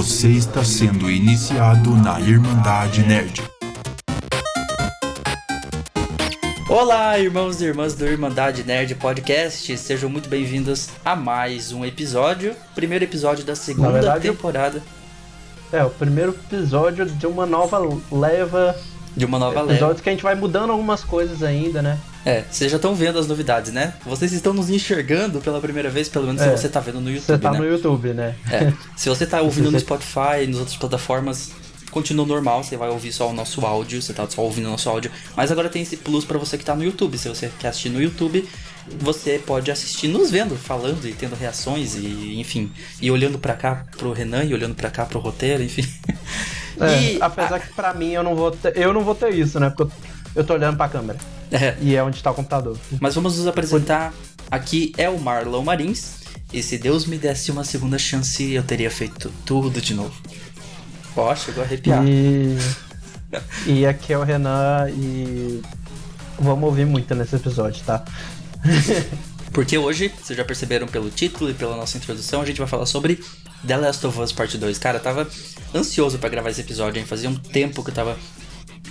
Você está sendo iniciado na Irmandade Nerd. Olá, irmãos e irmãs do Irmandade Nerd Podcast, sejam muito bem-vindos a mais um episódio, primeiro episódio da segunda verdade, temporada. É, o primeiro episódio de uma nova leva. De uma nova episódios leva. que a gente vai mudando algumas coisas ainda, né? É, vocês já estão vendo as novidades, né? Vocês estão nos enxergando pela primeira vez, pelo menos É. se você tá vendo no YouTube, Você tá né? no YouTube, né? É. Se você tá ouvindo no Spotify, nas outras plataformas, continua normal, você vai ouvir só o nosso áudio, você tá só ouvindo o nosso áudio. Mas agora tem esse plus pra você que tá no YouTube. Se você quer assistir no YouTube, você pode assistir nos vendo, falando e tendo reações e, enfim, e olhando pra cá pro Renan e olhando pra cá pro roteiro, enfim. É, E- apesar que pra mim eu não vou ter, eu não vou ter isso, né? Porque eu, eu tô olhando pra câmera. É, E é onde tá o computador. mas vamos nos apresentar. Aqui é o Marlon Marins. E se Deus me desse uma segunda chance, eu teria feito tudo de novo. Ó, chegou a arrepiar. E. E aqui é o Renan e. Vamos ouvir muito nesse episódio, tá? Porque hoje, vocês já perceberam pelo título e pela nossa introdução, a gente vai falar sobre The Last of Us Part 2. Cara, eu tava ansioso pra gravar esse episódio, hein? Fazia um tempo que eu tava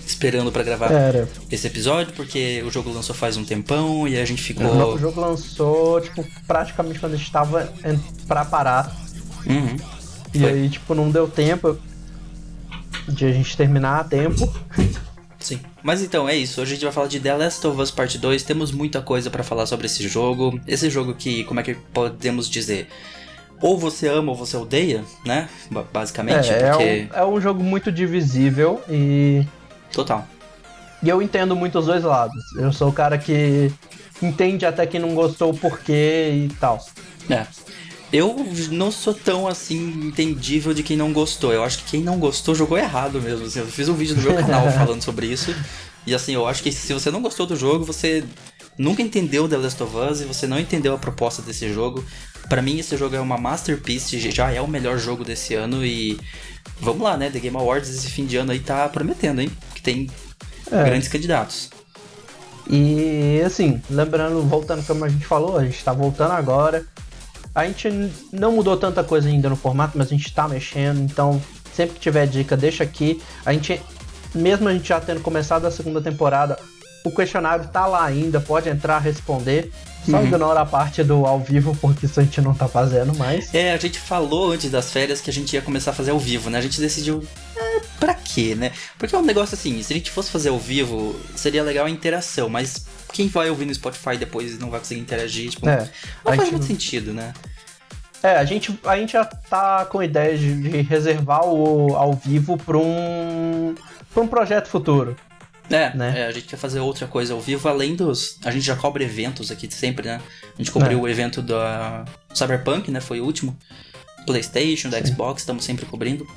esperando pra gravar Era. esse episódio, porque o jogo lançou faz um tempão e a gente O ficou. jogo lançou, tipo, praticamente quando a gente tava pra parar. Uhum. E Foi. aí, tipo, não deu tempo de a gente terminar a tempo. Sim. Mas então, é isso. Hoje a gente vai falar de The Last of Us Part 2. Temos muita coisa pra falar sobre esse jogo. Esse jogo que, como é que podemos dizer? Ou você ama ou você odeia, né? Ba- Basicamente, É, porque. é, um, é um jogo muito divisível e, Total. e eu entendo muito os dois lados. Eu sou o cara que entende até quem não gostou o porquê e tal. É. Eu não sou tão assim entendível de quem não gostou. Eu acho que quem não gostou jogou errado mesmo. assim. eu fiz um vídeo no meu canal falando sobre isso. E assim, eu acho que se você não gostou do jogo, você nunca entendeu The Last of Us e você não entendeu a proposta desse jogo. Pra mim, esse jogo é uma masterpiece, já é o melhor jogo desse ano e vamos lá, né? The Game Awards esse fim de ano aí tá prometendo, hein? Que tem É. grandes candidatos. E assim, lembrando, voltando como a gente falou, a gente tá voltando agora. A gente não mudou tanta coisa ainda no formato, mas a gente tá mexendo, então sempre que tiver dica, deixa aqui. A gente, mesmo a gente já tendo começado a segunda temporada, o questionário tá lá ainda, pode entrar, responder. Só Uhum. ignora a parte do ao vivo, porque isso a gente não tá fazendo mais. É, a gente falou antes das férias que a gente ia começar a fazer ao vivo, né? A gente decidiu, é, pra quê, né? Porque é um negócio assim, se a gente fosse fazer ao vivo, seria legal a interação, mas quem vai ouvir no Spotify depois não vai conseguir interagir, tipo, É, não faz gente- muito sentido, né? É, a gente, a gente já tá com a ideia de, de reservar o ao vivo pra um, pra um projeto futuro. É, Né? é, a gente quer fazer outra coisa ao vivo, além dos. A gente já cobre eventos aqui sempre, né? A gente cobriu É. o evento da Cyberpunk, né? Foi o último. PlayStation, da Xbox, estamos sempre cobrindo.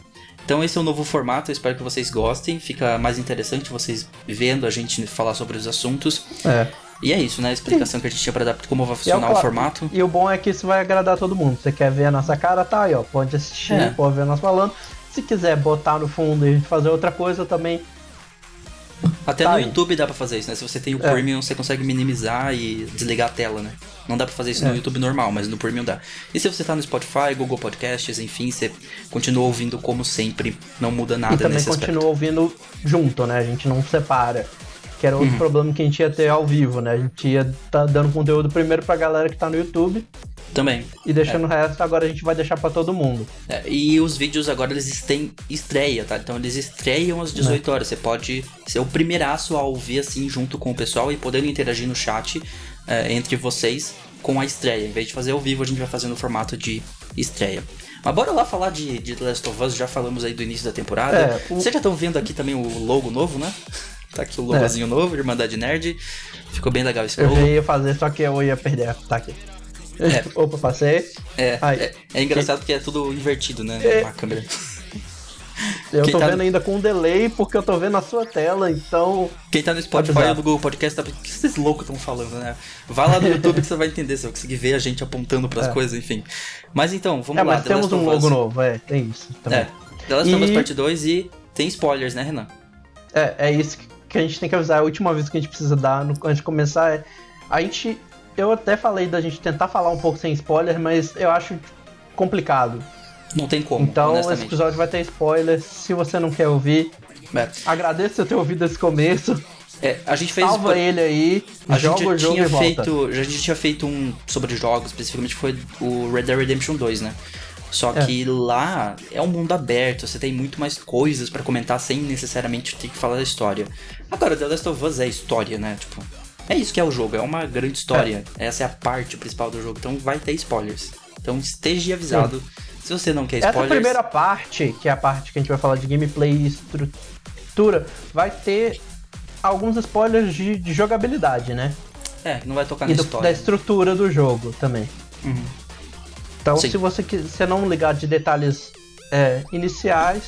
Então esse é o novo formato, eu espero que vocês gostem. Fica mais interessante vocês vendo a gente falar sobre os assuntos. É. E é isso, né? A explicação que a gente tinha pra dar como vai funcionar é o o- formato. E o bom é que isso vai agradar todo mundo. Você quer ver a nossa cara, tá aí, ó. Pode assistir, É. pode ver nós falando. Se quiser botar no fundo e fazer outra coisa também. Até tá no aí. YouTube dá pra fazer isso, né? Se você tem o É. Premium, você consegue minimizar e desligar a tela, né? Não dá pra fazer isso no É. YouTube normal, mas no Premium dá. E se você tá no Spotify, Google Podcasts, enfim, você continua ouvindo como sempre, não muda e nada também nesse continua aspecto. ouvindo junto, né? A gente não separa. Que era outro Uhum. problema que a gente ia ter ao vivo, né? A gente ia tá dando conteúdo primeiro pra galera que tá no YouTube Também. e deixando o resto, agora a gente vai deixar pra todo mundo. É, e os vídeos agora eles têm estreia, tá? Então eles estreiam às 18 Né. horas. Você pode ser o primeiraço a ouvir assim junto com o pessoal e podendo interagir no chat é, entre vocês com a estreia. Em vez de fazer ao vivo, a gente vai fazer no formato de estreia. Mas bora lá falar de, de The Last of Us, já falamos aí do início da temporada. É, o- Vocês já estão vendo aqui também o logo novo, né? Tá aqui o logozinho novo, Irmandade Nerd. Ficou bem legal esse É. Eu logo. já ia fazer, só que eu ia perder. Tá aqui. É. Opa, passei. É, é, é engraçado porque é tudo invertido, né? É. A câmera. Eu Quem tô tá- vendo ainda com um delay porque eu tô vendo a sua tela, então. Quem tá no Spotify Avisar. ou no Google Podcast, tá... o que esses loucos estão falando, né? Vai lá no YouTube que você vai entender, você vai conseguir ver a gente apontando pras É. coisas, enfim. Mas então, vamos é, lá. mas The temos Last um logo novo, é, tem isso também. É, The Last of Us E- Part 2 e tem spoilers, né, Renan? É, é isso que que a gente tem que avisar. A última vez que a gente precisa dar no- antes de começar é. A gente. Eu até falei da gente tentar falar um pouco sem spoiler, mas eu acho complicado. Não tem como, Então esse episódio vai ter spoilers. Se você não quer ouvir, É. agradeço você ter ouvido esse começo. É, a gente fez. Salva ele aí, A joga gente o jogo tinha e volta. feito. Já a gente tinha feito um sobre jogos, especificamente foi o Red Dead Redemption 2, né? Só É. que lá é um mundo aberto, você tem muito mais coisas pra comentar sem necessariamente ter que falar da história. Agora, The Last of Us é história, né? Tipo, é isso que é o jogo, é uma grande história. Essa é a parte principal do jogo, então vai ter spoilers. Então esteja avisado. Se você não quer Essa spoilers. primeira parte, que é a parte que a gente vai falar de gameplay e estrutura, vai ter alguns spoilers de, de jogabilidade, né? É, não vai tocar E na do- história. da estrutura do jogo também. Uhum. Então, Sim. se você quiser não ligar de detalhes é, iniciais,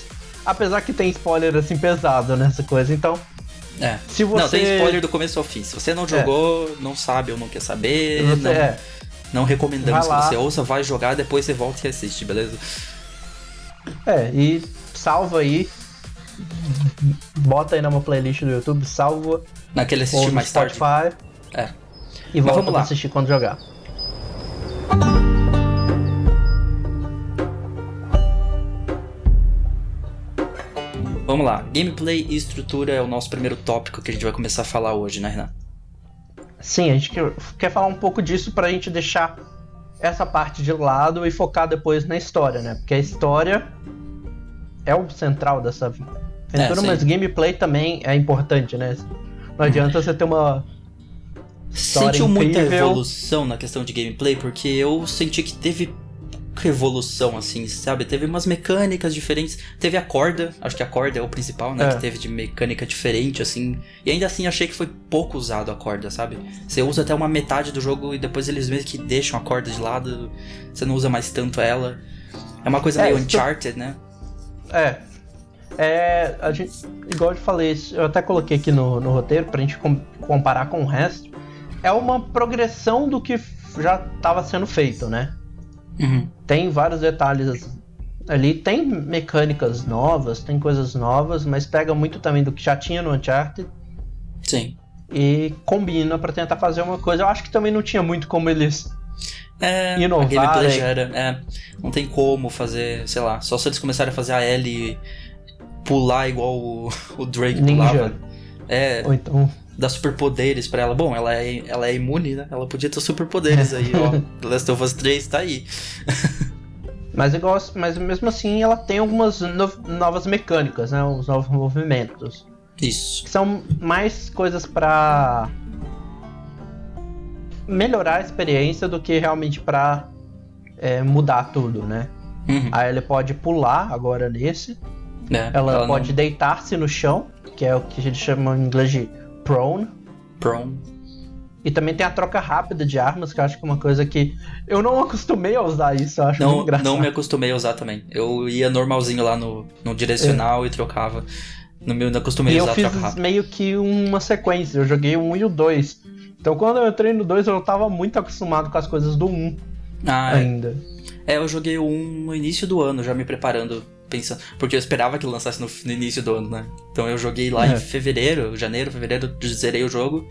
apesar que tem spoiler assim pesado nessa coisa, então É. se Não, você tem spoiler do começo ao fim. Se você não jogou, não sabe ou não quer saber, você não, é, não recomendamos que você ouça, vai jogar, depois você volta e assiste, beleza? é, e salva aí, bota aí numa playlist do YouTube, salva Naquele assistir mais tarde. Spotify É. e Mas volta vamos pra lá. assistir quando jogar. Vamos lá. Gameplay e estrutura é o nosso primeiro tópico que a gente vai começar a falar hoje, né, Renan? Sim, a gente quer, quer falar um pouco disso pra gente deixar essa parte de lado e focar depois na história, né? Porque a história é o central dessa aventura, É, mas gameplay também é importante, né? Não adianta você ter uma. Sentiu muita incrível. evolução na questão de gameplay, porque eu senti que teve pouca evolução, assim, sabe? Teve umas mecânicas diferentes. Teve a corda, acho que a corda é o principal, né? É. Que teve de mecânica diferente, assim. E ainda assim achei que foi pouco usado a corda, sabe? Você usa até uma metade do jogo e depois eles meio que deixam a corda de lado. Você não usa mais tanto ela. É uma coisa É, meio Uncharted, né? É. É. A gente, igual eu te falei, eu até coloquei aqui no, no roteiro pra gente com- comparar com o resto. É uma progressão do que já estava sendo feito, né? Uhum. tem vários detalhes ali, tem mecânicas novas, tem coisas novas, mas pega muito também do que já tinha no Uncharted Sim. e combina pra tentar fazer uma coisa. Eu acho que também não tinha muito como eles. É, era. É, não tem como fazer, sei lá, só se eles começarem a fazer a Ellie pular igual o, o Drake Ninja. pulava. É, Ou então. Dar superpoderes pra ela. Bom, ela é, ela é imune, né? Ela podia ter superpoderes aí, ó. The Last of Us 3 tá aí. Mas, igual, mas mesmo assim ela tem algumas no- novas mecânicas, né? Os novos movimentos. Isso. Que são mais coisas pra melhorar a experiência do que realmente pra é, mudar tudo, né? Uhum. Aí ele pode pular agora nesse. É, Ela, não- pode deitar-se no chão, que é o que a gente chama em inglês de prone. Prone. E também tem a troca rápida de armas, que eu acho que é uma coisa que eu não acostumei a usar isso, eu acho Não, engraçado. não me acostumei a usar também. Eu ia normalzinho lá no, no direcional e trocava. No meu, não acostumei É. E a eu usar fiz troca rápida. meio que uma sequência, eu joguei o 1 e o 2. Então quando eu entrei no 2 eu tava muito acostumado com as coisas do 1 Ah, é. ainda. É, eu joguei um no início do ano, já me preparando, pensando. Porque eu esperava que lançasse no, no início do ano, né? Então eu joguei lá É. em fevereiro, janeiro, fevereiro, zerei o jogo.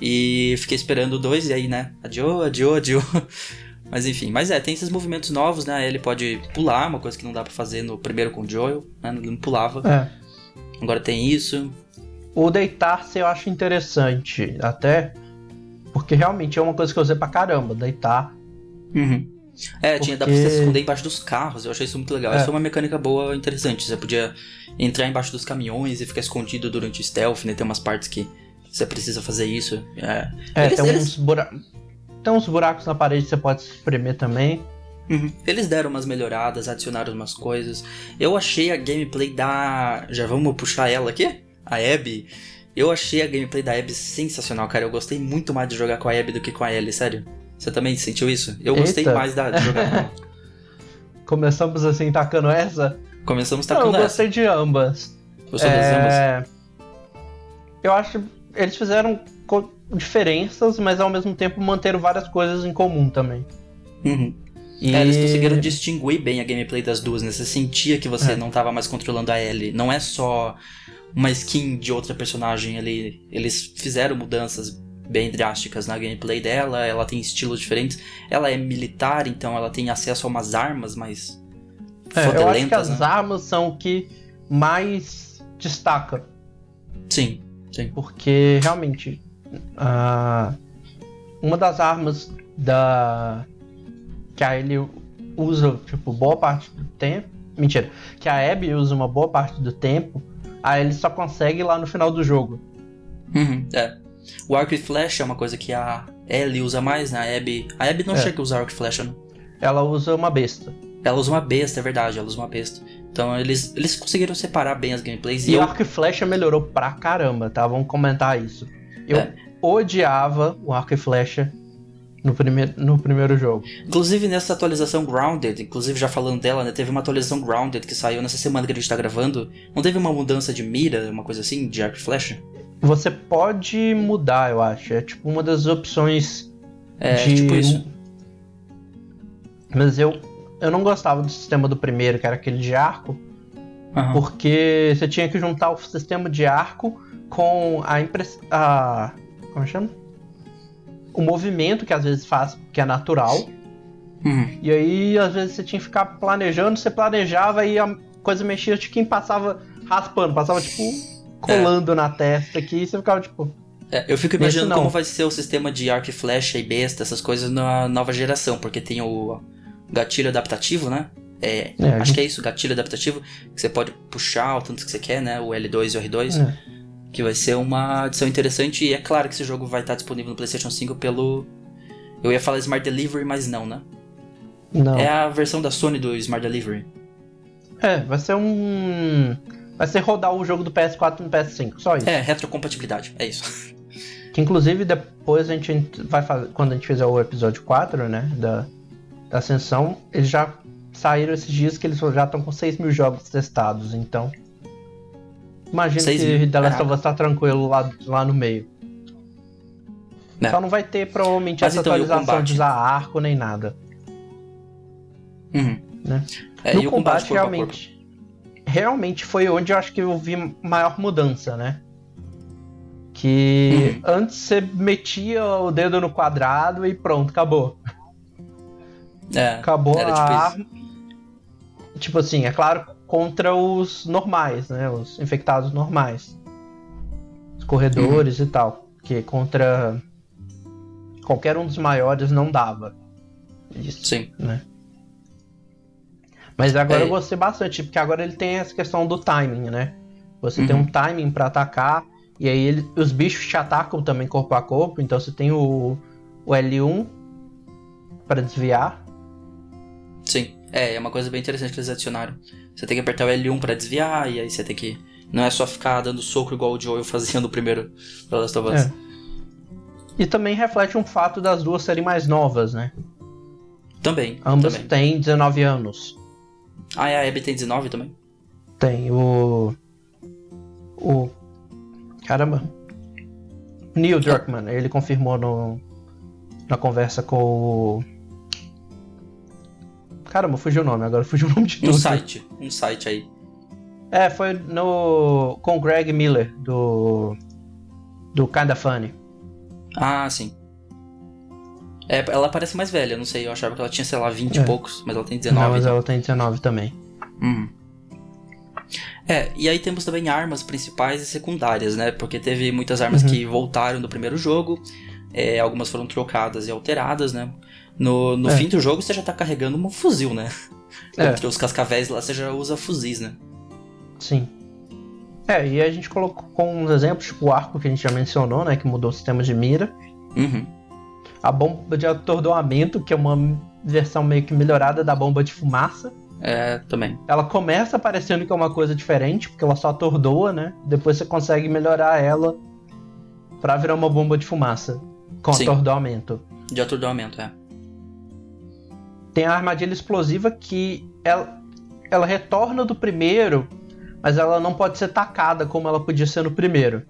E fiquei esperando 2, e aí, né? Adiou, adiou, adiou. Mas enfim, mas é, tem esses movimentos novos, né? Ele pode pular, uma coisa que não dá pra fazer no primeiro com o Joel, né? Ele não pulava. É. Agora tem isso. O deitar-se eu acho interessante, até porque realmente é uma coisa que eu usei pra caramba, deitar. Uhum. É, tinha, dá pra você se esconder embaixo dos carros, eu achei isso muito legal. É. Isso foi uma mecânica boa, interessante. Você podia entrar embaixo dos caminhões e ficar escondido durante o stealth, né? Tem umas partes que você precisa fazer isso. É, É, Eles- tem, eles- uns bura... tem uns buracos na parede que você pode espremer também. Uhum. Eles deram umas melhoradas, adicionaram umas coisas. Eu achei a gameplay da. Já vamos puxar ela aqui? A Abby. Eu achei a gameplay da Abby sensacional, cara. Eu gostei muito mais de jogar com a Abby do que com a Ellie, sério. Você também sentiu isso? Eu gostei Eita. mais da, ela. Começamos assim tacando essa. Começamos Não, eu tacando essa. gostei de ambas. Gostou das ambas? É, Eu acho que eles fizeram diferenças, mas ao mesmo tempo manteram várias coisas em comum também. Uhum. E... É, eles conseguiram distinguir bem a gameplay das duas, né? Você sentia que você É. não tava mais controlando a Ellie. Não é só uma skin de outra personagem ali. Eles fizeram mudanças bem drásticas na gameplay dela, ela tem estilos diferentes. Ela é militar, então ela tem acesso a umas armas mais É, eu acho que as né? armas são o que mais destaca. Sim, sim. Porque realmente ah, uma das armas da que a Ellie usa tipo boa parte do tempo, mentira, que a Abby usa uma boa parte do tempo, a Ellie só consegue lá no final do jogo. Uhum, é. O arco e flecha é uma coisa que a Ellie usa mais, né? A Abby, a Abby não É. chega a usar arco e flecha, né? Ela usa uma besta. Ela usa uma besta, é verdade, ela usa uma besta. Então eles, eles conseguiram separar bem as gameplays. E, E o eu, arco e flecha melhorou pra caramba, tá? Vamos comentar isso. Eu É. odiava o arco e flecha no, primeir, no primeiro jogo. inclusive nessa atualização Grounded, inclusive já falando dela, né? Teve uma atualização Grounded que saiu nessa semana que a gente tá gravando. Não teve uma mudança de mira, uma coisa assim, de arco e flecha? Você pode mudar, eu acho. É tipo uma das opções É, de. tipo isso. Mas eu, eu não gostava do sistema do primeiro, que era aquele de arco, Aham. porque você tinha que juntar o sistema de arco com a impress... a como chama? O movimento que às vezes faz, que é natural. Uhum. E aí, às vezes, você tinha que ficar planejando, você planejava e a coisa mexia, tipo, quem passava raspando, passava, tipo, colando na testa aqui, e você ficava, tipo, É, eu fico imaginando como vai ser o sistema de arco e flecha e besta, essas coisas na nova geração, porque tem o gatilho adaptativo, né? É, É, acho que é isso, gatilho adaptativo, que você pode puxar o tanto que você quer, né? O L2 e o R2, É. que vai ser uma adição interessante. E é claro que esse jogo vai estar disponível no PlayStation 5 pelo. Eu ia falar Smart Delivery, mas não, né? não. É a versão da Sony do Smart Delivery. É, vai ser um. Vai ser rodar o jogo do PS4 no PS5, só isso. É, retrocompatibilidade, é isso. Que inclusive depois a gente vai fazer. Quando a gente fizer o episódio 4, né? Da, da Ascensão, eles já saíram esses dias que eles já estão com 6 mil jogos testados, então. Imagino 6 que mil, The Last of. Us tá tranquilo lá, lá no meio. É. Só não vai ter provavelmente Mas essa então, atualização combate? de usar arco nem nada. Uhum. Né? É, no combate, corpo? realmente. Realmente foi onde eu acho que eu vi maior mudança, né? Que Uhum. antes você metia o dedo no quadrado e pronto, acabou. É, Acabou era a tipo arma. Tipo assim, é claro, contra os normais, né? Os infectados normais. Os corredores Uhum. e tal. Que contra qualquer um dos maiores não dava. Isso. Sim. Mas agora É. eu gostei bastante, porque agora ele tem essa questão do timing, né? Você tem Uhum. um timing pra atacar, e aí ele- os bichos te atacam também corpo a corpo, então você tem o, o L1 pra desviar. Sim. É, é uma coisa bem interessante que eles adicionaram. Você tem que apertar o L1 pra desviar, e aí você tem que. Não é só ficar dando soco igual o Joel fazia no primeiro The Last of Us. É. E também reflete um fato das duas serem mais novas, né? Também. Ambas também. têm 19 anos. Ah, e a Abby tem 19 também? Tem o. O. Caramba. Neil Druckmann, ele confirmou no, na conversa com o. Caramba, fugiu o nome, agora fugiu o nome de Um tudo. site. Um site aí. É, foi no. com o Greg Miller, do. Do Kinda Funny. Ah, sim. É, ela parece mais velha, não sei. Eu achava que ela tinha, sei lá, 20 É. e poucos, mas ela tem 19. Não, mas ela tem 19 também. Uhum. É, e aí temos também armas principais e secundárias, né? Porque teve muitas armas Uhum. que voltaram do primeiro jogo, é, algumas foram trocadas e alteradas, né? No, no É. fim do jogo você já tá carregando um fuzil, né? É. Entre os cascavéis lá você já usa fuzis, né? Sim. É, e a gente colocou com uns exemplos, tipo o arco que a gente já mencionou, né? Que mudou o sistema de mira. Uhum. A bomba de atordoamento, que é uma versão meio que melhorada da bomba de fumaça. É, também. Ela começa parecendo que é uma coisa diferente, porque ela só atordoa, né? Depois você consegue melhorar ela pra virar uma bomba de fumaça com Sim. atordoamento. De atordoamento, é. Tem a armadilha explosiva que ela, ela retorna do primeiro, mas ela não pode ser tacada como ela podia ser no primeiro.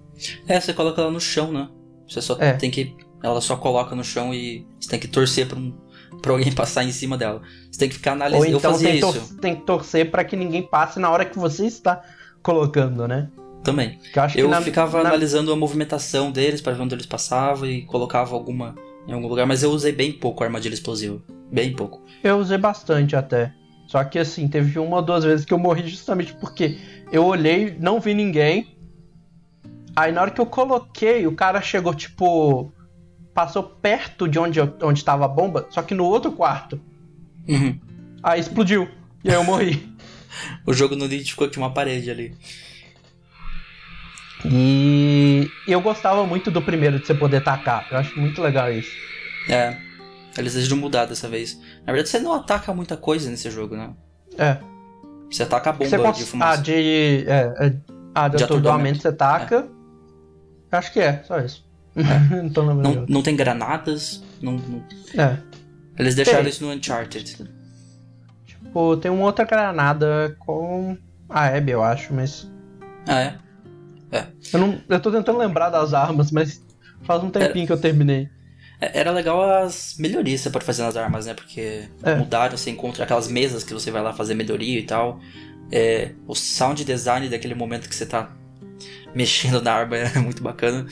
É, você coloca ela no chão, né? Você só É. tem que. Ela só coloca no chão e você tem que torcer pra, um, pra alguém passar em cima dela. Você tem que ficar Ou analisando. Eu então fazia tem, isso tem que torcer pra que ninguém passe na hora que você está colocando, né? também. Eu acho Eu que na- ficava na- analisando a movimentação deles para ver onde eles passavam e colocava alguma em algum lugar, mas eu usei bem pouco a armadilha explosiva. Bem pouco. Eu usei bastante até. Só que assim, teve uma ou duas vezes que eu morri justamente porque eu olhei, não vi ninguém. Aí na hora que eu coloquei, o cara chegou, tipo. Passou perto de onde, onde tava a bomba, só que no outro quarto. Uhum. Aí explodiu. E aí eu morri. O jogo não identificou que tinha uma parede ali. E eu gostava muito do primeiro de você poder atacar. Eu acho muito legal isso. É. Eles decidiram mudar dessa vez. Na verdade, você não ataca muita coisa nesse jogo, né? É. Você ataca a bomba Você de cons... Ah, fumaça. de. É, é, ah, de, De atordoamento atordoamento. você taca. Acho que é, só isso. não tô lembrando. Não, não tem granadas. Não, não- É. Eles deixaram Tem. isso no Uncharted. Tipo, tem uma outra granada com a Abby, eu acho, mas. Ah, é? Eu, não, eu tô tentando lembrar das armas, mas faz um tempinho que eu terminei. É, Era legal as melhorias que você pode fazer nas armas, né? Porque É. mudaram, você encontra aquelas mesas que você vai lá fazer melhoria e tal. É, o sound design daquele momento que você tá mexendo na arma é muito bacana.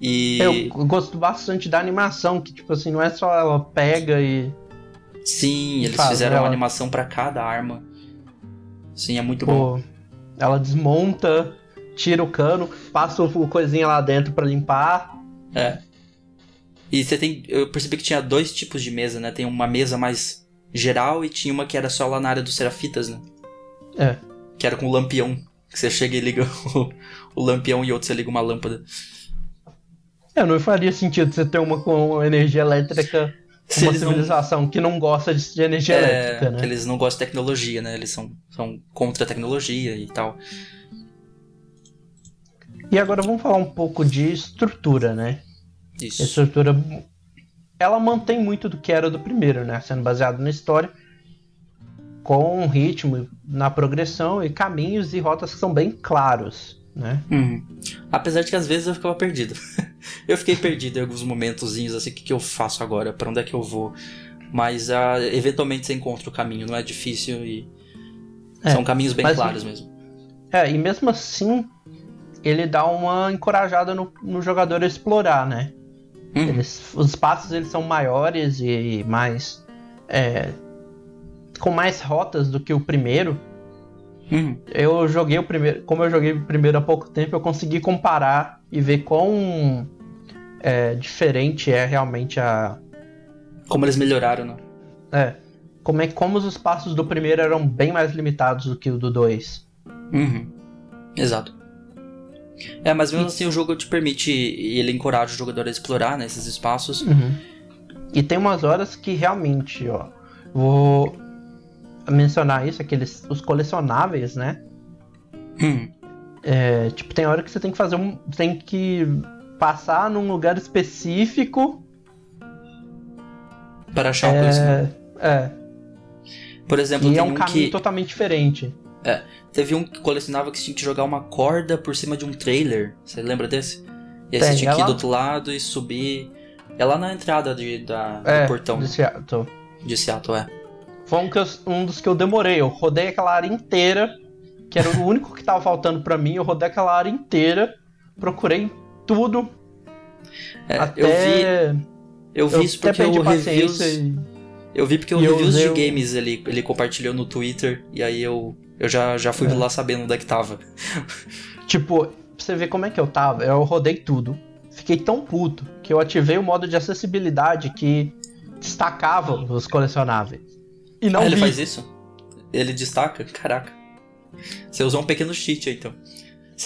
E Eu gosto bastante da animação, que tipo assim, não é só ela pega e. sim, eles Faz, fizeram uma ela- animação pra cada arma. Sim, é muito bom. Pô, ela desmonta, tira o cano, passa o coisinha lá dentro pra limpar. É. E você tem. Eu percebi que tinha dois tipos de mesa, né? Tem uma mesa mais geral e tinha uma que era só lá na área dos serafitas, né? É. Que era com o lampião. Que você chega e liga o, o lampião e outro você liga uma lâmpada. É, não faria sentido você ter uma com energia elétrica, Se uma eles não- civilização que não gosta de, energia É, elétrica, né? eles não gostam de tecnologia, né? Eles são, são contra a tecnologia e tal. E agora vamos falar um pouco de estrutura, né? A Isso. estrutura. Ela mantém muito do que era do primeiro, né? Sendo baseado na história, com um ritmo na progressão e caminhos e rotas que são bem claros, né? Uhum. Apesar de que às vezes eu ficava perdido. eu fiquei perdido em alguns momentozinhos, assim, o que, que eu faço agora? Pra onde é que eu vou? Mas ah, eventualmente você encontra o caminho, não é difícil e. É, são caminhos bem claros mesmo. É, e mesmo assim, ele dá uma encorajada no, no jogador a explorar, né? Uhum. Eles, os espaços eles são maiores e mais. é, com mais rotas do que o primeiro. Uhum. Eu joguei o primeiro. Como eu joguei o primeiro há pouco tempo, eu consegui comparar e ver quão é, diferente é realmente a. Como eles melhoraram, né? É. Como é como os espaços do primeiro eram bem mais limitados do que o do 2. Uhum. Exato. É, mas mesmo assim o jogo te permite e ele encoraja o jogador a explorar né, esses espaços. E tem umas horas que realmente, ó. Vou mencionar isso, aqueles os colecionáveis, né? Uhum. É, tipo, tem hora que você tem que fazer um. Tem que passar num lugar específico. Para achar um colecionável. É, é. Por exemplo, E tem é um um caminho que. totalmente diferente. Teve um que colecionável que você tinha que jogar uma corda por cima de um trailer. Você lembra desse? E aí Tem, você tinha é que ir lá- do outro lado e subir. É lá na entrada de, da, É, do portão de Seattle. de Seattle, é. Foi um, eu- um dos que eu demorei. Eu rodei aquela área inteira, que era o único que tava faltando pra mim. Eu rodei aquela área inteira, procurei tudo. É, até. Eu vi, eu vi eu isso porque o reviews. e- Eu vi porque o eu reviews de games ele, ele compartilhou no Twitter e aí eu, eu já, já fui É. lá sabendo onde é que tava. Tipo, pra você ver como é que eu tava, eu rodei tudo. Fiquei tão puto que eu ativei o modo de acessibilidade que destacava os colecionáveis. E não ah, ele vi. faz isso? Ele destaca? Caraca. Você usou um pequeno cheat aí, então.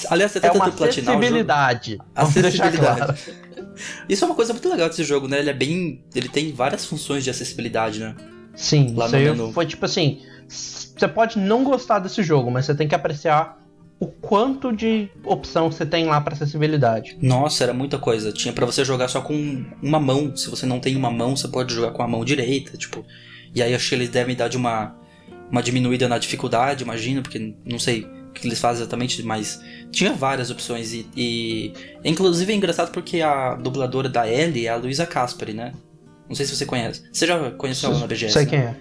Aliás, você É tá uma tentando platinar o jogo? acessibilidade. Claro. Isso é uma coisa muito legal desse jogo, né? Ele é bem. Ele tem várias funções de acessibilidade, né? Sim, Lá isso no foi tipo assim. Você pode não gostar desse jogo, mas você tem que apreciar o quanto de opção você tem lá pra acessibilidade. Nossa, era muita coisa. Tinha pra você jogar só com uma mão. Se você não tem uma mão, você pode jogar com a mão direita, tipo. E aí acho que eles devem dar de uma, uma diminuída na dificuldade, imagino, porque não sei o que eles fazem exatamente, mas tinha várias opções. E, e- inclusive é engraçado porque a dubladora da Ellie é a Luisa Caspari, né? Não sei se você conhece. Você já conheceu ela na BGS? Sei né? quem é.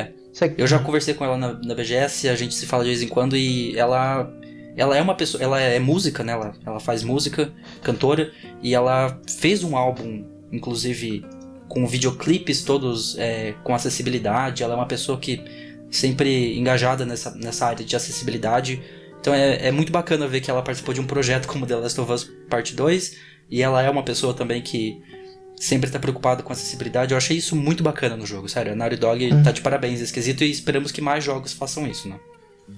É. Sei- Eu já conversei com ela na, na BGS, a gente se fala de vez em quando e ela ela é uma pessoa, ela é música, né? Ela, ela faz música, cantora e ela fez um álbum, inclusive com videoclipes todos é, com acessibilidade. Ela é uma pessoa que sempre engajada nessa, nessa área de acessibilidade. Então é, é muito bacana ver que ela participou de um projeto como The Last of Us Part 2 e ela é uma pessoa também que sempre está preocupada com acessibilidade. Eu achei isso muito bacana no jogo, sério. A Naughty Dog Uhum. tá de parabéns esquisito e esperamos que mais jogos façam isso, né?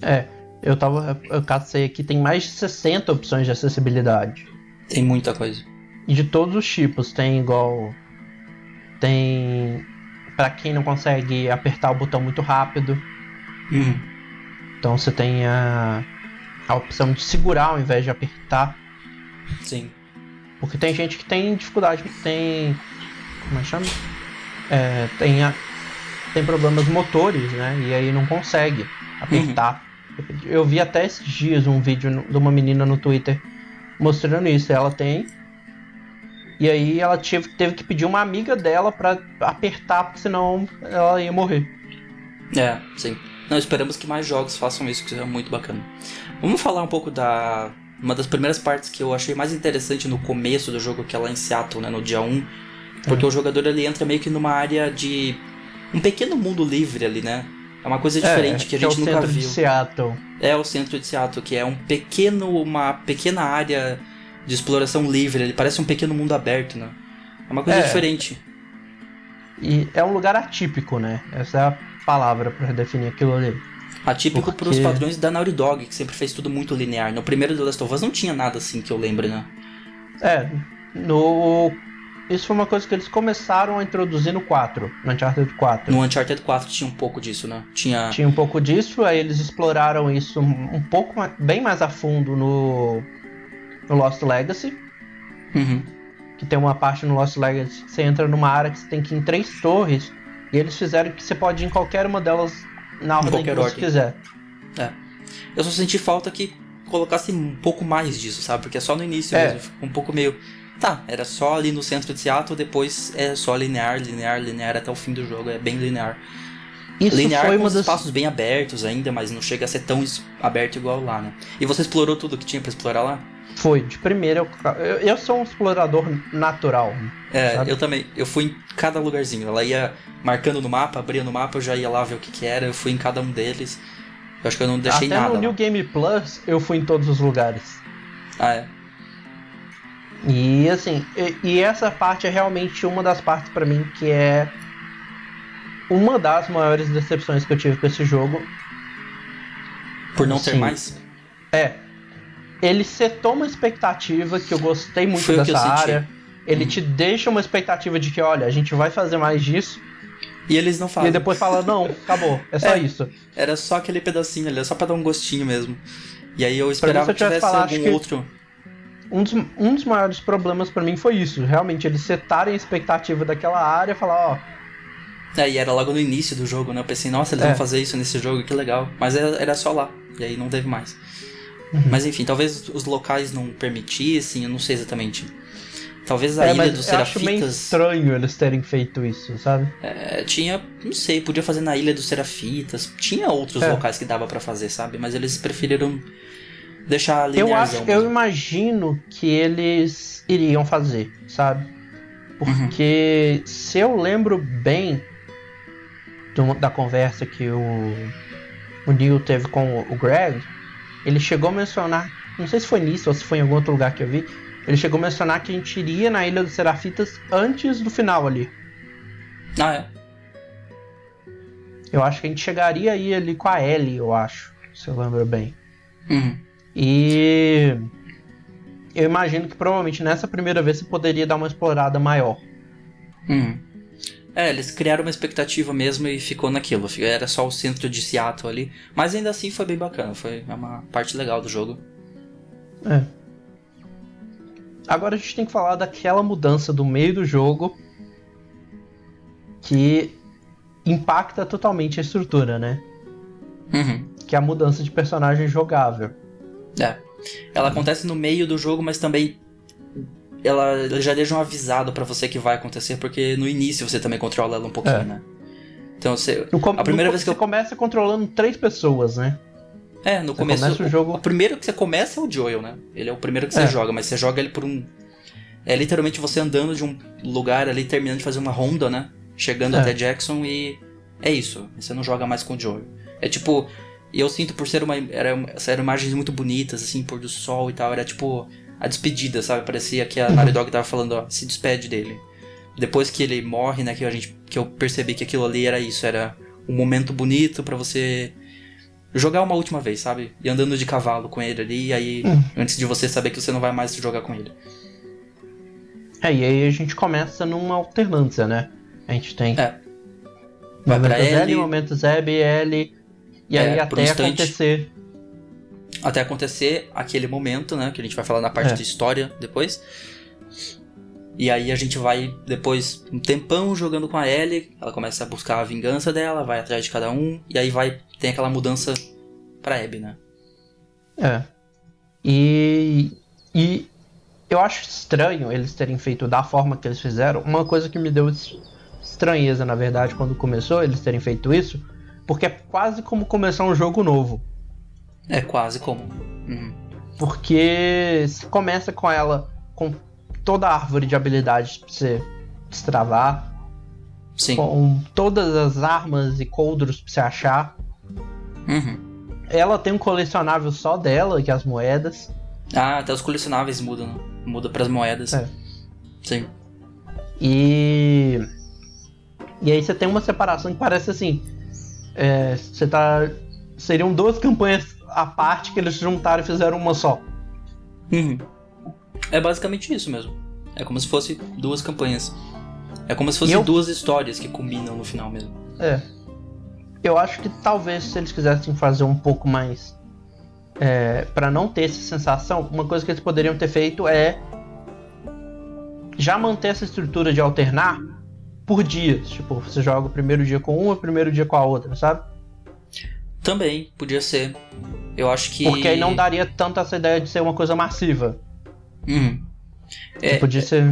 É, eu tava. Eu cacei aqui, tem mais de 60 opções de acessibilidade. Tem muita coisa. E de todos os tipos, tem igual. Tem. Pra quem não consegue apertar o botão muito rápido. Uhum. Então você tem a, a opção de segurar ao invés de apertar. Sim. Porque tem gente que tem dificuldade, tem. Como é que chama? É, tem, a, tem problemas motores, né? E aí não consegue apertar. Eu vi até esses dias um vídeo de uma menina no Twitter mostrando isso. Ela tem. E aí ela tive, teve que pedir uma amiga dela pra apertar, porque senão ela ia morrer. É, sim. Não, esperamos que mais jogos façam isso, que seja muito bacana. Vamos falar um pouco da. Uma das primeiras partes que eu achei mais interessante no começo do jogo, que é lá em Seattle, né, no dia 1. Porque o jogador ele entra meio que numa área de. um pequeno mundo livre ali, né? É uma coisa diferente que a é gente o nunca centro de viu. Seattle. É o centro de Seattle, que é um pequeno. uma pequena área de exploração livre. Ele parece um pequeno mundo aberto, né? É uma coisa É. diferente. E é um lugar atípico, né? Essa é a palavra pra definir aquilo ali. Atípico Porque- pros padrões da Naughty Dog, que sempre fez tudo muito linear. No primeiro The Last of Us não tinha nada assim que eu lembro, né? É, no. Isso foi uma coisa que eles começaram a introduzir no 4, no Uncharted 4. No Uncharted 4 tinha um pouco disso, né? Tinha. Tinha um pouco disso, aí eles exploraram isso um um pouco mais, bem mais a fundo no, no Lost Legacy. Uhum. Que tem uma parte no Lost Legacy que você entra numa área que você tem que ir em três torres. E eles fizeram que você pode ir em qualquer uma delas na ordem que você ordem. quiser. Eu só senti falta que colocasse um pouco mais disso, sabe? Porque é só no início É. mesmo. Ficou um pouco meio. Tá, era só ali no centro de Seattle, depois é só linear, linear, linear até o fim do jogo. É bem linear. Isso linear foi com uma os das. espaços bem abertos ainda, mas não chega a ser tão aberto igual lá, né? E você explorou tudo que tinha pra explorar lá? Foi, de primeira. Eu, eu, eu sou um explorador natural. É, Sabe? eu também. Eu fui em cada lugarzinho. Ela ia marcando no mapa, abria no mapa, eu já ia lá ver o que que era. Eu fui em cada um deles. Eu acho que eu não deixei Até nada. no lá. New Game Plus eu fui em todos os lugares. Ah, é. E assim, e, e essa parte é realmente uma das partes pra mim que é uma das maiores decepções que eu tive com esse jogo. Por não ter Sim. mais. É, ele setou uma expectativa que eu gostei muito Foi dessa área. Ele Uhum. te deixa uma expectativa de que, olha, a gente vai fazer mais disso. E eles não E fazem. depois fala, não, acabou, é só É. isso. Era só aquele pedacinho ali, era só pra dar um gostinho mesmo. E aí eu mim, esperava se eu que tivesse algum outro. Um dos, um dos maiores problemas pra mim foi isso. Realmente, eles setarem a expectativa daquela área e falar, ó, É, e era logo no início do jogo, né? Eu pensei, nossa, eles É. vão fazer isso nesse jogo, que legal. Mas era, era só lá. E aí não teve mais. Uhum. Mas enfim, talvez os locais não permitissem, eu não sei exatamente. Talvez a é, ilha dos eu acho meio Serafitas. estranho eles terem feito isso, sabe? é, tinha, não sei, podia fazer na ilha dos Serafitas. Tinha outros É. locais que dava pra fazer, sabe? Mas eles preferiram deixar Eu linearzão acho, eu mesmo. imagino que eles iriam fazer, sabe? Porque se eu lembro bem do- da conversa que o, o Neil teve com o Greg, ele chegou a mencionar, não sei se foi nisso ou se foi em algum outro lugar que eu vi, ele chegou a mencionar que a gente iria na Ilha dos Serafitas antes do final ali. Ah, é. Eu acho que a gente chegaria aí ali com a Ellie, eu acho, se eu lembro bem. Uhum. E eu imagino que provavelmente nessa primeira vez você poderia dar uma explorada maior. Uhum. É, eles criaram uma expectativa mesmo e ficou naquilo. Era só o centro de Seattle ali. Mas ainda assim foi bem bacana. Foi uma parte legal do jogo. É. Agora a gente tem que falar daquela mudança do meio do jogo que impacta totalmente a estrutura, né? Uhum. Que é a mudança de personagem jogável. É. Ela acontece no meio do jogo, mas também ela eles já deixam avisado pra você que vai acontecer, porque no início você também controla ela um pouquinho, É. né? Então você. Com- A primeira no vez que você eu- começa controlando três pessoas, né? É, no Você começo. começa o jogo- O primeiro que você começa é o Joel, né? Ele é o primeiro que você É. joga, mas você joga ele por um. É literalmente você andando de um lugar ali, terminando de fazer uma ronda, né? Chegando É. até Jackson e. É isso. Você não joga mais com o Joel. É tipo. E eu sinto por ser uma. Era, eram imagens muito bonitas, assim, pôr do sol e tal. Era tipo. A despedida, sabe? Parecia que a Naughty Dog tava falando, ó, se despede dele. Depois que ele morre, né? Que, a gente, que eu percebi que aquilo ali era isso. Era um momento bonito para você jogar uma última vez, sabe? E andando de cavalo com ele ali, e aí, hum. antes de você saber que você não vai mais jogar com ele. É, e aí a gente começa numa alternância, né? A gente tem é. Vai momentos pra L, L, momentos Zeb, L, e é, aí até um acontecer. Até acontecer aquele momento, né? Que a gente vai falar na parte É. de história depois. E aí a gente vai, depois, um tempão jogando com a Ellie, ela começa a buscar a vingança dela, vai atrás de cada um, e aí vai, tem aquela mudança pra Abby, né? É. E, e eu acho estranho eles terem feito da forma que eles fizeram. Uma coisa que me deu es- estranheza, na verdade, quando começou eles terem feito isso, porque é quase como começar um jogo novo. É quase como. Uhum. Porque se começa com ela com toda a árvore de habilidades pra você destravar, Sim. com todas as armas e coldros pra você achar. Uhum. Ela tem um colecionável só dela, que é as moedas. Ah, até os colecionáveis mudam, né? Muda pras moedas. É. Sim. E. E aí você tem uma separação que parece assim. é, você tá. Seriam duas campanhas à parte que eles juntaram e fizeram uma só. Uhum. É basicamente isso mesmo. É como se fosse duas campanhas. É como se fossem eu- duas histórias que combinam no final mesmo. É. Eu acho que talvez se eles quisessem fazer um pouco mais. É, para não ter essa sensação, uma coisa que eles poderiam ter feito é. Já manter essa estrutura de alternar por dias. Tipo, você joga o primeiro dia com uma, o primeiro dia com a outra, sabe? Também, podia ser. Eu acho que. Porque aí não daria tanto essa ideia de ser uma coisa massiva. Você É, podia ser.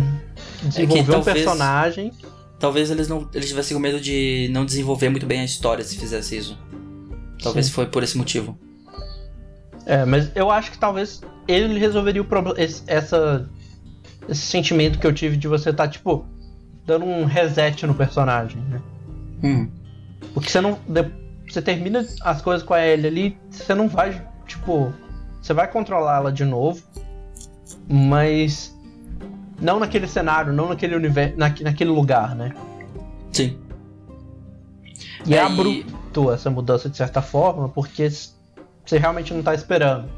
Desenvolver um talvez- personagem. talvez eles não. Eles tivessem com medo de não desenvolver muito bem a história se fizesse isso. Talvez Sim. foi por esse motivo. É, mas eu acho que talvez ele resolveria o problema. Esse, essa, esse sentimento que eu tive de você estar, tipo, dando um reset no personagem, né? Uhum. Porque você não. de- Você termina as coisas com a Ellie ali, você não vai, tipo. Você vai controlar ela de novo, mas. Não naquele cenário, não naquele universo, naquele lugar, né? Sim. E é, É, abrupto essa mudança de certa forma, porque você realmente não tá esperando.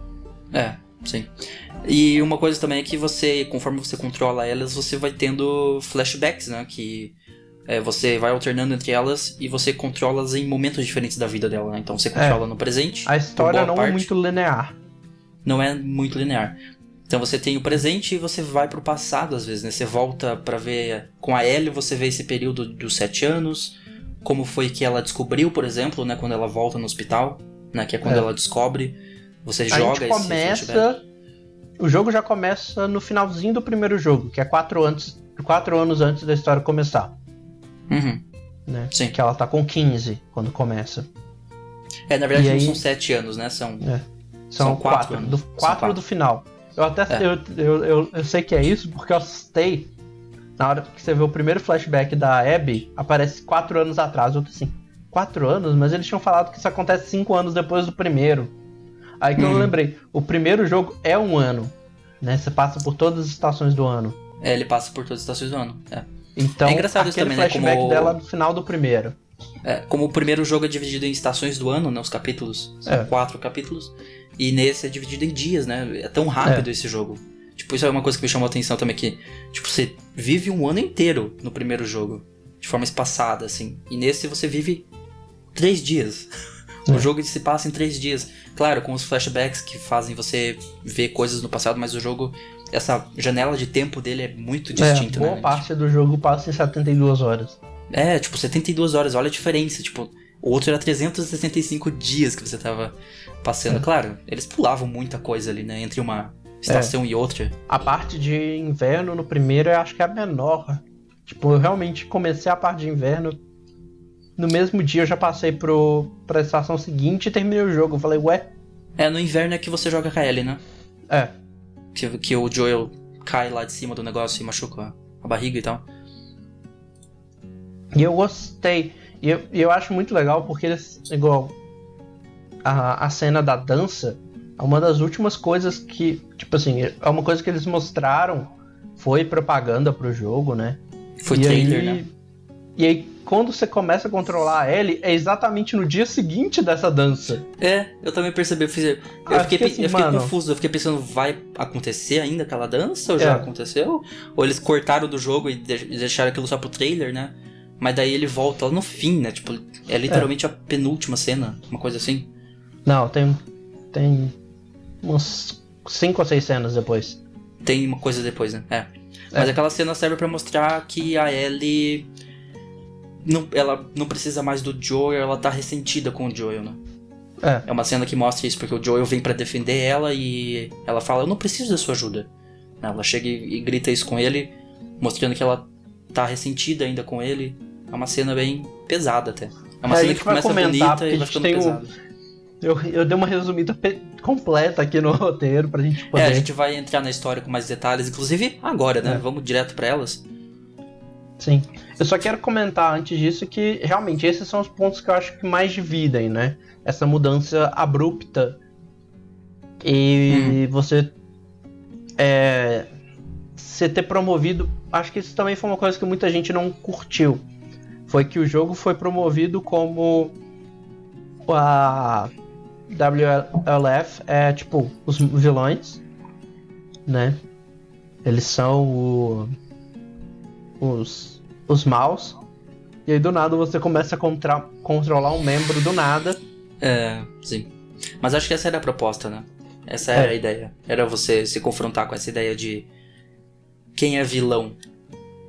É, sim. E uma coisa também é que você, conforme você controla elas, você vai tendo flashbacks, né? Que é, você vai alternando entre elas e você controla-as em momentos diferentes da vida dela, né? Então você controla no presente. A história não é parte. muito linear. não é muito linear. Então você tem o presente e você vai pro passado às vezes, né? Você volta pra ver com a Ellie, você vê esse período dos sete anos, como foi que ela descobriu, por exemplo, né? Quando ela volta no hospital, né? Que é quando É. ela descobre. Você a joga gente começa. O jogo já começa no finalzinho do primeiro jogo, que é quatro, antes, quatro anos antes da história começar. Uhum. Né? Sim. Que ela tá com 15 quando começa. É, na verdade E não aí- são sete anos, né? São. São, São quatro quatro. anos. Do, São quatro quatro. do final. Eu até É. eu, eu, eu, eu sei que é isso porque eu assustei. Na hora que você vê o primeiro flashback da Abby, aparece quatro anos atrás. Eu tô assim, quatro anos? Mas eles tinham falado que isso acontece cinco anos depois do primeiro. Aí que eu Uhum. lembrei, o primeiro jogo é um ano. Né? Você passa por todas as estações do ano. É, ele passa por todas as estações do ano. É. Então, É engraçado aquele também, né? flashback Como- dela no final do primeiro. É, como o primeiro jogo é dividido em estações do ano, né? Os capítulos. São É. quatro capítulos. E nesse é dividido em dias, né? É tão rápido esse jogo. Tipo, isso é uma coisa que me chamou a atenção também, que, tipo, você vive um ano inteiro no primeiro jogo. De forma espaçada, assim. E nesse você vive três dias. É. O jogo se passa em três dias. Claro, com os flashbacks que fazem você ver coisas no passado, mas o jogo, essa janela de tempo dele é muito distinta, é, boa né? parte do jogo passa em 72 horas. É, tipo, 72 horas, olha a diferença. Tipo, o outro era 365 dias que você tava passando. É. Claro, eles pulavam muita coisa ali, né? Entre uma estação e outra. A parte de inverno no primeiro eu acho que é a menor. Tipo, eu realmente comecei a parte de inverno. No mesmo dia eu já passei pro, pra estação seguinte e terminei o jogo. Eu falei, ué? É, no inverno é que você joga com a Ellie, né? É. Que, que o Joel cai lá de cima do negócio e machuca a- barriga e tal. E eu gostei. E eu, eu acho muito legal porque igual. a, a cena da dança é uma das últimas coisas que, tipo assim, é uma coisa que eles mostraram, foi propaganda pro jogo, né? Foi e trailer, aí, né? E aí, quando você começa a controlar a Ellie, é exatamente no dia seguinte dessa dança. É, eu também percebi. Eu, fiz, eu Ah, fiquei, assim, eu fiquei confuso. Eu fiquei pensando, vai acontecer ainda aquela dança? Ou É. já aconteceu? Ou eles cortaram do jogo e de- deixaram aquilo só pro trailer, né? Mas daí ele volta lá no fim, né? Tipo, é literalmente a penúltima cena, uma coisa assim. Não, tem. Tem. Uns 5 ou 6 cenas depois. Tem uma coisa depois, né? É. Mas É. aquela cena serve pra mostrar que a Ellie. Não, ela não precisa mais do Joel, ela tá ressentida com o Joel, né? É. É uma cena que mostra isso, porque o Joel vem pra defender ela e ela fala: Eu não preciso da sua ajuda. Ela chega e, e grita isso com ele, mostrando que ela tá ressentida ainda com ele. É uma cena bem pesada até. É uma É, cena que começa comentar, bonita e a vai gente ficando pesada. Eu, eu dei uma resumida completa aqui no roteiro pra gente poder. É, a gente vai entrar na história com mais detalhes, inclusive agora, né? É. Vamos direto pra elas. Sim. Eu só quero comentar antes disso que realmente esses são os pontos que eu acho que mais dividem, né? Essa mudança abrupta e você é, você ter promovido, acho que isso também foi uma coisa que muita gente não curtiu. Foi que o jogo foi promovido como a WLF é tipo os vilões, né? Eles são o os, os maus. E aí do nada você começa a contra- controlar um membro do nada. É, sim. Mas acho que essa era a proposta, né? Essa era É. a ideia. Era você se confrontar com essa ideia de quem é vilão,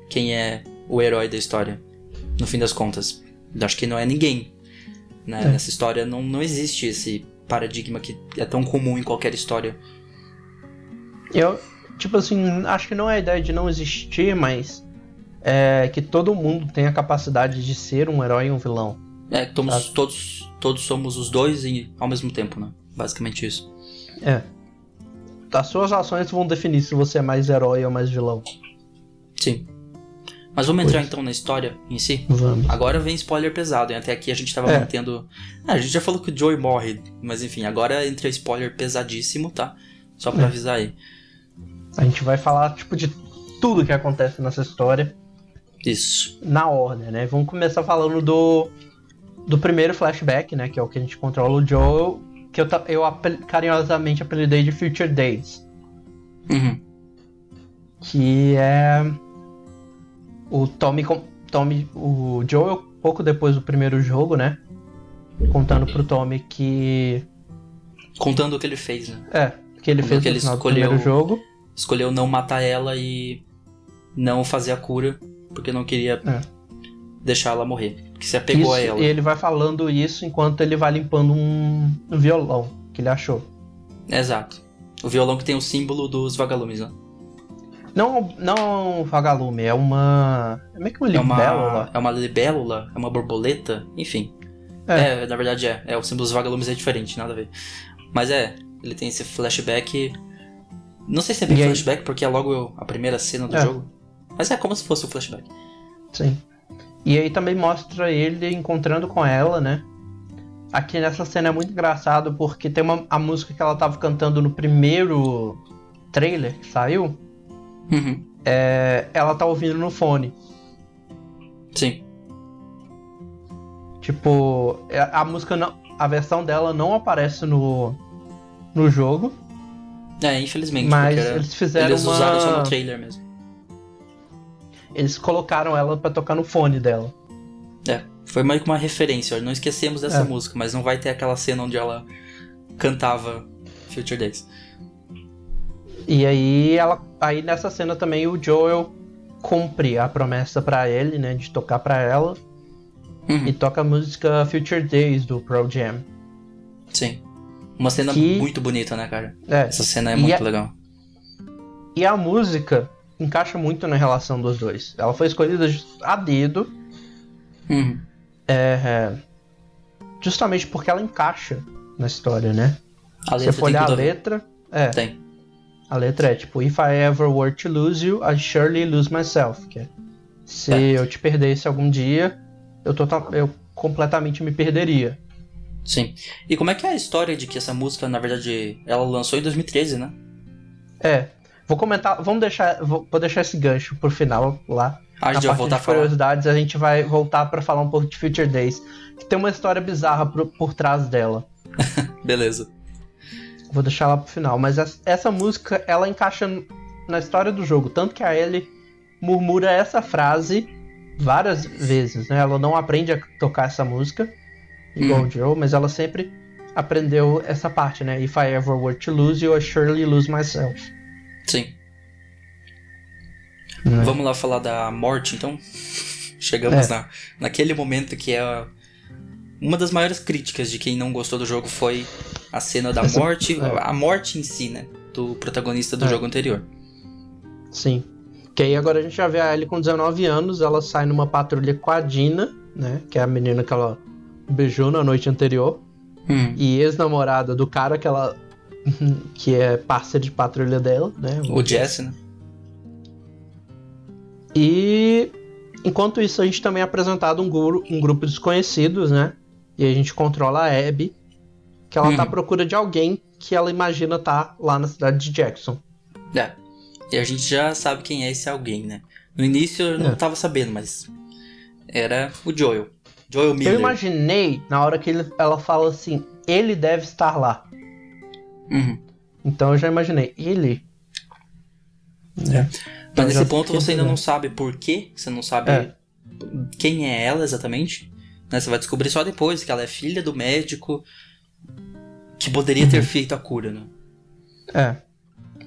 quem é o herói da história. No fim das contas, acho que não é ninguém. Né? É. Nessa história não, não existe esse paradigma que é tão comum em qualquer história. Eu, tipo assim, acho que não é a ideia de não existir, mas é que todo mundo tem a capacidade de ser um herói e um vilão. É, Tá. todos, todos somos os dois e ao mesmo tempo, né? Basicamente isso. É. As suas ações vão definir se você é mais herói ou mais vilão. Sim. Mas vamos entrar Pois. então na história em si? Vamos. Agora vem spoiler pesado, e até aqui a gente tava É. mantendo. Ah, a gente já falou que o Joey morre, mas enfim, agora entra spoiler pesadíssimo, tá? Só pra É. avisar aí. A gente vai falar, tipo, de tudo que acontece nessa história Isso. na ordem, né? Vamos começar falando do, do primeiro flashback, né? Que é o que a gente controla o Joel, que eu, eu apel- carinhosamente apelidei de Future Days. Uhum. Que é o Tommy, Tommy, o Joel, pouco depois do primeiro jogo, né? Contando pro Tommy que. Contando o que ele fez, né? É, que ele Quando fez que no ele escolheu- primeiro jogo. Escolheu não matar ela e não fazer a cura, porque não queria É. deixar ela morrer. Que se apegou Isso, a ela. E ele vai falando isso enquanto ele vai limpando um, violão que ele achou. Exato. O violão que tem o símbolo dos vagalumes, né? Não, não um vagalume, é uma. É meio que uma É uma, libélula. é uma libélula, é uma borboleta, enfim. É. É. na verdade é. É, o símbolo dos vagalumes é diferente, nada a ver. Mas é, ele tem esse flashback. Não sei se é bem E aí- flashback, porque é logo a primeira cena do É. jogo. Mas é como se fosse o flashback. Sim. E aí também mostra ele encontrando com ela, né? Aqui nessa cena é muito engraçado porque tem uma, a música que ela tava cantando no primeiro trailer que saiu, Uhum. é, ela tá ouvindo no fone. Sim. Tipo, é- a música não. A versão dela não aparece no, no jogo, É, infelizmente. mas eles fizeram eles uma. usaram só no trailer mesmo. Eles colocaram ela pra tocar no fone dela. É, foi meio que uma referência. ó, Não esquecemos dessa É. música, mas não vai ter aquela cena onde ela cantava Future Days. E aí ela. Aí nessa cena também o Joel cumpre a promessa pra ele, né? De tocar pra ela. Uhum, E toca a música Future Days do Pro Jam. Sim. Uma cena Que- muito bonita, né, cara? É. Essa cena é muito a- legal. E a música encaixa muito na relação dos dois. Ela foi escolhida a dedo, Uhum. é, justamente porque ela encaixa na história, né? A Se letra você for olhar a letra, é, Tem. a letra é tipo If I ever were to lose you, I surely lose myself. Que é, se É. eu te perdesse algum dia, eu, tota- eu completamente me perderia. Sim. E como é que é a história de que essa música, na verdade, ela lançou em 2013, né? É. Vou comentar, vamos deixar, vou, vou deixar esse gancho pro final lá. Ah, a gente Na vai parte voltar de curiosidades, a gente vai voltar pra falar um pouco de Future Days, que tem uma história bizarra por, por trás dela. Beleza. Vou deixar lá pro final, mas essa, essa música, ela encaixa na história do jogo, tanto que a Ellie murmura essa frase várias vezes, né? Ela não aprende a tocar essa música, igual Uhum. o Joe, mas ela sempre aprendeu essa parte, né? If I ever were to lose you, I surely lose myself. Sim. né? Vamos lá falar da morte, então? Chegamos É. na, naquele momento que é uma das maiores críticas de quem não gostou do jogo foi a cena da Essa- morte, é. a morte em si, né? Do protagonista do É. jogo anterior. Sim. Que aí agora a gente já vê a Ellie com 19 anos, ela sai numa patrulha com a Dina, né? Que é a menina que ela beijou na noite anterior. Hum. E ex-namorada do cara que ela. que é parceiro de patrulha dela, né? O Jesse, né? E enquanto isso, a gente também é apresentado um, guru- um grupo de desconhecidos, né? E a gente controla a Abby, que ela tá à Uhum. procura de alguém que ela imagina tá lá na cidade de Jackson. É. E a gente já sabe quem é esse alguém, né? No início eu não É. tava sabendo, mas era o Joel. Joel Miller. Eu imaginei, na hora que ele- ela fala assim, ele deve estar lá. Uhum. Então eu já imaginei, ele. É. Mas nesse já ponto você ainda não sabe por quê, você não sabe É. quem é ela exatamente. Né? Você vai descobrir só depois que ela é filha do médico que poderia Uhum. ter feito a cura, né? É.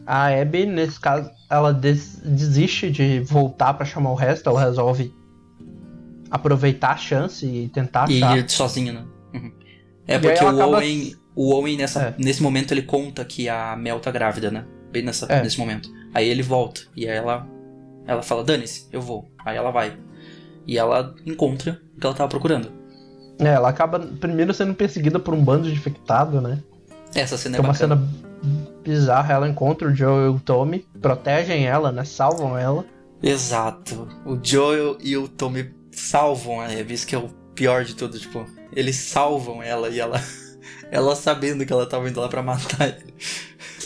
A Abby, nesse caso, ela des- desiste de voltar pra chamar o resto, ela resolve aproveitar a chance e tentar E achar. ir sozinha, né? Uhum. É E porque ela o acaba- Owen, o Owen nessa, É. nesse momento ele conta que a Mel tá grávida, né? Bem nessa, É. nesse momento. Aí ele volta e aí ela ela fala: "Dane-se, eu vou". Aí ela vai. E ela encontra o que ela tava procurando. É, ela acaba primeiro sendo perseguida por um bando de infectado, né? Essa cena é é uma bacana. cena bizarra. Ela encontra o Joe e o Tommy, protegem ela, né? Salvam ela. Exato. O Joel e o Tommy salvam a isso que é o pior de tudo, tipo, eles salvam ela e ela ela sabendo que ela tava indo lá pra matar ele.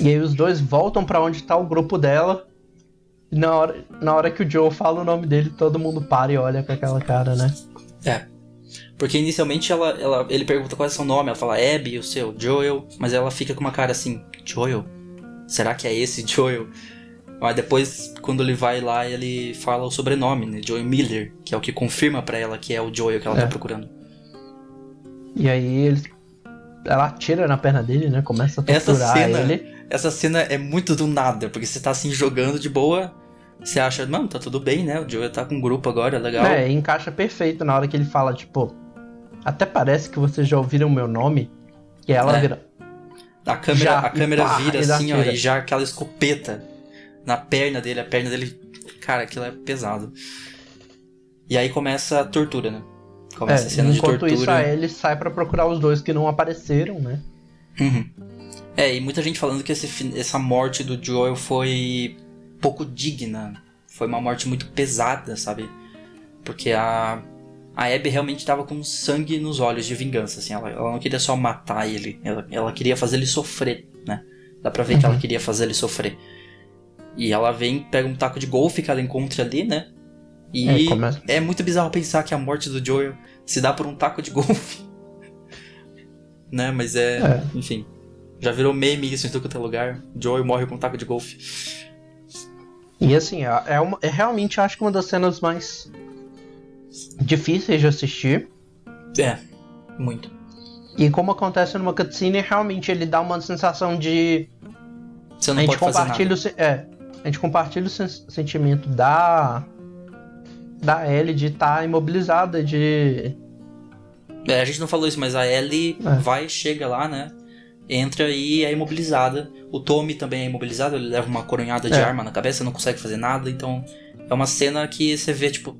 E aí os dois voltam pra onde tá o grupo dela. E na hora, na hora que o Joe fala o nome dele, todo mundo para e olha com aquela cara, né? É. Porque inicialmente ela, ela, ele pergunta qual é o seu nome, ela fala Abby, o seu, Joel, mas ela fica com uma cara assim, Joel? Será que é esse Joel? Mas depois, quando ele vai lá, ele fala o sobrenome, né? Joel Miller, que é o que confirma pra ela que é o Joel que ela É. tá procurando. E aí ele, ela atira na perna dele, né? Começa a Essa torturar cena- ele. Essa cena é muito do nada, porque você tá assim jogando de boa, você acha, mano, tá tudo bem, né? O Joel tá com um grupo agora, legal. É, encaixa perfeito na hora que ele fala, tipo, até parece que vocês já ouviram o meu nome. E ela É. vira. A câmera, Já, a câmera pá, vira assim, ó, e já aquela escopeta na perna dele, a perna dele, cara, aquilo é pesado. E aí começa a tortura, né? Começa a É, cena de enquanto tortura. isso, a Ellie sai pra procurar os dois que não apareceram, né? Uhum. É, e muita gente falando que esse, essa morte do Joel foi pouco digna. Foi uma morte muito pesada, sabe? Porque a. A Abby realmente tava com sangue nos olhos de vingança, assim. Ela, ela não queria só matar ele, ela, ela queria fazer ele sofrer, né? Dá pra ver que ela Uhum. queria fazer ele sofrer. E ela vem, pega um taco de golfe que ela encontra ali, né? E É, é muito bizarro pensar que a morte do Joel se dá por um taco de golfe. né? Mas é, É. Enfim. Já virou meme isso em todo é lugar. Joel morre com um taco de golfe. E assim, é, é, uma, é realmente acho que uma das cenas mais difíceis de assistir. É, muito. E como acontece numa cutscene, realmente ele dá uma sensação de. Você A não gente pode fazer compartilha nada. o, é, a gente compartilha o sen- sentimento da. Da Ellie de estar imobilizada, de. É, a gente não falou isso, mas a Ellie É. vai, chega lá, né? Entra e é imobilizada. O Tommy também é imobilizado, ele leva uma coronhada de É. arma na cabeça, não consegue fazer nada. Então, é uma cena que você vê, tipo...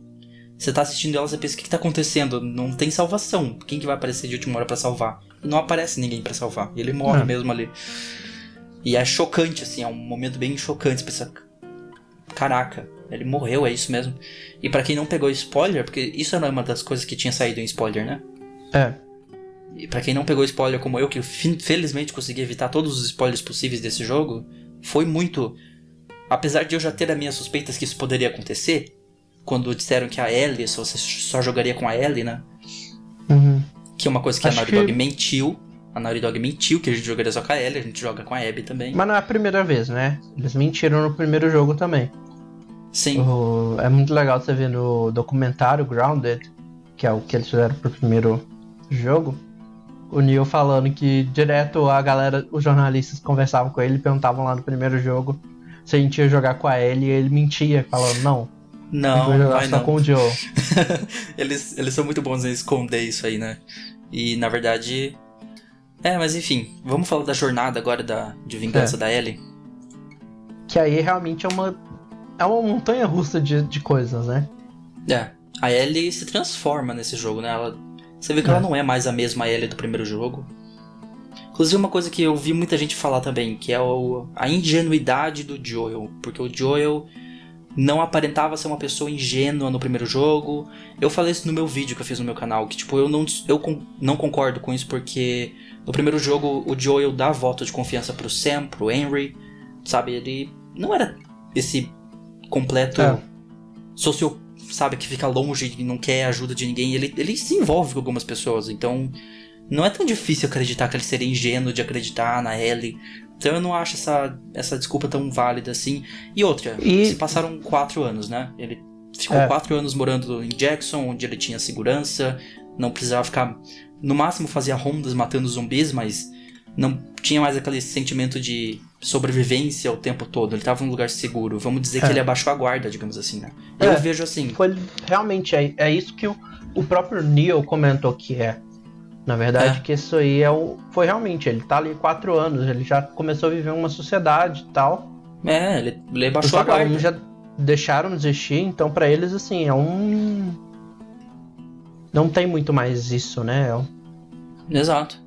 Você tá assistindo ela, você pensa, o que, que tá acontecendo? Não tem salvação. Quem que vai aparecer de última hora pra salvar? E não aparece ninguém pra salvar. Ele morre É. mesmo ali. E é chocante, assim, é um momento bem chocante. Você pensa, caraca, ele morreu, é isso mesmo. E pra quem não pegou spoiler, porque isso era uma das coisas que tinha saído em spoiler, né? É. e pra quem não pegou spoiler como eu, que felizmente consegui evitar todos os spoilers possíveis desse jogo, foi muito. Apesar de eu já ter as minhas suspeitas que isso poderia acontecer, quando disseram que a Ellie, só, você só jogaria com a Ellie, né? Uhum. Que é uma coisa que Acho a Naughty que- Dog mentiu. A Naughty Dog mentiu que a gente jogaria só com a Ellie, a gente joga com a Abby também. Mas não é a primeira vez, né? Eles mentiram no primeiro jogo também. Sim. O- é muito legal você ver no documentário Grounded, que é o que eles fizeram pro primeiro jogo, o Neil falando que direto a galera, os jornalistas conversavam com ele e perguntavam lá no primeiro jogo se a gente ia jogar com a Ellie e ele mentia, falando, não, Não, não jogar só não. com o Joe. eles, eles são muito bons em esconder isso aí, né? E na verdade. É, mas enfim, vamos falar da jornada agora da, de vingança É. da Ellie. Que aí realmente é uma, é uma montanha russa de, de coisas, né? É, a Ellie se transforma nesse jogo, né? Ela, você vê que É. ela não é mais a mesma Ellie do primeiro jogo. Inclusive, uma coisa que eu vi muita gente falar também, que é o, a ingenuidade do Joel. Porque o Joel não aparentava ser uma pessoa ingênua no primeiro jogo. Eu falei isso no meu vídeo que eu fiz no meu canal, que tipo, eu não, eu con- não concordo com isso porque no primeiro jogo o Joel dá voto de confiança pro Sam, pro Henry, sabe? Ele não era esse completo É. socio, sabe, que fica longe e não quer ajuda de ninguém. Ele, ele se envolve com algumas pessoas, então não é tão difícil acreditar que ele seria ingênuo de acreditar na Ellie. Então eu não acho essa, essa desculpa tão válida assim. E outra, E- se passaram quatro anos, né? Ele ficou É. quatro anos morando em Jackson, onde ele tinha segurança, não precisava ficar. No máximo fazia rondas matando zumbis, mas não tinha mais aquele sentimento de sobrevivência o tempo todo. Ele tava num lugar seguro. Vamos dizer É. que ele abaixou a guarda, digamos assim, né? É. Eu vejo assim. Foi realmente é, é isso que o, o próprio Neil comentou que é. Na verdade, É. que isso aí é o. Foi realmente, ele tá ali quatro anos, ele já começou a viver uma sociedade e tal. É, ele, ele Os abaixou a guarda. já deixaram de existir, então pra eles, assim, é um. Não tem muito mais isso, né? É um- Exato.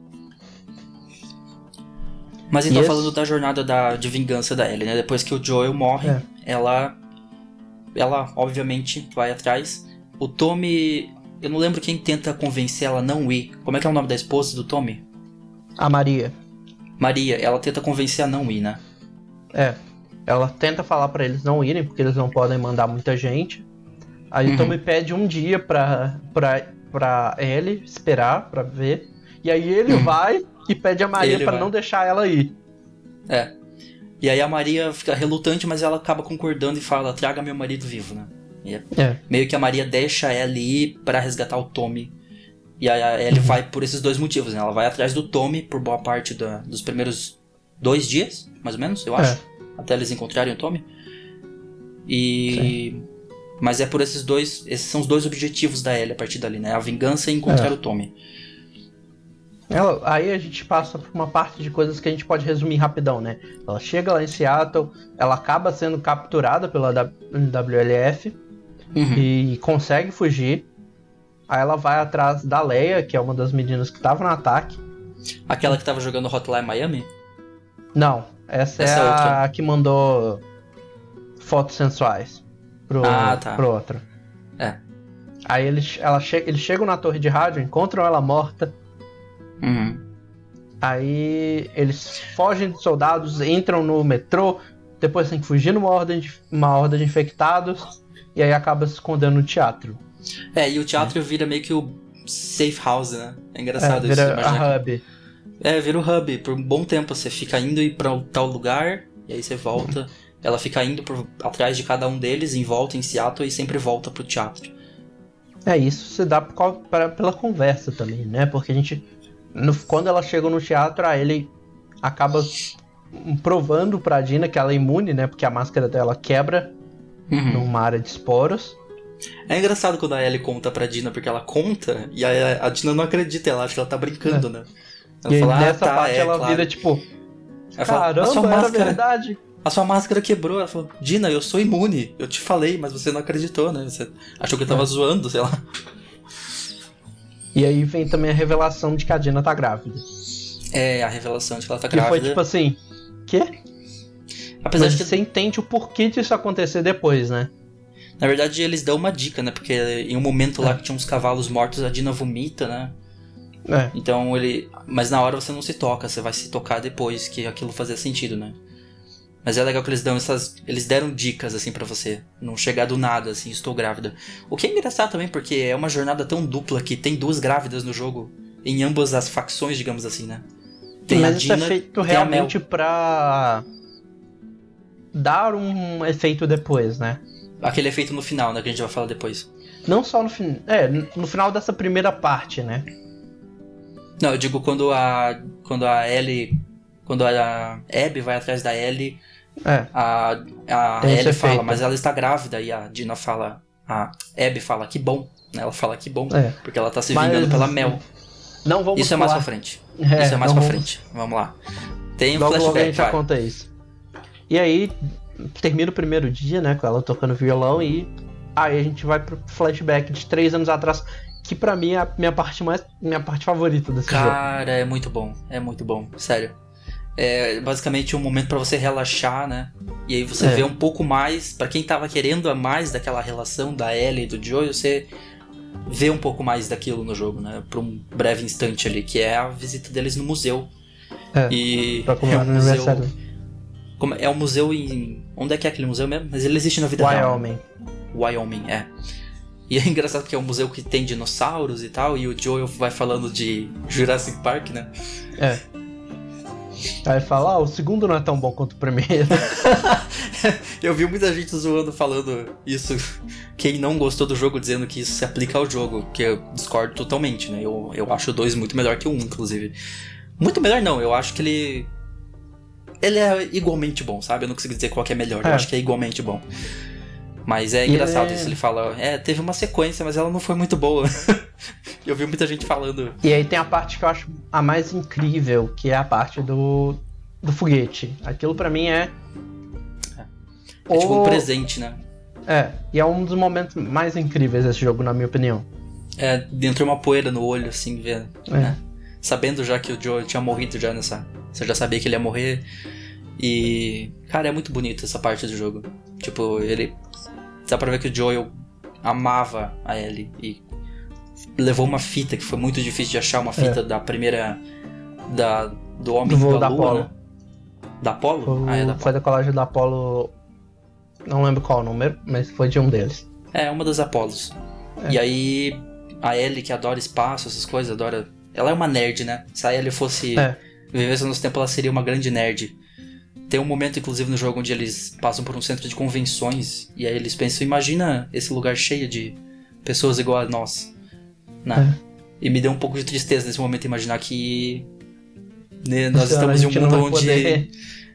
Mas então esse- falando da jornada da, de vingança da Ellie, né? Depois que o Joel morre, É. ela. Ela, obviamente, vai atrás. O Tommy. Eu não lembro quem tenta convencer ela a não ir. Como é que é o nome da esposa do Tommy? A Maria. Maria, ela tenta convencer a não ir, né? É. Ela tenta falar pra eles não irem, porque eles não podem mandar muita gente. Aí Uhum. o Tommy pede um dia pra, pra, pra Ellie esperar pra ver. E aí ele Uhum. vai e pede a Maria vai. não deixar ela ir. É. E aí a Maria fica relutante, mas ela acaba concordando e fala: traga meu marido vivo, né? E é É. meio que a Maria deixa ela ir pra resgatar o Tommy. E aí a Ellie vai por esses dois motivos, né? Ela vai atrás do Tommy por boa parte da- dos primeiros dois dias, mais ou menos, eu acho. Até eles encontrarem o Tommy. E. Mas é por esses dois. Esses são os dois objetivos da Ellie a partir dali, né? A vingança e encontrar É. o Tommy. Ela- aí a gente passa por uma parte de coisas que a gente pode resumir rapidão, né? Ela chega lá em Seattle, ela acaba sendo capturada pela WLF Uhum. e consegue fugir. Aí ela vai atrás da Leia, que é uma das meninas que estava no ataque. Aquela que tava jogando Hotline Miami? Não, essa, Essa é é a outra. que mandou fotos sensuais pro, Ah, tá. pro outro. É. Aí eles, ela che eles chegam na torre de rádio, encontram ela morta. Uhum. Aí eles fogem de soldados, entram no metrô, depois tem que fugir numa horda de, uma horda de infectados, e aí acaba se escondendo no teatro. É, e o teatro vira meio que o safe house, né? É É, engraçado isso. vira imaginar que- a hub. É, vira o hub. Por um bom tempo você fica indo e pra tal lugar, e aí você volta. Ela fica indo por, atrás de cada um deles, em volta em Seattle, e sempre volta pro teatro. É, isso se dá por pra- pela conversa também, né? Porque a gente. No- quando ela chega no teatro, aí ele acaba provando pra Dina que ela é imune, né? Porque a máscara dela quebra Uhum. numa área de esporos. É engraçado quando a Ellie conta pra Dina, porque ela conta, e a, a Dina não acredita, ela acha que ela tá brincando, né? Ela e fala, "Ah, nessa tá, parte é, ela claro." vira tipo. Ela fala, "A Caramba, era máscara- verdade. A sua máscara quebrou. Ela falou, Dina, eu sou imune. Eu te falei, mas você não acreditou, né? Você achou que eu É. tava zoando, sei lá. E aí vem também a revelação de que a Dina tá grávida. É, a revelação de que ela tá grávida. foi tipo assim. Quê? Apesar Mas de que, você entende o porquê disso acontecer depois, né? na verdade, eles dão uma dica, né? Porque em um momento É. lá que tinha uns cavalos mortos, a Dina vomita, né? É. Então ele. Mas na hora você não se toca, você vai se tocar depois que aquilo fazia sentido, né? Mas é legal que eles dão essas. Eles deram dicas assim para você. Não chegar do nada, assim, estou grávida. O que é engraçado também, porque é uma jornada tão dupla que tem duas grávidas no jogo. Em ambas as facções, digamos assim, né? Tem Mas a isso é Dina, feito realmente pra dar um efeito depois, né? Aquele efeito no final, né? Que a gente vai falar depois. Não só no final. É, no final dessa primeira parte, né? Não, eu digo quando a. Quando a Ellie. Quando a Abby vai atrás da Ellie, É. a, a Ellie fala, efeito. mas ela está grávida, e a Dina fala. A Abby fala, que bom. né? Ela fala que bom, É. porque ela tá se Mas- vingando pela Mel. Não vamos Isso é mais pra frente. É, Isso é mais pra vamos- frente. Vamos lá. Tem um Logo, logo a flashback, gente vai. conta isso. E aí, termina o primeiro dia, né? Com ela tocando violão e aí a gente vai pro flashback de três anos atrás, que pra mim é a minha parte mais. minha parte favorita desse jogo. Cara, é muito bom. É muito bom. Sério. É basicamente um momento pra você relaxar, né? E aí você É. vê um pouco mais, pra quem tava querendo a mais daquela relação da Ellie e do Joel, você vê um pouco mais daquilo no jogo, né? Por um breve instante ali, que é a visita deles no museu. É, E Pra é um museu. como- É um museu em. Onde é que é aquele museu mesmo? Mas ele existe na vida real. Wyoming. Wyoming, é. E é engraçado porque é um museu que tem dinossauros e tal, e o Joel vai falando de Jurassic Park, né? É. Aí fala, ah, o segundo não é tão bom quanto o primeiro. Eu vi muita gente zoando falando isso. Quem não gostou do jogo dizendo que isso se aplica ao jogo, que eu discordo totalmente, né? Eu, eu acho o 2 muito melhor que o 1, um, inclusive. Muito melhor não, eu acho que ele. Ele é igualmente bom, sabe? Eu não consigo dizer qual que é melhor, eu É. acho que é igualmente bom. Mas é engraçado é- isso, ele fala, é, teve uma sequência, mas ela não foi muito boa. eu vi muita gente falando. E aí tem a parte que eu acho a mais incrível, que é a parte do, do foguete. Aquilo pra mim é. É tipo um o- presente, né? É, e é um dos momentos mais incríveis desse jogo, na minha opinião. É, entrou uma poeira no olho, assim, vendo. É. né? Sabendo já que o Joe tinha morrido já nessa. Você já sabia que ele ia morrer. E. Cara, é muito bonito essa parte do jogo. Tipo, ele. Dá pra ver que o Joel amava a Ellie. E levou uma fita que foi muito difícil de achar uma fita da primeira. Da, do Homem É. Do da da Lua, Apollo. né? Da Apollo? O- Ah, é da Apollo. Foi da colagem da Apollo. Não lembro qual o número, mas foi de um deles. É, uma das Apolos. É. E aí, a Ellie que adora espaço, essas coisas, adora. Ela é uma nerd, né? Se a Ellie fosse. É. Vivesse no nosso tempo, ela seria uma grande nerd. Tem um momento, inclusive, no jogo onde eles passam por um centro de convenções. E aí eles pensam: imagina esse lugar cheio de pessoas igual a nós. Né? É. E me deu um pouco de tristeza nesse momento imaginar que. né, nós Senhora, estamos em um mundo onde. poder-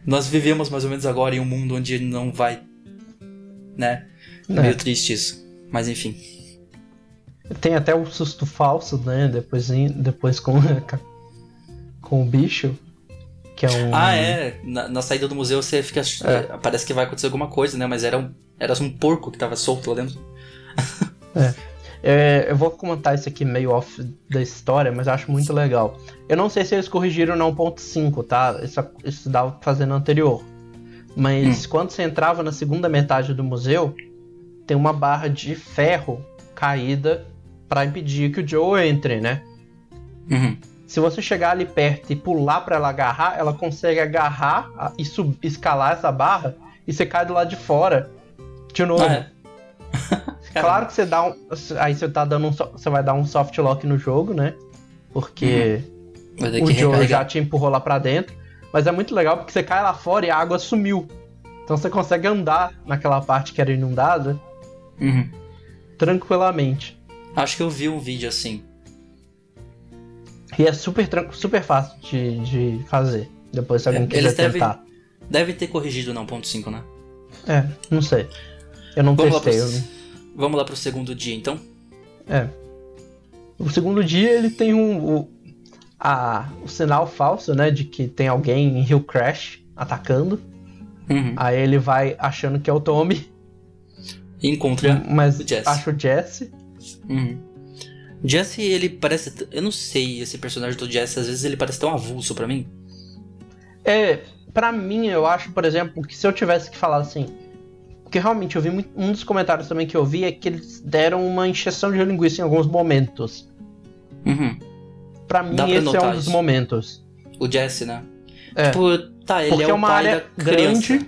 Nós vivemos mais ou menos agora em um mundo onde não vai. Né? É É. meio triste isso. Mas enfim. Tem até o susto falso, né? Depois, depois com, com o bicho. Que é um. Ah, é. Na, na saída do museu você fica. É. Parece que vai acontecer alguma coisa, né? Mas era um, era um porco que tava solto lá dentro. É, eu vou comentar isso aqui meio off da história, mas acho muito legal. Eu não sei se eles corrigiram na 1.5, tá? Isso, isso dava pra fazer no anterior. Mas quando você entrava na segunda metade do museu, tem uma barra de ferro caída pra impedir que o Joe entre, né? Uhum. Se você chegar ali perto e pular pra ela agarrar, ela consegue agarrar e sub- escalar essa barra e você cai do lado de fora. De novo. Ah, é. Claro que você dá um. Aí você tá dando um. Você vai dar um soft lock no jogo, né? Porque ter o Joe já te empurrou lá pra dentro. Mas é muito legal porque você cai lá fora e a água sumiu. Então você consegue andar naquela parte que era inundada Uhum. tranquilamente. Acho que eu vi um vídeo assim. E é super, super fácil de, de fazer. Depois se alguém É, quiser devem- tentar. Deve ter corrigido na 1.5, né? É, não sei. Eu não Vamos testei. pro, eu não- vamos lá pro segundo dia, então? É. O segundo dia ele tem um. O, a, o sinal falso, né? De que tem alguém em Hill Crash atacando. Uhum. Aí ele vai achando que é o Tommy, E encontra mas o Jesse. acha o Jesse. Uhum. Jesse, ele parece. Eu não sei, esse personagem do Jesse, às vezes ele parece tão avulso pra mim. É, pra mim, eu acho, por exemplo, que se eu tivesse que falar assim. Porque realmente eu vi muito, um dos comentários também que eu vi é que eles deram uma encheção de linguiça em alguns momentos. Uhum. pra mim pra esse é um dos isso. momentos. O Jesse, né? É. Tipo, tá, ele Porque é é uma área grande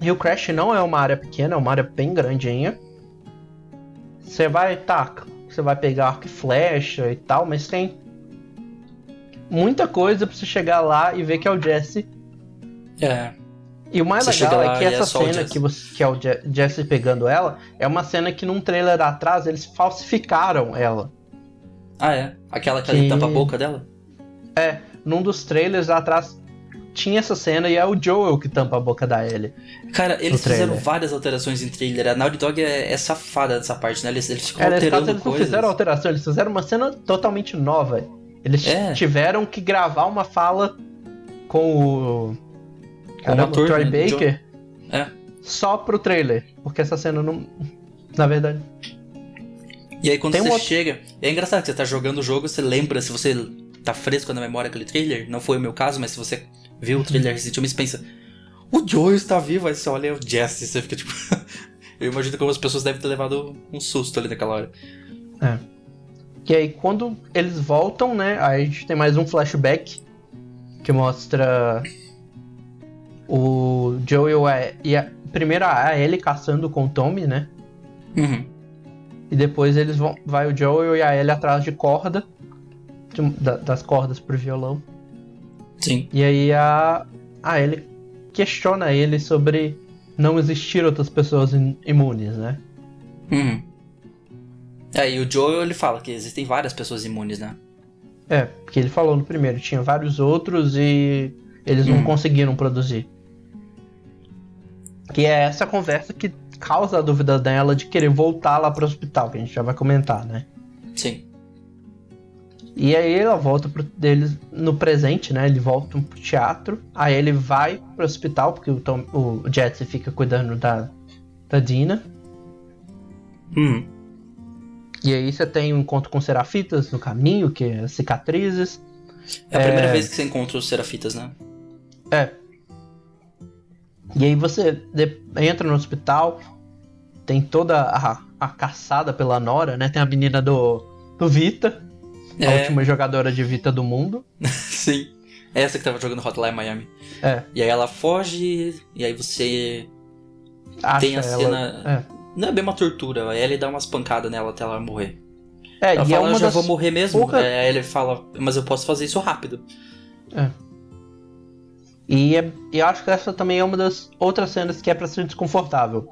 e o Crash não é uma área pequena, é uma área bem grandinha. Você vai, tá, você vai pegar arco e flecha e tal, mas tem muita coisa pra você chegar lá e ver que é o Jesse. É. E o mais Você legal é que é essa cena que, você, que é o Je- Jesse pegando ela é uma cena que num trailer atrás eles falsificaram ela. Ah, é? Aquela que Que- tampa a boca dela? É, num dos trailers atrás tinha essa cena e é o Joel que tampa a boca da Ellie. Cara, eles fizeram várias alterações em trailer. A Naughty Dog é, é safada nessa parte, né? Eles, eles ficam É, alterando caso eles não coisas. fizeram alteração, eles fizeram uma cena totalmente nova. Eles É. tiveram que gravar uma fala com o. Caramba, o Troy né, Baker É. só pro trailer. Porque essa cena não. Na verdade. E aí quando Tem um você outro- chega. É engraçado que você tá jogando o jogo, você lembra, se você tá fresco na memória aquele trailer, não foi o meu caso, mas se você viu o trailer recentemente, você pensa. O Joe está vivo, aí você olha é o Jesse, você fica tipo. Eu imagino como as pessoas devem ter levado um susto ali naquela hora. E aí quando eles voltam, né? Aí a gente tem mais um flashback que mostra o Joel é- e a, primeiro a Ellie caçando com o Tommy, né? Uhum. E depois eles vão. Vai o Joel e a Ellie atrás de corda. de- da- das cordas pro violão. Sim. E aí a, a Ellie questiona ele sobre não existir outras pessoas imunes, né? Uhum. É, e o Joel ele fala que existem várias pessoas imunes, né? É, porque ele falou no primeiro, tinha vários outros e eles não Hum. conseguiram produzir. Que é essa conversa que causa a dúvida dela de querer voltar lá pro hospital, que a gente já vai comentar, né? Sim. E aí ela volta pro deles no presente, né? Ele volta pro teatro. Aí ele vai pro hospital, porque o, Tom, o Jesse fica cuidando da, da Dina. Uhum. E aí você tem um encontro com Serafitas no caminho, que é cicatrizes. É a primeira É. vez que você encontra os Serafitas, né? É. E aí você entra no hospital, tem toda a, a caçada pela Nora, né? Tem a menina do, do Vita, a É. última jogadora de Vita do mundo. Sim. Essa que tava jogando Hotline Miami. É. E aí ela foge, e aí você. Acha Tem a ela- cena- Não é bem uma tortura, a Ellie dá umas pancadas nela até ela morrer. É, ela e fala, é uma eu já das vou morrer mesmo. poucas- Aí a Ellie fala, mas eu posso fazer isso rápido. E, é- e eu acho que essa também é uma das outras cenas que é pra ser desconfortável.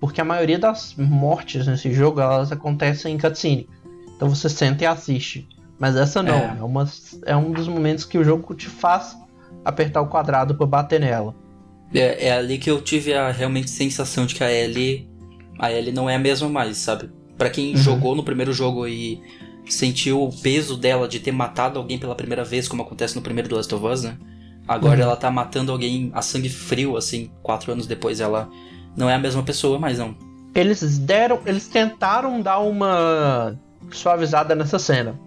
Porque a maioria das mortes nesse jogo, elas acontecem em cutscene. Então você senta e assiste. Mas essa não, É. é, uma, é um dos momentos que o jogo te faz apertar o quadrado pra bater nela. É, é ali que eu tive a realmente sensação de que a Ellie. A Ellie não é a mesma mais, sabe? Pra quem Uhum. jogou no primeiro jogo e sentiu o peso dela de ter matado alguém pela primeira vez, como acontece no primeiro The Last of Us, né? Agora Uhum. ela tá matando alguém a sangue frio, assim, quatro anos depois. Ela não é a mesma pessoa, mas não. Eles deram. Eles tentaram dar uma suavizada nessa cena.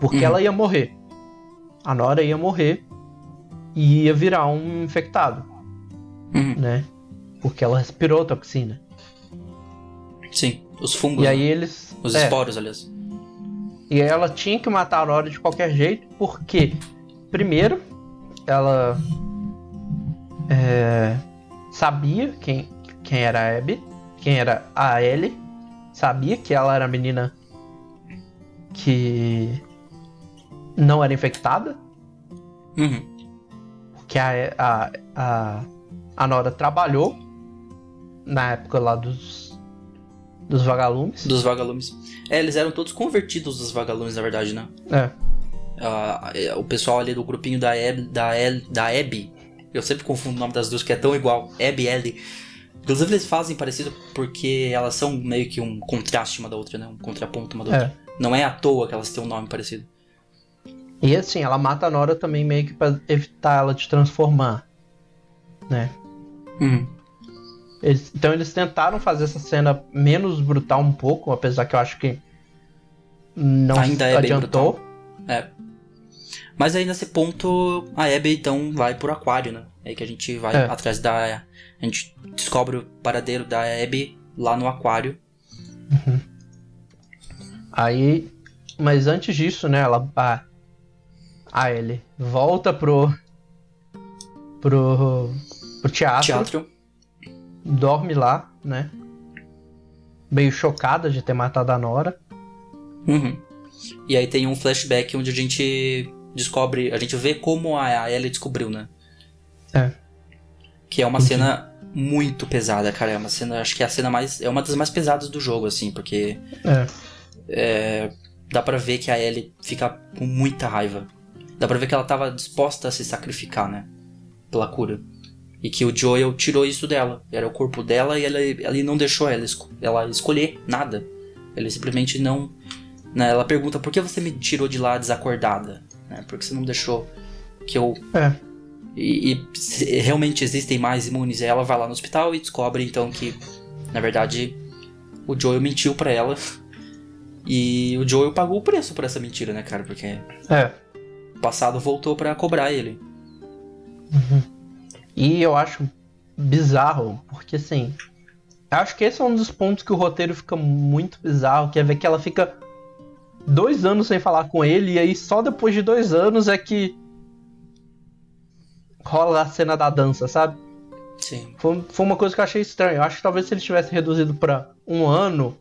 Porque Uhum. ela ia morrer. A Nora ia morrer e ia virar um infectado, Uhum. né? Porque ela respirou toxina. Sim, os fungos. E aí né? eles. Os é, esporos, aliás. e aí ela tinha que matar a Nora de qualquer jeito, porque primeiro ela é, sabia quem, quem era a Abby, quem era a Ellie, sabia que ela era a menina que não era infectada, Uhum. porque a, a, a, a Nora trabalhou na época lá dos, dos vagalumes. Dos vagalumes. É, eles eram todos convertidos dos vagalumes, na verdade, né? É. É, o pessoal ali do grupinho da Eb, da El, da Abby. Eu sempre confundo o nome das duas, que é tão igual. Abby e Ellie. Inclusive eles fazem parecido porque elas são meio que um contraste uma da outra, né? Um contraponto uma da outra. Não é à toa que elas têm um nome parecido. E assim, ela mata a Nora também meio que pra evitar ela de transformar, né? Uhum. Eles- então eles tentaram fazer essa cena menos brutal um pouco, apesar que eu acho que não Ainda é bem adiantou. É. Mas aí nesse ponto, a Abby então vai pro aquário, né? É aí que a gente vai É. atrás da. A gente descobre o paradeiro da Abby lá no aquário. Aí, mas antes disso, né, ela, a a Ellie volta pro. pro. pro teatro, Teatro. dorme lá, né? Meio chocada de ter matado a Nora. Uhum. E aí tem um flashback onde a gente descobre, a gente vê como a Ellie descobriu, né? É. Que é uma cena muito pesada, cara. É uma cena, acho que é a cena mais, é uma das mais pesadas do jogo, assim, porque É. é, dá pra ver que a Ellie fica com muita raiva. Dá pra ver que ela tava disposta a se sacrificar, né? Pela cura. E que o Joel tirou isso dela. Era o corpo dela e ela, ele não deixou ela, ela escolher nada. Ele simplesmente não. Né? Ela pergunta por que você me tirou de lá desacordada? Né? Por que você não deixou que eu. É. E, e realmente existem mais imunes. Aí ela vai lá no hospital e descobre então que, na verdade, o Joel mentiu pra ela. E o Joel pagou o preço por essa mentira, né, cara? Porque É. o passado voltou pra cobrar ele. E eu acho bizarro, porque assim. Acho que esse é um dos pontos que o roteiro fica muito bizarro, que é ver que ela fica dois anos sem falar com ele, e aí só depois de dois anos é que rola a cena da dança, sabe? Sim. Foi, foi uma coisa que eu achei estranha. Eu acho que talvez se eles tivessem reduzido pra um ano,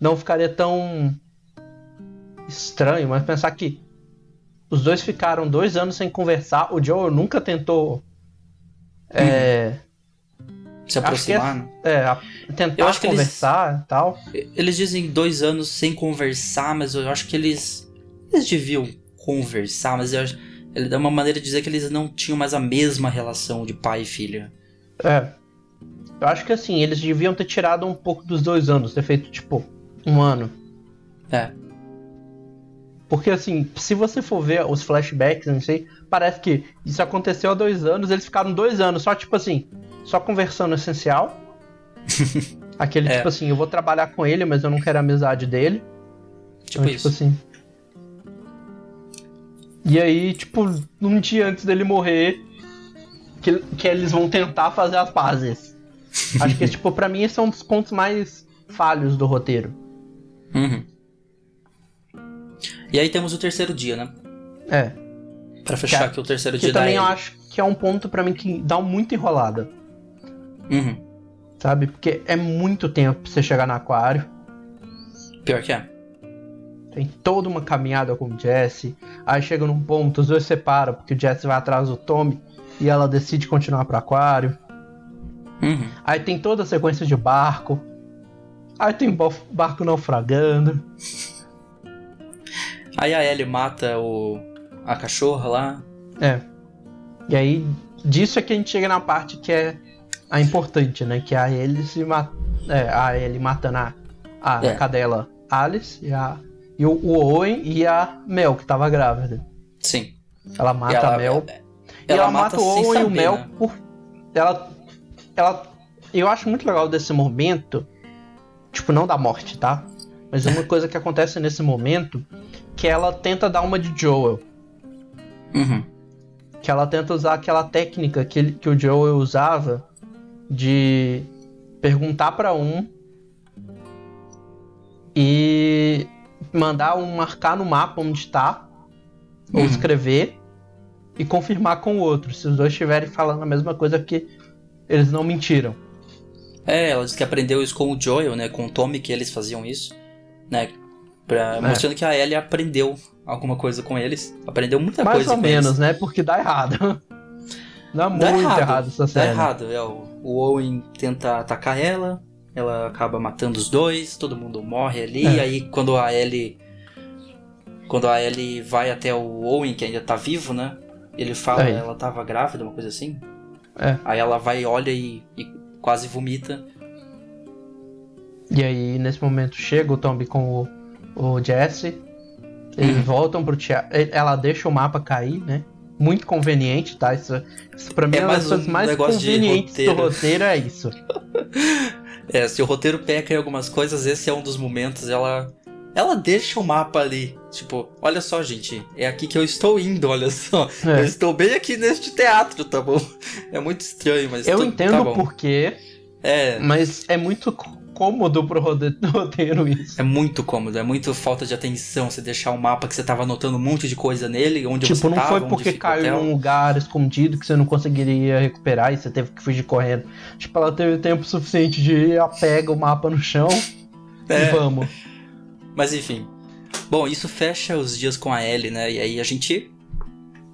não ficaria tão estranho, mas pensar que os dois ficaram dois anos sem conversar, o Joel nunca tentou. É, Se é, aproximar. né? é, tentar Eu acho que eles- conversar e tal. Eles dizem dois anos sem conversar, mas eu acho que eles. Eles deviam conversar, mas eu acho. Ele dá uma maneira de dizer que eles não tinham mais a mesma relação de pai e filha. É. Eu acho que assim, eles deviam ter tirado um pouco dos dois anos, ter feito tipo um ano. É. Porque assim, se você for ver os flashbacks, não sei, parece que isso aconteceu há dois anos, eles ficaram dois anos só tipo assim, só conversando essencial. Aquele É. tipo assim, eu vou trabalhar com ele, mas eu não quero a amizade dele. Tipo Então, isso. assim. E aí, tipo, um dia antes dele morrer, que, que eles vão tentar fazer as pazes. Acho que, tipo, pra mim esse é um dos pontos mais falhos do roteiro. Uhum. E aí temos o terceiro dia, né? É. Pra fechar Que- aqui o terceiro Que dia da também eu acho que é um ponto pra mim que dá muito enrolada, Uhum. sabe? Porque é muito tempo pra você chegar no aquário. Pior que é. Tem toda uma caminhada com o Jesse. Aí chega num ponto, os dois separam, porque o Jesse vai atrás do Tommy e ela decide continuar pro aquário. Uhum. Aí tem toda a sequência de barco. Aí tem barco naufragando. Aí a Ellie mata o. a cachorra lá. É. E aí, disso é que a gente chega na parte que é a importante, né? Que é a ma é, a Ellie matando a, a É. cadela Alice e, a, e o, o Owen e a Mel, que tava grávida. Sim. Ela mata ela, a Mel. ela, e ela mata o sem Owen e o Mel né? por. Ela. Ela. Eu acho muito legal desse momento. Tipo, não da morte, tá? Mas uma coisa que acontece nesse momento. Que ela tenta dar uma de Joel. Uhum. Que ela tenta usar aquela técnica que, ele- que o Joel usava. De perguntar pra um. E mandar um marcar no mapa onde tá. Ou Uhum. escrever. E confirmar com o outro. Se os dois estiverem falando a mesma coisa que eles não mentiram. É, ela disse que aprendeu isso com o Joel, né? Com o Tommy, que eles faziam isso, né? Pra, É. Mostrando que a Ellie aprendeu alguma coisa com eles. Aprendeu muita Mais coisa ou com menos, eles. né? Porque dá errado. Dá, Dá muito errado, errado, essa Dá cena. errado, é. O, o Owen tenta atacar ela, ela acaba matando os dois, todo mundo morre ali, É. aí quando a Ellie. Quando a Ellie vai até o Owen, que ainda tá vivo, né? Ele fala, Aí. ela tava grávida, uma coisa assim. É. Aí ela vai, olha e, e quase vomita. E aí, nesse momento, chega o Tommy com o, o Jesse. Eles Uhum. voltam pro teatro. Ela deixa o mapa cair, né? Muito conveniente, tá? Isso, isso pra mim É é uma das coisas um mais convenientes do roteiro. roteiro, é isso. É, se o roteiro peca em algumas coisas, esse é um dos momentos. Ela. Ela deixa o mapa ali. Tipo, olha só, gente. É aqui que eu estou indo, olha só. É. Eu estou bem aqui neste teatro, tá bom? É muito estranho, mas. Eu tu- entendo tá o porquê, É, mas é muito cômodo pro roteiro isso. É muito cômodo, é muito falta de atenção você deixar um mapa que você tava anotando um monte de coisa nele, onde Tipo, você não tava, foi porque caiu hotel. num lugar escondido que você não conseguiria recuperar e você teve que fugir correndo. Tipo, ela teve tempo suficiente de ir, ela pega o mapa no chão É. e vamos. Mas enfim. Bom, isso fecha os dias com a Ellie, né? E aí a gente.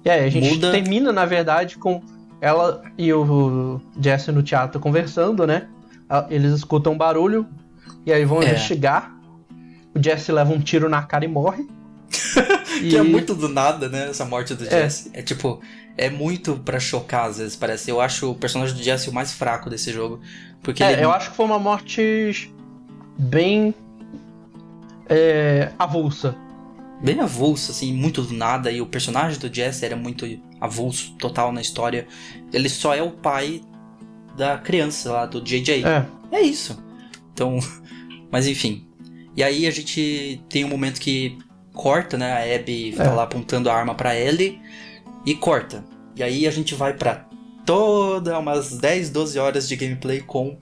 Aí, a gente Muda. termina, na verdade, com ela e o Jesse no teatro conversando, né? Eles escutam um barulho e aí vão É. investigar. O Jesse leva um tiro na cara e morre. Que é muito do nada, né? Essa morte do É. Jesse. É tipo. É muito pra chocar, às vezes, parece. Eu acho o personagem do Jesse o mais fraco desse jogo. Porque É, ele. eu acho que foi uma morte bem é, avulsa. bem avulso, assim, muito do nada. E o personagem do Jesse era muito avulso, total na história. Ele só é o pai da criança lá, do JJ. É, É isso. Então, mas enfim. E aí a gente tem um momento que corta, né? A Abby tá É. lá apontando a arma pra Ellie e corta. E aí a gente vai pra toda umas 10, 12 horas de gameplay com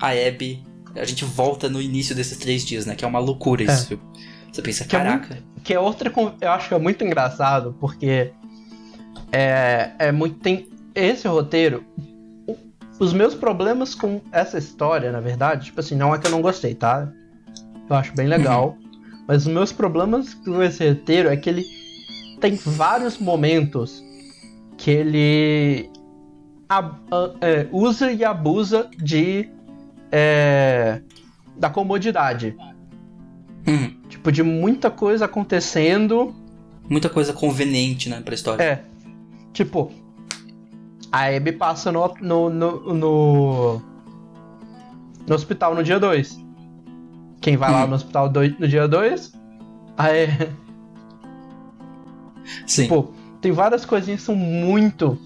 a Abby. A gente volta no início desses três dias, né? Que é uma loucura É. isso. Você pensa, Que é caraca. que é outra. Eu acho que é muito engraçado, porque é, é muito. Tem esse roteiro. Os meus problemas com essa história, na verdade, tipo assim, não é que eu não gostei, tá? Eu acho bem legal. Mas os meus problemas com esse roteiro é que ele tem vários momentos que ele ab- a- é, usa e abusa de. é, da comodidade. Uhum. Tipo, de muita coisa acontecendo. Muita coisa conveniente, né, pra história. É. Tipo, a Abby passa no, no, no, no, no hospital no dia 2. Quem vai lá Uhum. no hospital dois- no dia 2? Aí, Sim. tipo, tem várias coisinhas que são muito.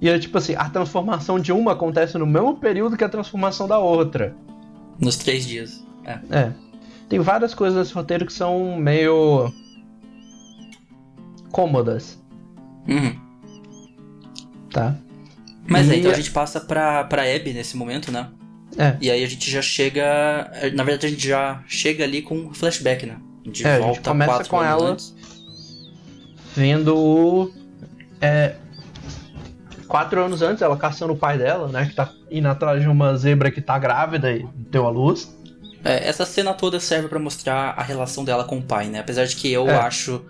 E é tipo assim, a transformação de uma acontece no mesmo período que a transformação da outra. Nos três dias. É. É. Tem várias coisas nesse roteiro que são meio. cômodas, Uhum. Tá? Mas é, E- então a gente passa pra, pra Abby nesse momento, né? É. E aí a gente já chega. Na verdade, a gente já chega ali com um flashback, né? De É, a gente volta começa quatro com anos ela. antes. vendo o. É, quatro anos antes, ela caçando o pai dela, né? Que tá indo atrás de uma zebra que tá grávida e deu a luz. É, essa cena toda serve pra mostrar a relação dela com o pai, né? Apesar de que eu É. acho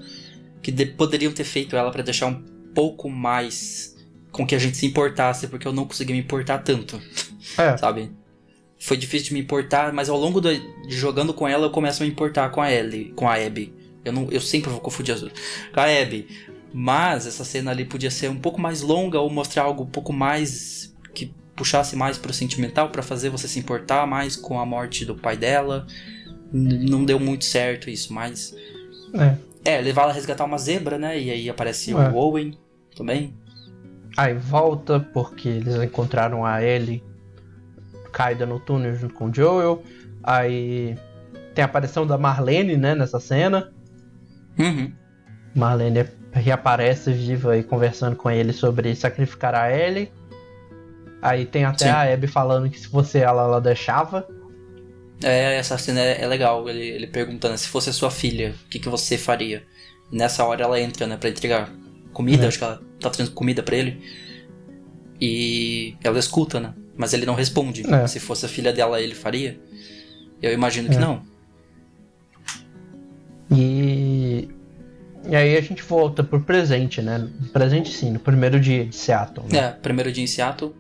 que de- poderiam ter feito ela pra deixar um pouco mais com que a gente se importasse, porque eu não consegui me importar tanto, É. sabe? Foi difícil de me importar, mas ao longo da- de jogando com ela eu começo a me importar com a Ellie, com a Abby. Eu, não, eu sempre vou confundir as duas. Com a Abby. Mas essa cena ali podia ser um pouco mais longa ou mostrar algo um pouco mais. que puxasse mais pro sentimental pra fazer você se importar mais com a morte do pai dela. N- Não deu muito certo isso, mas. É. É, levar ela a resgatar uma zebra, né? E aí aparece É. o Owen também. Aí volta porque eles encontraram a Ellie caída no túnel junto com o Joel. Aí tem a aparição da Marlene, né, nessa cena. Uhum. Marlene reaparece viva e conversando com ele sobre sacrificar a Ellie. Aí tem até Sim. a Abby falando que se fosse ela, ela deixava. É, essa cena é, é legal. Ele, ele perguntando se fosse a sua filha, o que, que você faria? E nessa hora ela entra, né, pra entregar comida, É. acho que ela tá trazendo comida pra ele. E ela escuta, né? Mas ele não responde. É. Se fosse a filha dela, ele faria? Eu imagino que É. não. E. E aí a gente volta pro presente, né? Presente sim, no primeiro dia de Seattle. Né? É, primeiro dia em Seattle.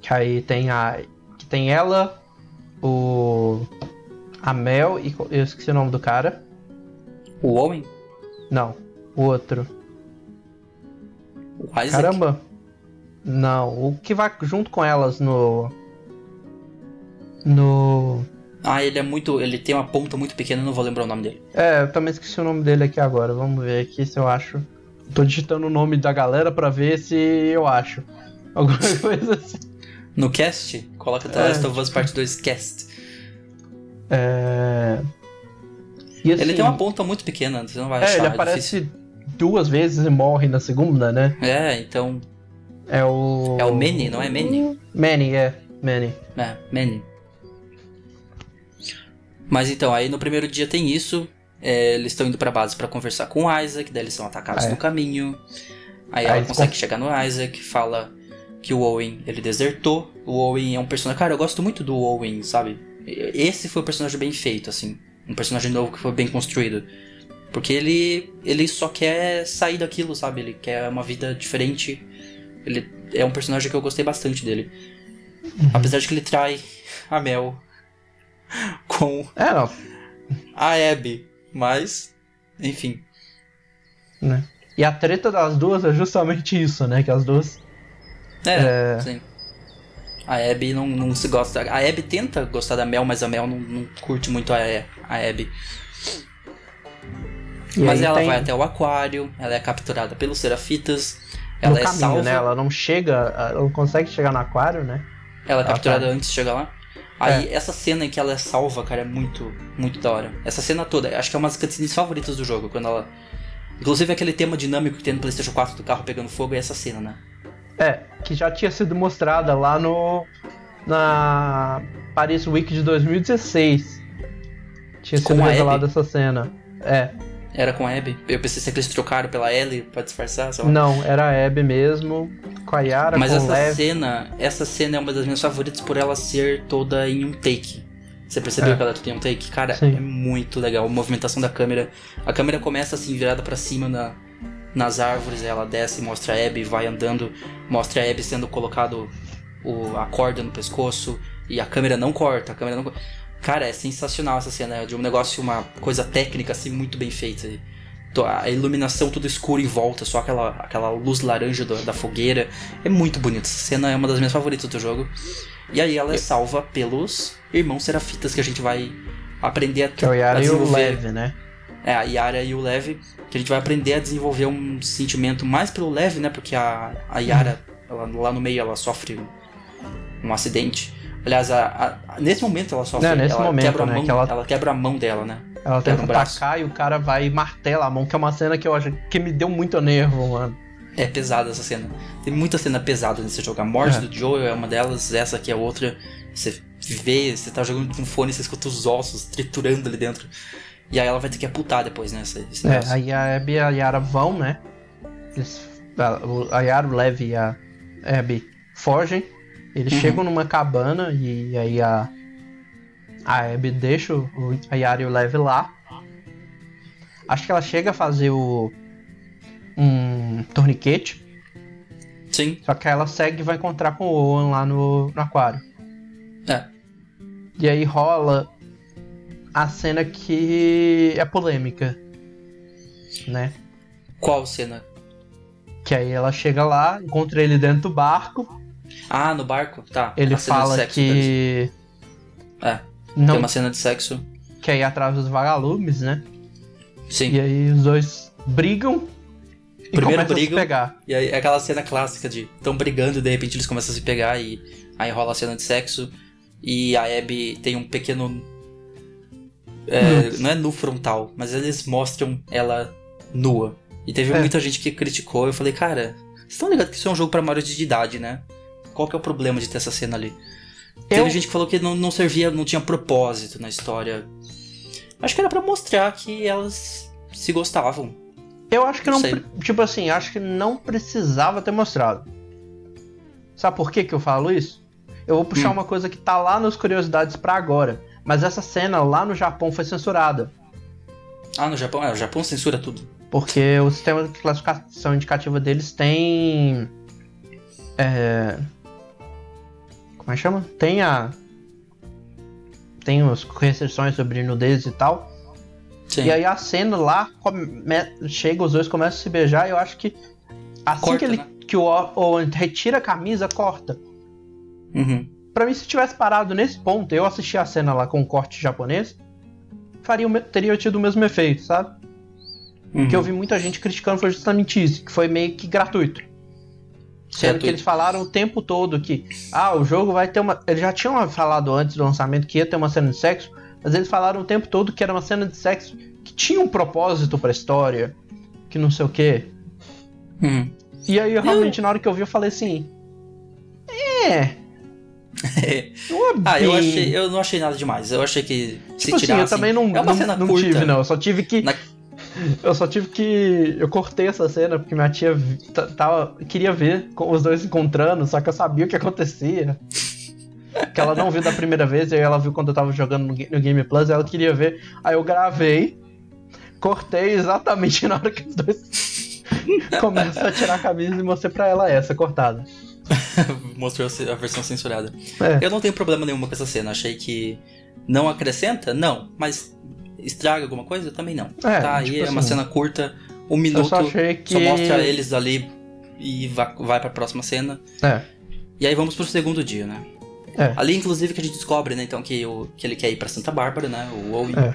Que aí tem a. Que tem ela, o. A Mel e. Eu esqueci o nome do cara. O Owen, Não, o outro. O Isaac. Caramba! Não, o que vai junto com elas no. No. Ah, ele é muito. Ele tem uma ponta muito pequena, não vou lembrar o nome dele. É, eu também esqueci o nome dele aqui agora. Vamos ver aqui se eu acho. Tô digitando o nome da galera pra ver se eu acho. Alguma coisa assim. No cast, coloca The É, Last of Us Part 2 Cast. É. Assim, Ele tem uma ponta muito pequena, você não vai É, achar. ele é aparece. Duas vezes e morre na segunda, né? É, então. É o. É o Manny, não é Manny? Manny, é. Manny. É, Manny. Mas então, aí no primeiro dia tem isso. é, eles estão indo pra base pra conversar com o Isaac, daí eles são atacados é. no caminho. Aí Aí ela consegue con- chegar no Isaac, fala que o Owen, ele desertou. O Owen é um personagem... Cara, eu gosto muito do Owen, sabe? Esse foi um personagem bem feito, assim. Um personagem novo que foi bem construído. Porque ele, ele só quer sair daquilo, sabe? Ele quer uma vida diferente. Ele é um personagem que eu gostei bastante dele. Apesar de que ele trai a Mel com É, não. a Abby. Mas, enfim. Né? E a treta das duas é justamente isso, né? Que as duas. É, É. sim. A Abby não, não se gosta. A Abby tenta gostar da Mel, mas a Mel não, não curte muito a, a Abby. E mas ela tem- vai até o aquário, ela é capturada pelos Serafitas, no ela é caminho, salva. né? Ela não chega, ela não consegue chegar no aquário, né? Ela é Ah, capturada tá. antes de chegar lá. Aí, essa cena em que ela é salva, cara, é muito, muito da hora. Essa cena toda, acho que é uma das cutscenes favoritas do jogo, quando ela... Inclusive aquele tema dinâmico que tem no Playstation 4 do carro pegando fogo é essa cena, né? É, que já tinha sido mostrada lá no. na Paris Week de 2016. Tinha sido revelada essa cena. É, Era com a Abby. Eu pensei se eles trocaram pela Ellie pra disfarçar, lá. não, era a Abby mesmo, com a Yara, Mas com essa Lev. cena, essa cena é uma das minhas favoritas por ela ser toda em um take. Você percebeu É. que ela é toda em um take? Cara, Sim. é muito legal. A movimentação da câmera. A câmera começa assim, virada pra cima na, nas árvores, ela desce, mostra a Abby, vai andando, mostra a Abby sendo colocado o, a corda no pescoço, e a câmera não corta, a câmera não. Cara, é sensacional essa cena, de um negócio, uma coisa técnica assim, muito bem feita. A iluminação tudo escuro em volta, só aquela, aquela luz laranja do- da fogueira. É muito bonito. Essa cena é uma das minhas favoritas do jogo. E aí ela é salva pelos irmãos serafitas que a gente vai aprender a, Que é o a Yara e o desenvolver. Lev, né? É, a Yara e o Lev, que a gente vai aprender a desenvolver um sentimento mais pelo Lev, né? Porque a, a Yara, ela- lá no meio, ela sofre um, um acidente. Aliás, a- a- nesse momento ela sofre. É, nesse ela momento, quebra a né, mão, que ela- ela quebra a mão dela, né? Ela tenta um atacar e o cara vai e martela a mão, que é uma cena que eu acho que me deu muito nervo, mano. É pesada essa cena. Tem muita cena pesada nesse jogo. A morte É. do Joel é uma delas, essa aqui é outra. Você vê, você tá jogando com fone, você escuta os ossos triturando ali dentro. E aí ela vai ter que aputar depois, né? Esse, esse É, a Abby e a Yara vão, né? Eles, a, a Yara, o Lev e a Abby fogem. Eles Uhum. chegam numa cabana e aí a, a Abby deixa o, a Yara e o Lev lá. Acho que ela chega a fazer o um torniquete. Sim, Só que ela segue e vai encontrar com o Owen lá no, no aquário. é. E aí rola a cena que é polêmica, né? Qual cena? Que aí ela chega lá, encontra ele dentro do barco. Ah, no barco? Tá. Ele a cena de fala sexo que. É, não tem uma cena de sexo. quer ir atrás dos vagalumes, né? Sim. E aí os dois brigam e Primeiro começam a brigam. se pegar. E aí é aquela cena clássica de tão brigando e de repente eles começam a se pegar e aí rola a cena de sexo e a Abby tem um pequeno. é, não é nu frontal, mas eles mostram ela nua. E teve É. muita gente que criticou. Eu falei, cara, vocês estão ligados que isso é um jogo pra maiores de idade, né? Qual que é o problema de ter essa cena ali? Teve Eu- gente que falou que não, não servia, não tinha propósito na história. Acho que era pra mostrar que elas se gostavam. Eu acho que não. Pre- Tipo assim, acho que não precisava ter mostrado. Sabe por que, que eu falo isso? Eu vou puxar Hum. uma coisa que tá lá nos curiosidades pra agora. Mas essa cena lá no Japão foi censurada. Ah, no Japão? É, o Japão censura tudo. Porque o sistema de classificação indicativa deles tem. É. Como é que chama? Tem a. Tem as restrições sobre nudez e tal. Sim. E aí a cena lá come- chega, os dois começam a se beijar e eu acho que. Assim Corta, que, ele, né? que o Owen retira a camisa, corta. Uhum. Pra mim, se tivesse parado nesse ponto, eu assistir a cena lá com o corte japonês, faria, o teria tido o mesmo efeito, sabe? O Uhum. que eu vi muita gente criticando foi justamente isso, que foi meio que gratuito. Sendo Gratuito. que eles falaram o tempo todo que, ah, o jogo vai ter uma. Eles já tinham falado antes do lançamento que ia ter uma cena de sexo, mas eles falaram o tempo todo que era uma cena de sexo que tinha um propósito pra história, que não sei o quê. Uhum. E aí, eu, realmente, na hora que eu vi, eu falei assim. É. ah, eu achei, eu não achei nada demais. Eu achei que se tipo assim, tirassem... eu também não, é uma não, cena não curta. tive, não. Eu só tive que. Na- Eu só tive que. Eu cortei essa cena porque minha tia tava, queria ver os dois se encontrando, só que eu sabia o que acontecia. Que ela não viu da primeira vez, e aí ela viu quando eu tava jogando no, Ga- no Game Plus, ela queria ver. Aí eu gravei, cortei exatamente na hora que os dois começam a tirar a camisa e mostrei pra ela essa cortada. Mostrou a versão censurada. É. Eu não tenho problema nenhum com essa cena. Achei que não acrescenta? Não. Mas estraga alguma coisa? Também não. É, tá aí, tipo é uma assim, cena curta, um minuto, só que. só mostra eles ali e vai, vai pra próxima cena. É. E aí vamos pro segundo dia, né? É. Ali, inclusive, que a gente descobre, né, então, que, o, que ele quer ir pra Santa Bárbara, né? O Owen. É.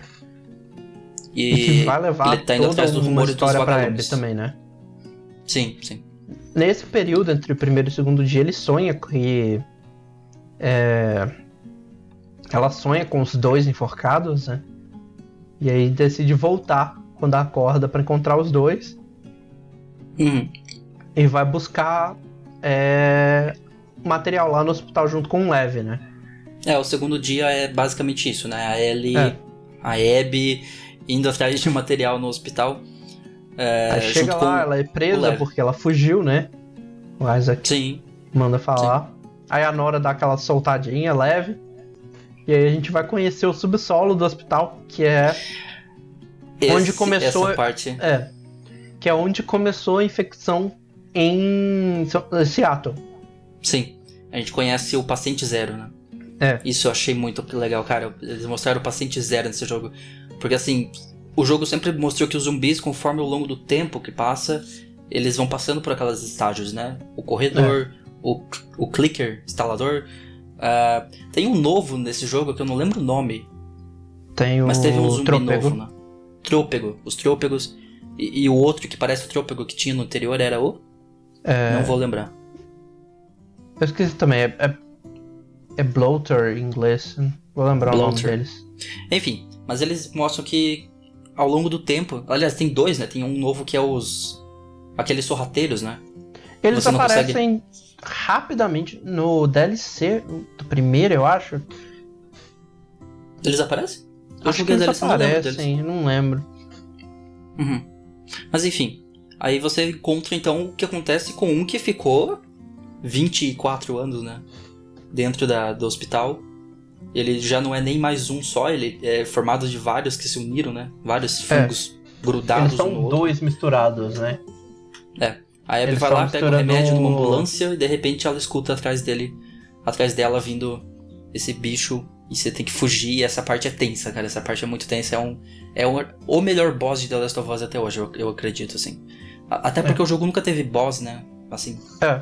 E, E que vai levar ele tá indo atrás dos uma rumores dos vagalumes. também, né? Sim, sim. Nesse período entre o primeiro e o segundo dia, ele sonha que. É, ela sonha com os dois enforcados, né? E aí decide voltar quando acorda pra encontrar os dois. Uhum. E vai buscar é, material lá no hospital junto com o Lev, né? É, o segundo dia é basicamente isso, né? A Ellie, É. a Abby indo atrás de material no hospital. É, aí chega lá, ela é presa porque ela fugiu, né? O Isaac Sim, manda falar. Aí a Nora dá aquela soltadinha leve. E aí a gente vai conhecer o subsolo do hospital, que é Onde esse- começou- Essa parte... É. Que é onde começou a infecção em Se- Seattle. Sim, a gente conhece o paciente zero, né? É. Isso eu achei muito legal, cara. Eles mostraram o paciente zero nesse jogo. Porque assim, o jogo sempre mostrou que os zumbis, conforme ao longo do tempo que passa, eles vão passando por aquelas estágios, né? O corredor, o, o clicker, instalador. Ah, tem um novo nesse jogo que eu não lembro o nome, Tem o mas teve um zumbi Trôpego. novo, né? Trôpego, os trôpegos. E, e o outro que parece o trôpego que tinha no anterior era o. É, Não vou lembrar. Eu esqueci também. É, é, é bloater em inglês. Vou lembrar o nome Bloater. deles. Enfim, mas eles mostram que ao longo do tempo. Aliás, tem dois, né? Tem um novo que é os. Aqueles sorrateiros, né? Eles Você não aparecem rapidamente no DLC do primeiro, eu acho. Eles aparecem? Eu acho que eles DLC, aparecem, não lembro. Uhum. Mas enfim. Aí você encontra então o que acontece com um que ficou 24 anos, né? Dentro da, do hospital. Ele já não é nem mais um só, ele é formado de vários que se uniram, né? Vários fungos grudados Eles um são outro. dois misturados, né? A Abby Eles vai lá, pega o remédio numa ambulância e de repente ela escuta atrás dele, atrás dela vindo esse bicho e você tem que fugir. E essa parte é tensa, cara. Essa parte é muito tensa. É um, é um, o melhor boss de The Last of Us até hoje, eu, eu acredito, assim. A- Até porque o jogo nunca teve boss, né? Assim. É.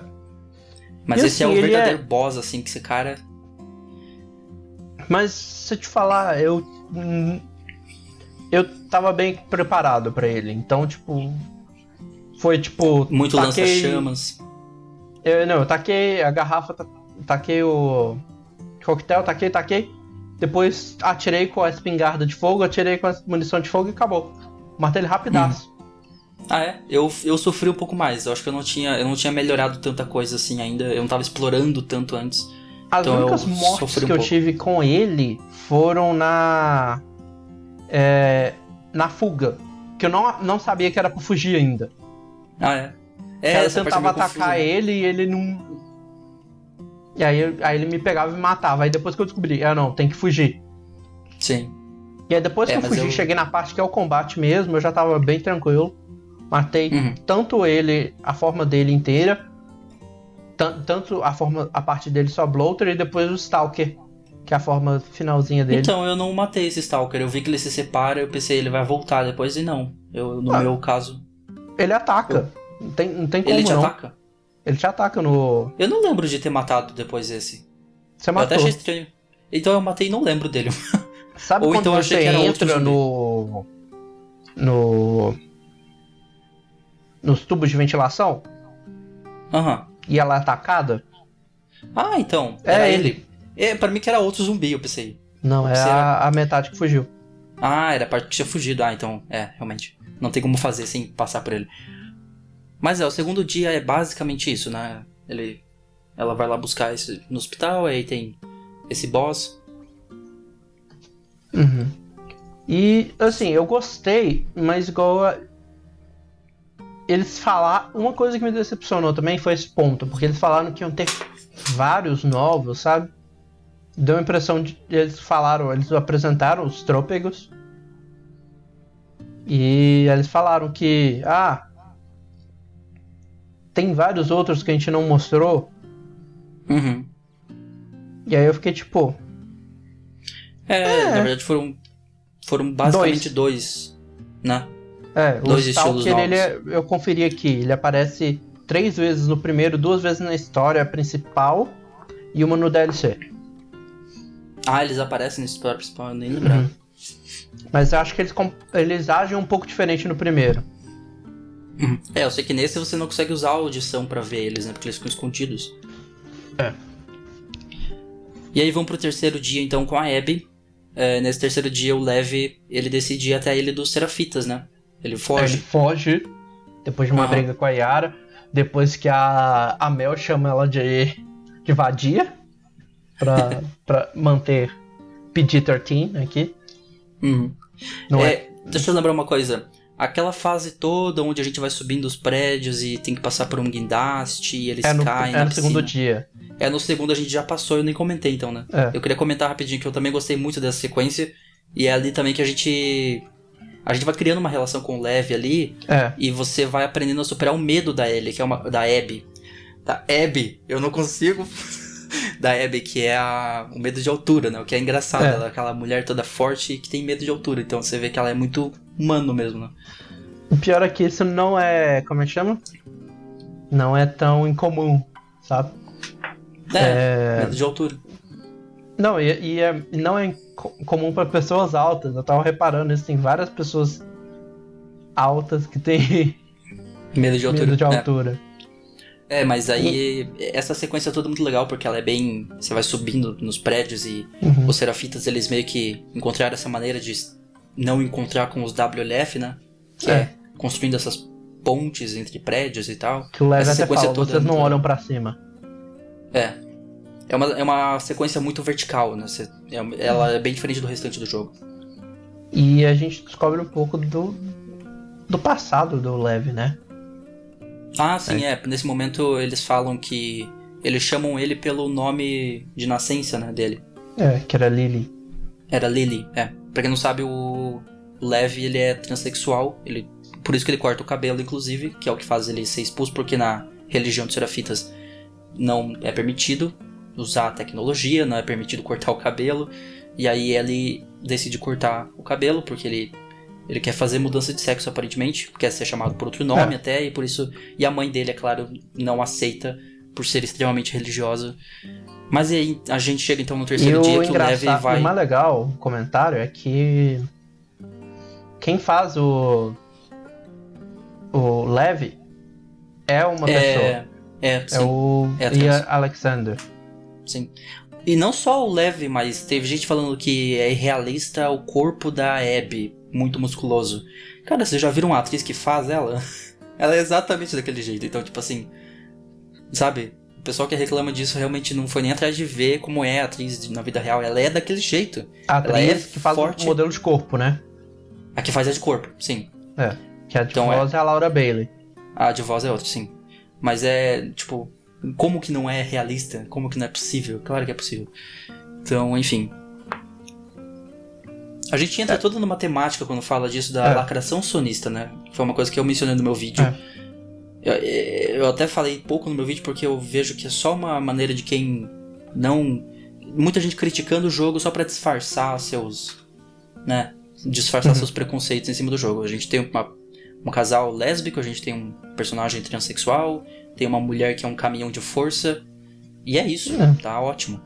Mas E esse é assim, o ele verdadeiro boss, assim, que esse cara. Mas se eu te falar, eu. hum, Eu tava bem preparado pra ele. Então, tipo. Foi tipo. Muito taquei- lança-chamas. Eu, não, eu taquei a garrafa, ta- taquei o coquetel, taquei, taquei. Depois atirei com a espingarda de fogo, atirei com a munição de fogo e acabou. Matei ele rapidaço. Ah, é? Eu, eu sofri um pouco mais. Eu acho que eu não tinha, eu não tinha melhorado tanta coisa assim ainda. Eu não tava explorando tanto antes. As Então únicas eu mortes um que eu pouco. tive com ele foram na. é, na fuga. Que eu não, não sabia que era pra fugir ainda. Ah, é? É, eu tentava atacar confusa, né? ele e ele não. E aí, aí ele me pegava e me matava. Aí depois que eu descobri, ah não, tem que fugir. Sim. E aí depois É, que eu fugi, eu- cheguei na parte que é o combate mesmo, eu já tava bem tranquilo. Matei Uhum. tanto ele, a forma dele inteira, tan- tanto a forma, a parte dele só bloater e depois o Stalker, que é a forma finalzinha dele. Então, eu não matei esse Stalker. Eu vi que ele se separa, eu pensei, ele vai voltar depois e não. Eu, no Ah. meu caso, Ele ataca. Não tem, não tem como ele te não. ataca. Ele te ataca no. Eu não lembro de ter matado depois esse. Você Eu até matou. achei estranho. Então eu matei e não lembro dele. Sabe Ou quando então eu achei você era entra no. No. Nos tubos de ventilação Aham. e ela é atacada? Ah, então. É era ele. É, pra mim que era outro zumbi, eu pensei. Não, é Você a, a metade que fugiu. Ah, era a parte que tinha fugido. Ah, então, é, realmente. Não tem como fazer sem passar por ele. Mas é, o segundo dia é basicamente isso, né? Ele. Ela vai lá buscar esse no hospital, aí tem esse boss. Uhum. E assim, eu gostei, mas igual a... eles falaram. Uma coisa que me decepcionou também foi esse ponto, porque eles falaram que iam ter vários novos, sabe? Deu a impressão de. Eles falaram, eles apresentaram os trôpegos. E eles falaram que. Ah. Tem vários outros que a gente não mostrou. Uhum. E aí eu fiquei tipo. É, É. na verdade foram. Foram basicamente dois, né? É, o Dois estilos Stalker, ele novos. é- eu conferi aqui, ele aparece três vezes no primeiro, duas vezes na história principal e uma no DLC. Ah, eles aparecem nesse história principal, eu nem lembrava. Uhum. Mas eu acho que eles, eles agem um pouco diferente no primeiro. É, eu sei que nesse você não consegue usar a audição pra ver eles, né? Porque eles ficam escondidos. É. E aí vamos pro terceiro dia, então, com a Abby. É, nesse terceiro dia, o Lev, ele decide ir até a ilha dos Serafitas, né? Ele foge. Ele foge depois de uma Aham. briga com a Yara, depois que a, a Mel chama ela de, de vadia pra, pra manter PG-13 aqui. Uhum. Não é? É, deixa eu lembrar uma coisa. Aquela fase toda onde a gente vai subindo os prédios e tem que passar por um guindaste e eles É no, caem é no segundo piscina. dia. É, no segundo a gente já passou, eu nem comentei então, né? É. Eu queria comentar rapidinho que eu também gostei muito dessa sequência. E é ali também que a gente. A gente vai criando uma relação com o Lev ali. É. E você vai aprendendo a superar o medo da Ellie, que é uma. Da Abby. Da Abby, eu não consigo. da Abby, que é a, o medo de altura, né? O que é engraçado. É. Ela é aquela mulher toda forte que tem medo de altura. Então você vê que ela é muito humano mesmo, né? O pior é que isso não é. Como é que chama? Não é tão incomum, sabe? É, medo de altura. Não, e, e é- não é co- comum para pessoas altas. Eu tava reparando isso, tem várias pessoas altas que têm Medo de altura. medo de É. altura. É, mas aí essa sequência toda é muito legal porque ela é bem. Você vai subindo nos prédios e Uhum. os serafitas eles meio que encontraram essa maneira de não encontrar com os WLF, né? Que é, É. construindo essas pontes entre prédios e tal. Que o Essa sequência fala, toda vocês é não muito olham pra cima. É. É uma, é uma sequência muito vertical, né? Você- é- ela é bem diferente do restante do jogo. E a gente descobre um pouco do, do passado do Lev, né? Ah, sim, é. Nesse momento eles falam que. Eles chamam ele pelo nome de nascença, né, dele. É, que era Lily. Era Lily, é. Pra quem não sabe, o Lev, ele é transexual, ele... por isso que ele corta o cabelo, inclusive, que é o que faz ele ser expulso, porque na religião dos serafitas não é permitido usar a tecnologia, não é permitido cortar o cabelo, e aí ele decide cortar o cabelo, porque ele, ele quer fazer mudança de sexo, aparentemente, quer ser chamado por outro nome É. até, e por isso... E a mãe dele, é claro, não aceita, por ser extremamente religiosa. Mas aí a gente chega então no E terceiro o dia que o Lev engraçado, vai... o mais legal, o comentário, é que quem faz o o Lev é uma pessoa. É, é, sim, É o é Ian. Alexander. sim. E não só o Lev, mas teve gente falando que é irrealista o corpo da Abby, muito musculoso. Cara, vocês já viram uma atriz que faz ela? ela é exatamente daquele jeito, então, tipo assim, sabe? O pessoal que reclama disso realmente não foi nem atrás de ver como é a atriz na vida real. Ela é daquele jeito. A Ela é atriz que faz forte. o modelo de corpo, né? A que faz é de corpo, sim. É. Que a de Então é. voz é. a Laura Bailey. A de voz é outra, sim. Mas é, tipo, como que não é realista? Como que não é possível? Claro que é possível. Então, enfim. A gente entra toda numa temática quando fala disso da É. lacração sonista, né? Foi uma coisa que eu mencionei no meu vídeo. É. Eu, eu até falei pouco no meu vídeo porque eu vejo que é só uma maneira de quem não. Muita gente criticando o jogo só pra disfarçar seus. né? Disfarçar Uhum. seus preconceitos em cima do jogo. A gente tem uma, um casal lésbico, a gente tem um personagem transexual, tem uma mulher que é um caminhão de força. E é isso, É. tá ótimo.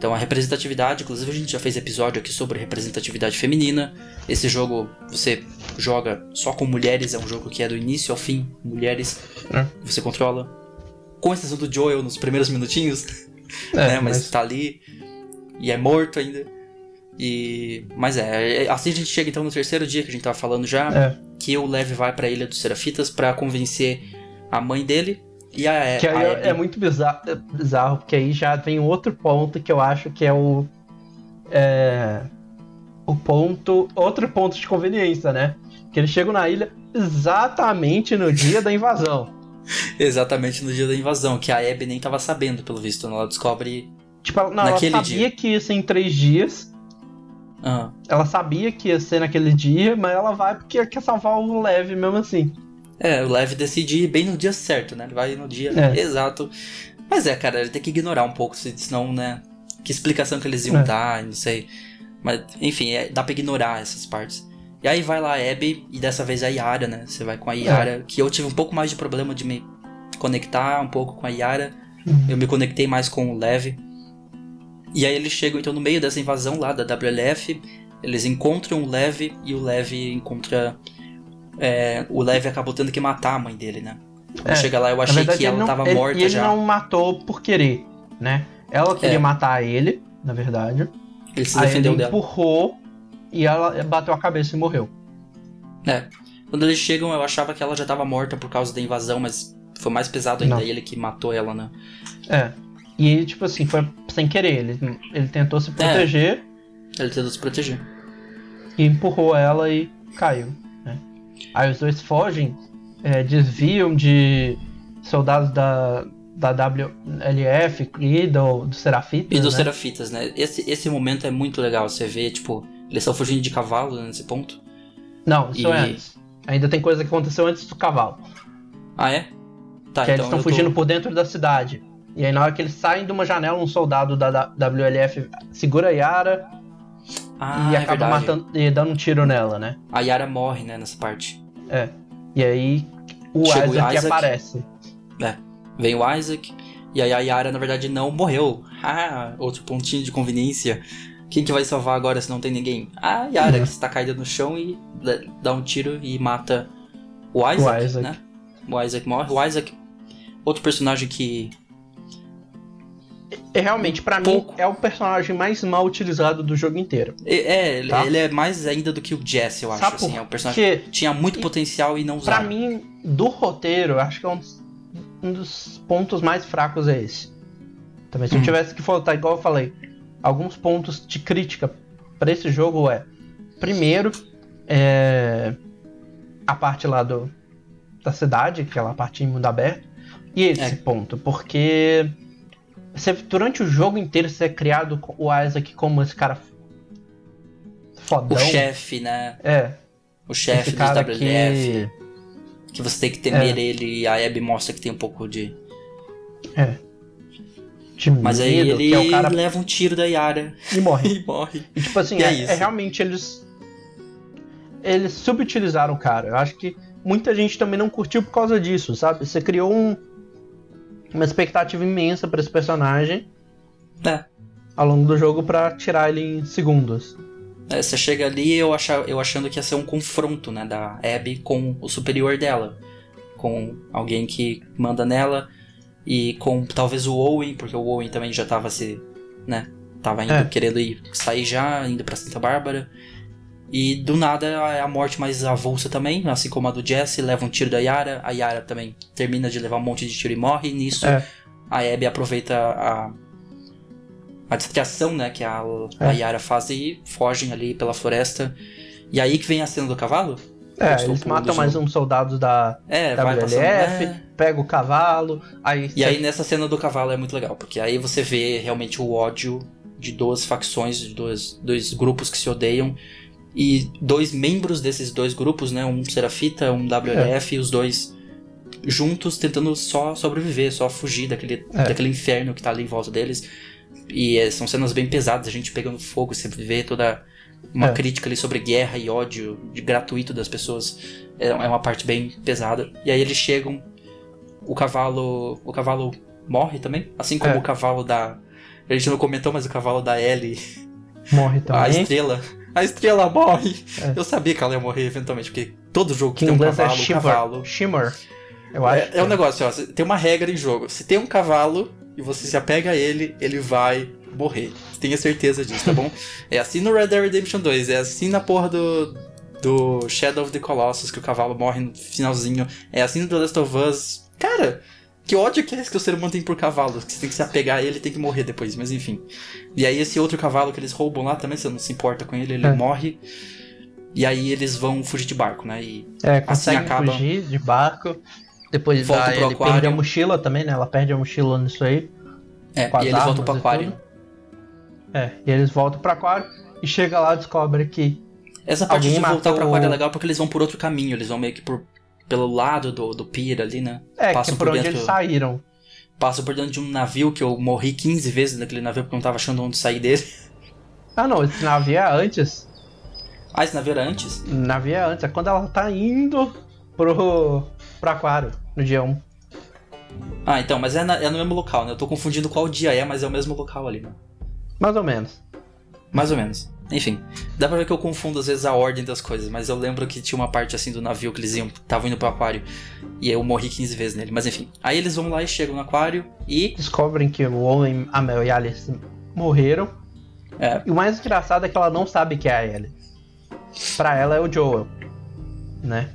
Então a representatividade, inclusive a gente já fez episódio aqui sobre representatividade feminina. Esse jogo você joga só com mulheres, é um jogo que é do início ao fim, mulheres. É. Você controla. Com exceção do Joel nos primeiros minutinhos, É, né? Mas, mas tá ali e é morto ainda. E mas é, é- assim a gente chega então no terceiro dia que a gente tava falando já, É. que o Lev vai pra Ilha dos Serafitas pra convencer a mãe dele E a, Que aí é, Abby- é muito bizarro, é bizarro, porque aí já vem outro ponto que eu acho que é o. É, o ponto. Outro ponto de conveniência, né? Que eles chegam na ilha exatamente no dia da invasão. Exatamente no dia da invasão, que a Abby nem tava sabendo, pelo visto. Ela descobre. Tipo, ela, não, ela Naquele sabia dia. que ia ser em três dias. Ah, Ela sabia que ia ser naquele dia, mas ela vai porque quer salvar o Leve mesmo assim. É, o Lev decide ir bem no dia certo, né? Ele vai no dia É. exato. Mas é, cara, ele tem que ignorar um pouco, se- senão, né? Que explicação que eles iam É. dar, não sei. Mas, enfim, é- dá pra ignorar essas partes. E aí vai lá a Abby, e dessa vez a Yara, né? Você vai com a Yara, que eu tive um pouco mais de problema de me conectar um pouco com a Yara. Eu me conectei mais com o Lev. E aí eles chegam então no meio dessa invasão lá da WLF. Eles encontram o Lev e o Lev encontra. É, o Lev acabou tendo que matar a mãe dele, né? Quando É, chega lá, eu achei verdade, que ele ela não, tava ele, morta e ele já. não matou por querer, né? Ela queria É. matar ele, na verdade. Ele se defendeu ele dela. empurrou e ela bateu a cabeça e morreu. É. Quando eles chegam, eu achava que ela já tava morta por causa da invasão, mas foi mais pesado ainda Não. ele que matou ela, né? É. E, tipo assim, foi sem querer. Ele, ele tentou É. se proteger Ele tentou se proteger. e empurrou ela e caiu. Aí os dois fogem, é, desviam de soldados da, da WLF e do, do Serafitas. E dos né? Serafitas, né? Esse, esse momento é muito legal. Você vê, tipo, eles estão fugindo de cavalo né, nesse ponto. Não, isso E- é antes. Ainda tem coisa que aconteceu antes do cavalo. Ah, é? Tá, que eles então estão eu tô- fugindo por dentro da cidade. E aí, na hora que eles saem de uma janela, um soldado da da WLF segura a Yara Ah, e é acaba verdade. matando e dando um tiro nela, né? A Yara morre, né, nessa parte. E aí o Chega Isaac, o Isaac. aparece. Vem o Isaac, e aí a Yara, na verdade, não morreu. Ah, outro pontinho de conveniência. Quem que vai salvar agora se não tem ninguém? A Yara, Uhum. que está caída no chão e dá- um tiro e mata o Isaac, Isaac. né? O Isaac morre. O Isaac, outro personagem que... E realmente, pra mim, é o personagem mais mal utilizado do jogo inteiro. É, ele, Tá. ele é mais ainda do que o Jesse, eu acho. Sabe assim, é um personagem que tinha muito potencial e não Pra usava. mim, do roteiro, eu acho que é um dos, um dos pontos mais fracos é esse. Também, se eu Hum. tivesse que faltar, igual eu falei, alguns pontos de crítica pra esse jogo é. Primeiro, é. A parte lá do, da cidade, aquela parte em mundo aberto. E esse É. ponto, porque. Você, durante o jogo inteiro você é criado o Isaac como esse cara fodão. O chefe, né? É, O chefe cara WLF. que. Que você tem que temer É. ele e a Abby mostra que tem um pouco de. De Mas aí ele é cara leva um tiro da Yara e morre. e morre. E, tipo assim, é é, isso. é realmente eles. Eles subutilizaram o cara. Eu acho que muita gente também não curtiu por causa disso, sabe? Você criou um, uma expectativa imensa pra esse personagem É. ao longo do jogo pra tirar ele em segundos. É, você chega ali eu, acha, eu achando que ia ser um confronto, né, da Abby com o superior dela. Com alguém que manda nela. E com talvez o Owen, porque o Owen também já tava se. né? Tava indo É. querendo ir sair já, indo pra Santa Bárbara. E do nada é a morte mais avulsa também, assim como a do Jesse, leva um tiro da Yara. A Yara também termina de levar um monte de tiro e morre. E nisso É. a Abby aproveita a, a distração, né, que a, a É. Yara faz e fogem ali pela floresta. E aí que vem a cena do cavalo? É, eles matam mais uns soldados da É, vai passando. WLF, é. pega o cavalo, aí. E aí nessa cena do cavalo é muito legal, porque aí você vê realmente o ódio de duas facções, de dois, dois grupos que se odeiam. E dois membros desses dois grupos, né? Um Serafita, um WLF, e os dois juntos tentando só sobreviver, só fugir daquele, É. daquele inferno que tá ali em volta deles. E é, são cenas bem pesadas, a gente pegando fogo, você vê toda uma É. crítica ali sobre guerra e ódio de gratuito das pessoas. É, é uma parte bem pesada. E aí eles chegam, o cavalo. O cavalo morre também, assim como É. o cavalo da. A gente não comentou, mas o cavalo da Ellie, Morre a também. estrela. A estrela morre! É. Eu sabia que ela ia morrer eventualmente, porque todo jogo que Que em tem um é cavalo, o Shimmer. cavalo. Shimmer. Eu acho. É, é um negócio, ó. Tem uma regra em jogo. Se tem um cavalo e você se apega a ele, ele vai morrer. Tenha certeza disso, tá bom? é assim no Red Dead Redemption 2, é assim na porra do. Do Shadow of the Colossus, que o cavalo morre no finalzinho. É assim no The Last of Us. Cara, Que ódio que é esse que o ser humano tem por cavalo? Que você tem que se apegar a ele e tem que morrer depois, mas enfim. E aí esse outro cavalo que eles roubam lá também, você não se importa com ele, ele É. morre. E aí eles vão fugir de barco, né? E É, conseguem acaba- fugir de barco. Depois Volta da pro ele aquário. perde a mochila também, né? Ela perde a mochila nisso aí. É, e eles voltam pro aquário. É, e eles voltam pro aquário e chega lá e descobre que. Essa parte de voltar matou pro aquário é legal porque eles vão por outro caminho, eles vão meio que por, pelo lado do, do pier ali, né? É, que Passam é por por onde dentro- eles saíram. Passam por dentro de um navio que eu morri 15 vezes naquele navio porque eu não tava achando onde sair dele. Ah não, esse navio é antes. Ah, esse navio era antes? Navio é antes, é quando ela tá indo pro, pro aquário, no dia 1. Ah, então, mas é, na- é no mesmo local, né? Eu tô confundindo qual dia é, mas é o mesmo local ali, né? Mais ou menos. Mais ou menos. Enfim, dá pra ver que eu confundo às vezes a ordem das coisas, mas eu lembro que tinha uma parte assim do navio que eles iam, estavam indo pro aquário e eu morri 15 vezes nele, mas enfim. Aí eles vão lá e chegam no aquário e. Descobrem que o homem, a Mel e a Alice morreram. É, E o mais engraçado é que ela não sabe que é a Ellie. Pra ela é o Joel. Né?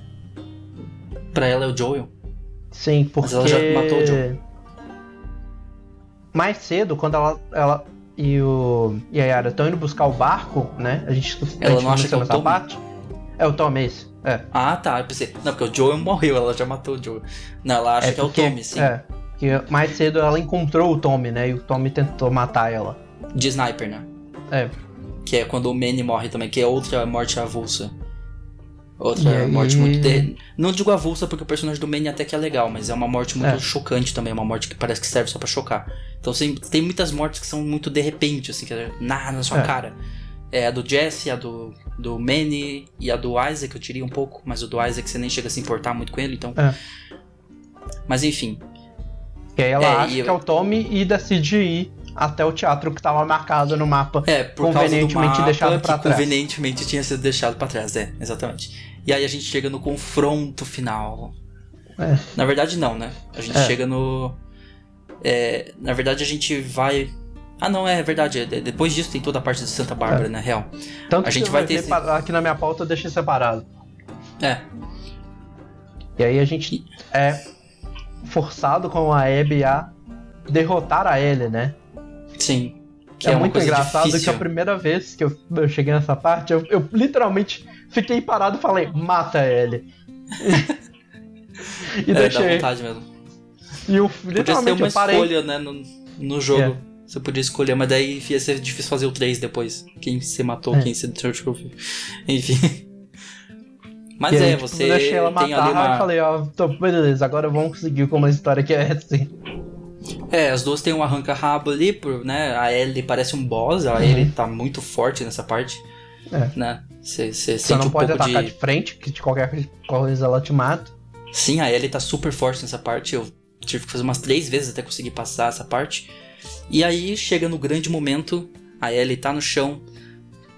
pra ela é o Joel. Sim, porque. Mas ela já matou o Joel. Mais cedo, quando ela, ela e o e a Yara estão indo buscar o barco, né? A gente, a Ela gente não acha que é o Tommy? parte. É o Tom, esse. É. Ah, tá, eu pensei. Não, porque o Joel morreu, ela já matou o Joel. Não, ela acha que é o porque- Tommy, sim. É. Que mais cedo ela encontrou o Tommy, né? E o Tommy tentou matar ela. De sniper, né? É. Que é quando o Manny morre também, que é outra morte avulsa. Outra morte muito. De... Não digo avulsa porque o personagem do Manny até que é legal, mas é uma morte muito É. chocante também, é uma morte que parece que serve só pra chocar. Então assim, tem muitas mortes que são muito de repente, assim, que é na, na sua É. cara. É a do Jesse, a do, do Manny e a do Isaac, eu tirei um pouco, mas o do Isaac você nem chega a se importar muito com ele, então. É. Mas enfim, E aí ela É, acha que é o Tommy e decide ir até o teatro que tava marcado no mapa. É, por causa do Convenientemente mapa deixado pra trás. convenientemente tinha sido deixado pra trás, é, exatamente. E aí a gente chega no confronto final. É. Na verdade não, né? A gente É. chega no... é, na verdade a gente vai... Ah não, é verdade, é, de- depois disso tem toda a parte de Santa Bárbara, É. na real. Tanto A gente que vai ter esse- aqui na minha pauta eu deixei separado. É, E aí a gente é forçado com a Abby a derrotar a Ellie, né? Sim. Que é, uma muito engraçado que difícil. a primeira vez que eu, eu cheguei nessa parte, eu, eu literalmente fiquei parado e falei, mata a Ellie. e É, dá deixei. vontade mesmo. E eu Podia ser literalmente uma parei. escolha, né, no, no jogo. É. Você podia escolher, mas daí ia ser difícil fazer o 3 depois. Quem você matou, É. quem você deixou. Enfim. Mas aí, é, tipo, você eu deixei ela tem matar ali uma. e falei, ó, tô, beleza, agora vamos conseguir como a história que é assim. É, as duas têm um arranca-rabo ali, por, né? A Ellie parece um boss, a Uhum. Ellie tá muito forte nessa parte. É. Né? Você Você sente não um pode atacar de. de... frente, que de qualquer coisa ela te mata. Sim, a Ellie tá super forte nessa parte. Eu tive que fazer umas três vezes até conseguir passar essa parte. E aí chega no grande momento, a Ellie tá no chão,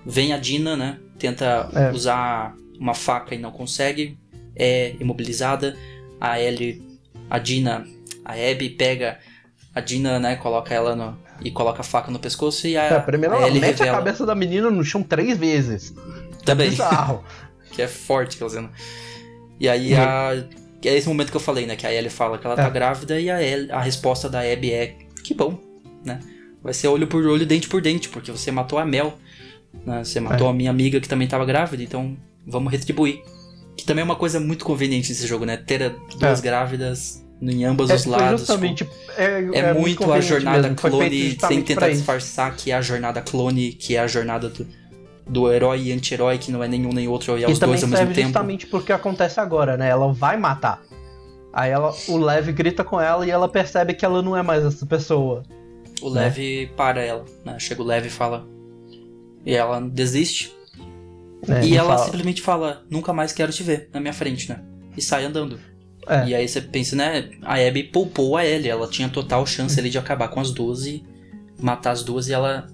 vem a Dina, né? Tenta É. usar uma faca e não consegue, é imobilizada. A Ellie, a Dina, a Abby pega a Dina, né? Coloca ela no. E coloca a faca no pescoço e a, É, primeiro a ela mete a revela. cabeça da menina no chão três vezes. Também. Bizarro. que é forte aquela cena. E aí a. que É esse momento que eu falei, né? Que a Ellie fala que ela É. tá grávida e a, Ellie- a resposta da Abby é que bom, né? Vai ser olho por olho, dente por dente, porque você matou a Mel. Né? Você matou É. a minha amiga que também tava grávida, então vamos retribuir. Que também é uma coisa muito conveniente nesse jogo, né? Ter a- duas É. grávidas em ambos É, os foi lados. justamente. É, É, é muito a jornada mesmo, clone, sem justamente tentar disfarçar que é a jornada clone, que é a jornada do, do herói e anti-herói, que não é nenhum nem outro, e é os dois ao mesmo tempo. justamente porque acontece agora, né? Ela vai matar. Aí ela, o Lev grita com ela e ela percebe que ela não é mais essa pessoa. O né? Lev para ela, né? Chega o Lev e fala. E ela desiste. né? e ela fala- simplesmente fala: Nunca mais quero te ver na minha frente, né? E sai andando. É. E aí você pensa, né? A Abby poupou a Ellie. Ela tinha total chance ali de acabar com as duas e matar as duas e ela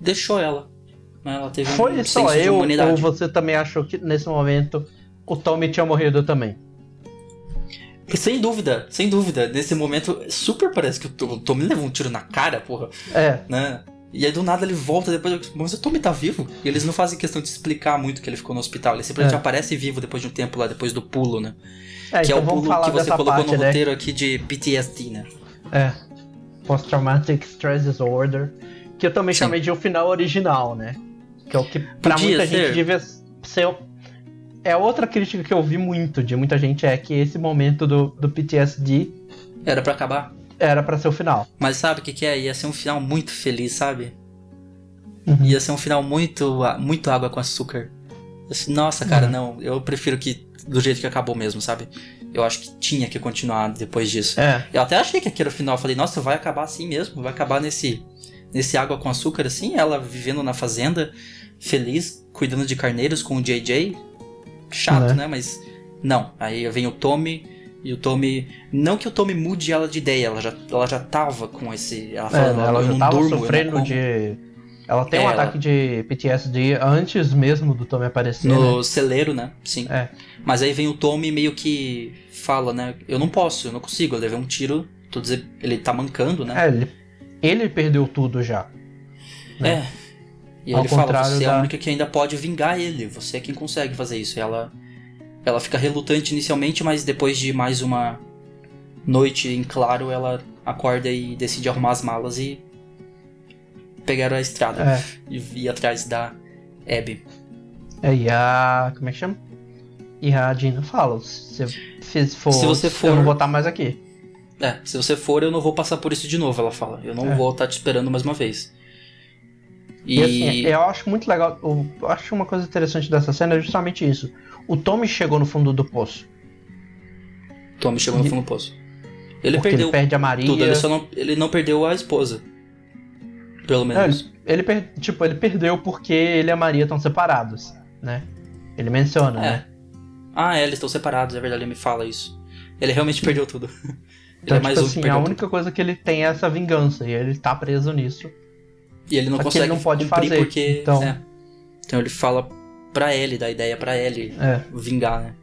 deixou ela. né? Ela teve um Foi senso só eu ou você também achou que nesse momento o Tommy tinha morrido também? Sem dúvida, sem dúvida. Nesse momento, super parece que o Tommy levou um tiro na cara, porra. É. né? E aí do nada ele volta depois. Mas o Tommy tá vivo? E eles não fazem questão de explicar muito que ele ficou no hospital. Ele simplesmente É. aparece vivo depois de um tempo lá, depois do pulo, né? É, que é então o vamos pulo que você colocou parte, no né? roteiro aqui de PTSD, né? É. Post-Traumatic Stress Disorder. Que eu também Sim. chamei de o final original, né? Que é o que pra Podia muita ser. gente devia ser. o- É outra crítica que eu vi muito de muita gente é que esse momento do, do PTSD Era pra acabar. Era pra ser o final. Mas sabe o que, que é? Ia ser um final muito feliz, sabe? Uhum. Ia ser um final muito, muito água com açúcar. Assim, Nossa, cara, não. Eu prefiro que do jeito que acabou mesmo, sabe? Eu acho que tinha que continuar depois disso. É. Eu até achei que aqui era o final. Eu falei, nossa, vai acabar assim mesmo. Vai acabar nesse, nesse água com açúcar assim. Ela vivendo na fazenda, feliz, cuidando de carneiros com o JJ. Chato, Né? né? Mas não. Aí vem o Tommy. E o Tommy. Não que o Tommy mude ela de ideia. Ela já, ela já tava com esse. Ela É, falando, ela eu já não tava durmo, sofrendo de. Ela tem É, um ela- ataque de PTSD antes mesmo do Tommy aparecer. No celeiro, né? Sim. né? É. Mas aí vem o Tommy meio que fala, né? Eu não posso, eu não consigo. Eu levei um tiro. Tô dizendo, ele tá mancando, né? É, ele, ele perdeu tudo já. né? É. E Ao ele fala, contrário você é a da- única que ainda pode vingar ele. Você é quem consegue fazer isso. E ela, ela fica relutante inicialmente, mas depois de mais uma noite em claro, ela acorda e decide arrumar as malas e pegar a estrada. É. E ir atrás da Abby. É, e a. Como é que chama? E a Dina fala: se for, Se você for- eu não vou estar mais aqui. É, se você for, eu não vou passar por isso de novo, ela fala. Eu não É. vou estar te esperando mais uma vez. E, E, assim, eu acho muito legal. Eu acho uma coisa interessante dessa cena é justamente isso. O Tommy chegou no fundo do poço. Tommy chegou no fundo do poço. Ele porque perdeu ele perde a Maria. tudo, ele só não, ele não perdeu a esposa. Pelo menos. ele, ele tipo, ele perdeu porque ele e a Maria estão separados, né? Ele menciona, É. né? Ah, é, eles estão separados, é verdade, ele me fala isso. Ele realmente perdeu tudo. ele Então, é mais tipo um assim, a perdeu única coisa que ele tem é essa vingança e ele tá preso nisso. tudo. E ele não só consegue ele não pode fazer, porque. então- é. Então ele fala pra ele, dá ideia pra ele É. vingar, né?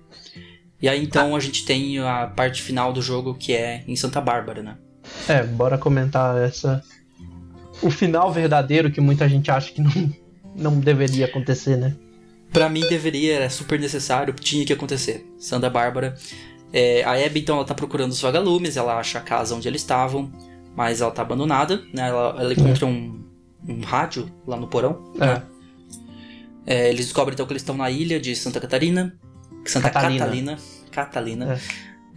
E aí então a gente tem a parte final do jogo que é em Santa Bárbara, né? É, bora comentar essa. O final verdadeiro que muita gente acha que não, não deveria acontecer, né? Pra mim deveria, era super necessário, tinha que acontecer. Santa Bárbara. É, a Abby então ela tá procurando os vagalumes, ela acha a casa onde eles estavam, mas ela tá abandonada, né? Ela, ela encontra um, um rádio lá no porão. É. É, eles descobrem então que eles estão na ilha de Santa Catarina. Santa Catalina. Catalina. Catalina.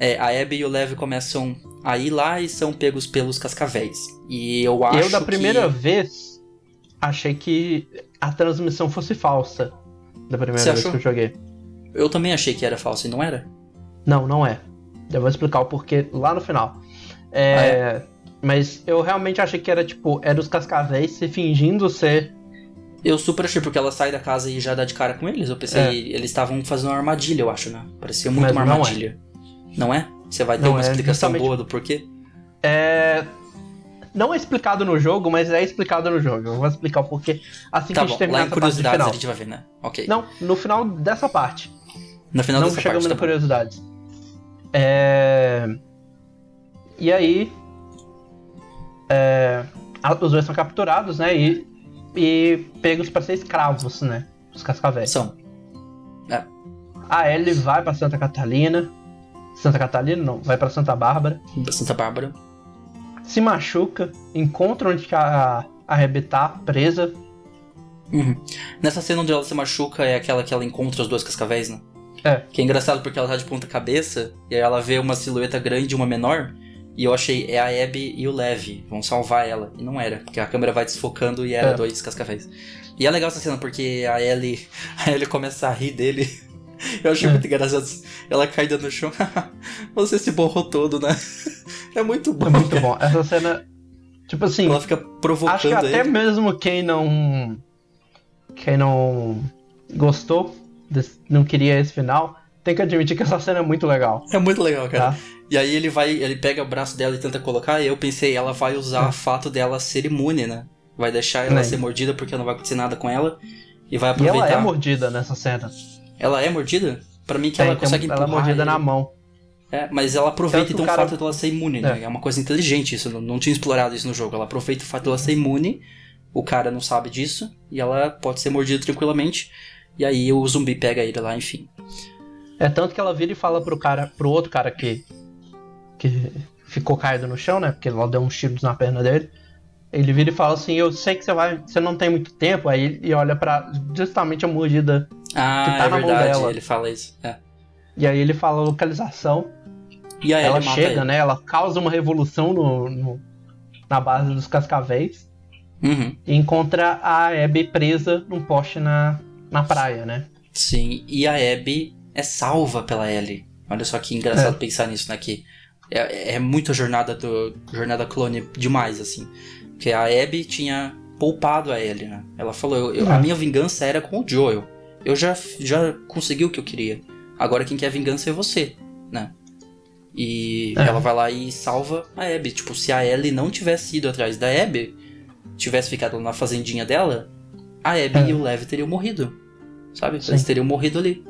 É, a Abby e o Lev começam a ir lá e são pegos pelos cascavéis. E eu acho Eu, da primeira que... vez, achei que a transmissão fosse falsa. Da primeira Você vez achou? que eu joguei. Eu também achei que era falso e não era. Não, não é. Eu vou explicar o porquê lá no final. É, Ah, é? Mas eu realmente achei que era tipo, era os cascavéis se fingindo ser. Eu super achei, porque ela sai da casa e já dá de cara com eles. Eu pensei, É. eles estavam fazendo uma armadilha, eu acho, né? Parecia muito Mas uma é. armadilha. Não é? Você vai ter Não uma é, explicação justamente- boa do porquê? É. Não é explicado no jogo, mas é explicado no jogo. Eu vou explicar o porquê assim Tá que a bom, gente terminar lá em curiosidades a gente vai ver, né? Ok. Não, no final dessa parte. no final não dessa chegamos parte, na tá curiosidades. É... E aí. é, a- Os dois são capturados, né? E, e pegos pra ser escravos, né? Os cascavéis. São. A Ellie vai pra Santa Catalina. Santa Catalina não, vai pra Santa Bárbara. Santa Bárbara. Se machuca, encontra onde a, a Rebe tá presa. Uhum. Nessa cena onde ela se machuca é aquela que ela encontra os dois cascavéis, né? É. Que é engraçado porque ela tá de ponta cabeça e aí ela vê uma silhueta grande e uma menor. E eu achei, é a Abby e o Lev, vão salvar ela. E não era, porque a câmera vai desfocando e era É. dois cascavéis. E é legal essa cena porque a Ellie, a Ellie começa a rir dele. Eu achei É. muito engraçado. Ela caída no chão. Você se borrou todo, né? É muito bom. É muito cara. bom. Essa cena. Tipo assim, Ela fica provocando acho que até ele. mesmo quem não. Quem não gostou, não queria esse final, tem que admitir que essa cena é muito legal. É muito legal, cara. Tá? E aí ele vai, ele pega o braço dela e tenta colocar, e eu pensei, ela vai usar É. o fato dela ser imune, né? Vai deixar ela É. ser mordida porque não vai acontecer nada com ela. E vai E aproveitar. ela é mordida nessa cena. Ela é mordida? Pra mim que Tem- ela consegue ela é empurrar mordida ele. na mão. É, mas ela aproveita Tanto então o cara- o fato dela ser imune, né? É. É uma coisa inteligente isso, não, não tinha explorado isso no jogo. Ela aproveita o fato dela ser imune o cara não sabe disso e ela pode ser mordida tranquilamente. E aí o zumbi pega ele lá, enfim. É tanto que ela vira e fala pro cara, pro outro cara que que ficou caído no chão, né? Porque ela deu uns tiros na perna dele. Ele vira e fala assim: "Eu sei que você vai, você não tem muito tempo". Aí ele olha para justamente a mordida Ah, Que tá é na mão verdade, dela. ele fala isso. É. e aí ele fala a localização. E aí ela chega, ele. né? Ela causa uma revolução no, no- na base dos cascavéis Uhum. e encontra a Abby presa num poste na, na praia, né? Sim, e a Abby é salva pela Ellie. Olha só que engraçado É. pensar nisso, né? Que é, é muito a jornada do jornada clone demais, assim. Porque a Abby tinha poupado a Ellie, né? Ela falou, eu- eu- a É. minha vingança era com o Joel. Eu já, já consegui o que eu queria. Agora quem quer vingança é você, né? E É. ela vai lá e salva a Abby. Tipo, se a Ellie não tivesse ido atrás da Abby, tivesse ficado na fazendinha dela, a Abby É. e o Lev teriam morrido. Sabe? Sim. Eles teriam morrido ali.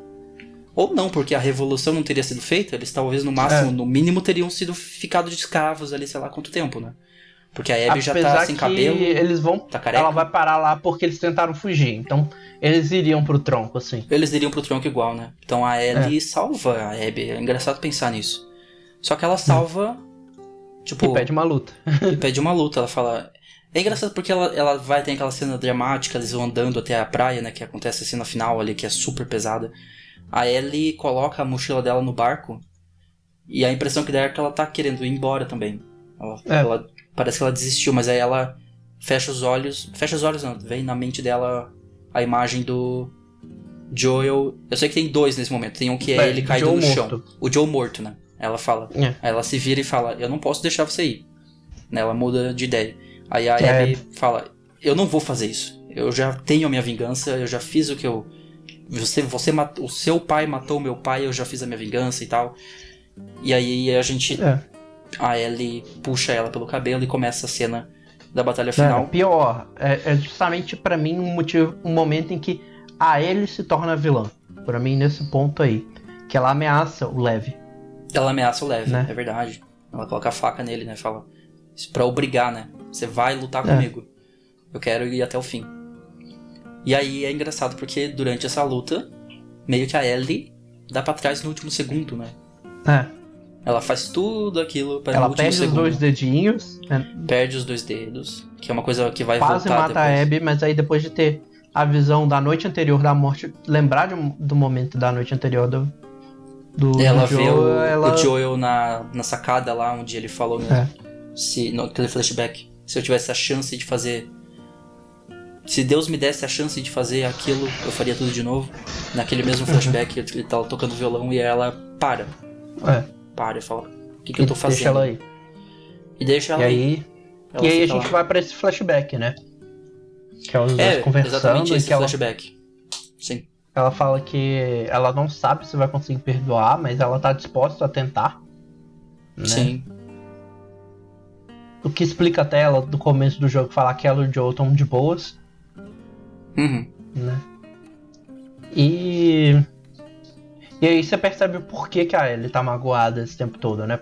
Ou não, porque a revolução não teria sido feita, eles talvez no máximo, É. no mínimo, teriam sido ficado de escravos ali, sei lá quanto tempo, né? Porque a Abby já tá sem cabelo, eles vão. tá careca. Ela vai parar lá porque eles tentaram fugir. Então, eles iriam pro tronco, assim. Eles iriam pro tronco igual, né? Então a Ellie salva a Abby. É engraçado pensar nisso. Só que ela salva. Tipo, E pede uma luta. e pede uma luta. Ela fala. É engraçado porque ela, ela vai ter aquela cena dramática, eles vão andando até a praia, né? Que acontece a cena final ali, que é super pesada. A Ellie coloca a mochila dela no barco. E a impressão que dá é que ela tá querendo ir embora também. Ela, É. ela- parece que ela desistiu, mas aí ela fecha os olhos. Fecha os olhos não, vem na mente dela a imagem do Joel. Eu sei que tem dois nesse momento. Tem um que é, É, ele caído Joe no chão. morto. O Joe morto, né? Ela fala. É. Aí ela se vira e fala, eu não posso deixar você ir. Né, Ela muda de ideia. Aí a é- Abby fala, eu não vou fazer isso. Eu já tenho a minha vingança, eu já fiz o que eu. Você, você matou, o seu pai matou o meu pai, eu já fiz a minha vingança e tal. E aí a gente. É. A Ellie puxa ela pelo cabelo e começa a cena da batalha final. pior, é, é justamente pra mim um motivo, um momento em que a Ellie se torna vilã. Pra mim, nesse ponto aí. Que ela ameaça o Lev. Ela ameaça o Lev, Né? é verdade. Ela coloca a faca nele, né? Fala. Isso pra obrigar, né? Você vai lutar É. comigo. Eu quero ir até o fim. E aí é engraçado porque durante essa luta, meio que a Ellie dá pra trás no último segundo, né? É. Ela faz tudo aquilo para no Ela último perde os segundo. dois dedinhos, né, Perde os dois dedos, que é uma coisa que vai quase voltar mata a depois. Abby, mas aí depois de ter a visão da noite anterior da morte, lembrar de do momento da noite anterior do, do, Ela do vê Joe, o, ela... o Joel na, na sacada lá onde ele falou, né? Se, no, aquele flashback. Se eu tivesse a chance de fazer. Se Deus me desse a chance de fazer aquilo, eu faria tudo de novo. Naquele mesmo flashback, ele tá tocando violão e ela para. É, Para e fala: O que, que eu tô fazendo? deixa ela aí. E deixa ela E aí. aí, Ela e aí a gente lá. vai pra esse flashback, né? Que é os dois É, conversando exatamente e esse que ela, flashback. Sim. ela fala que ela não sabe se vai conseguir perdoar, mas ela tá disposta a tentar. Né? Sim. O que explica até ela do começo do jogo falar que ela e o Joe estão de boas, Uhum. né? E. E aí você percebe o porquê que a Ellie tá magoada esse tempo todo, né?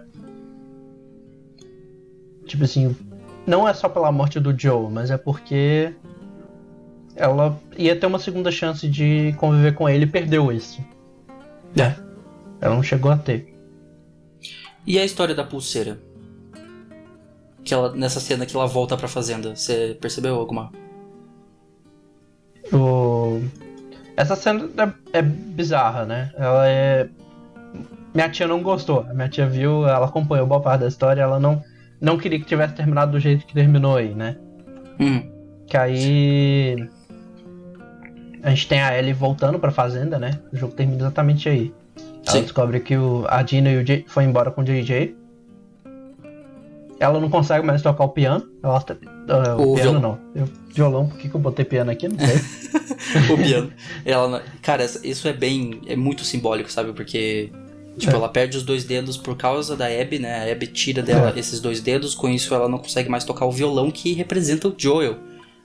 Tipo assim, não é só pela morte do Joe, mas é porque ela ia ter uma segunda chance de conviver com ele e perdeu isso. É. Ela não chegou a ter. E a história da pulseira? Que ela, nessa cena que ela volta pra fazenda, você percebeu alguma? O... Essa cena é, é bizarra, né? Ela é. Minha tia não gostou. A minha tia viu, ela acompanhou boa parte da história, ela não, não queria que tivesse terminado do jeito que terminou aí, né? Hum. Que aí. A gente tem a Ellie voltando pra fazenda, né? O jogo termina exatamente aí. Ela Sim. descobre que o, a Dina e o Jay foi embora com o JJ. Ela não consegue mais tocar o piano. Ela, ah, o, O piano violão. não. Eu, violão, por que, que eu botei piano aqui? Não sei. o piano. Ela, cara, isso é bem. É muito simbólico, sabe? Porque. Tipo, É. ela perde os dois dedos por causa da Abby, né? A Abby tira dela É. esses dois dedos, com isso ela não consegue mais tocar o violão que representa o Joel.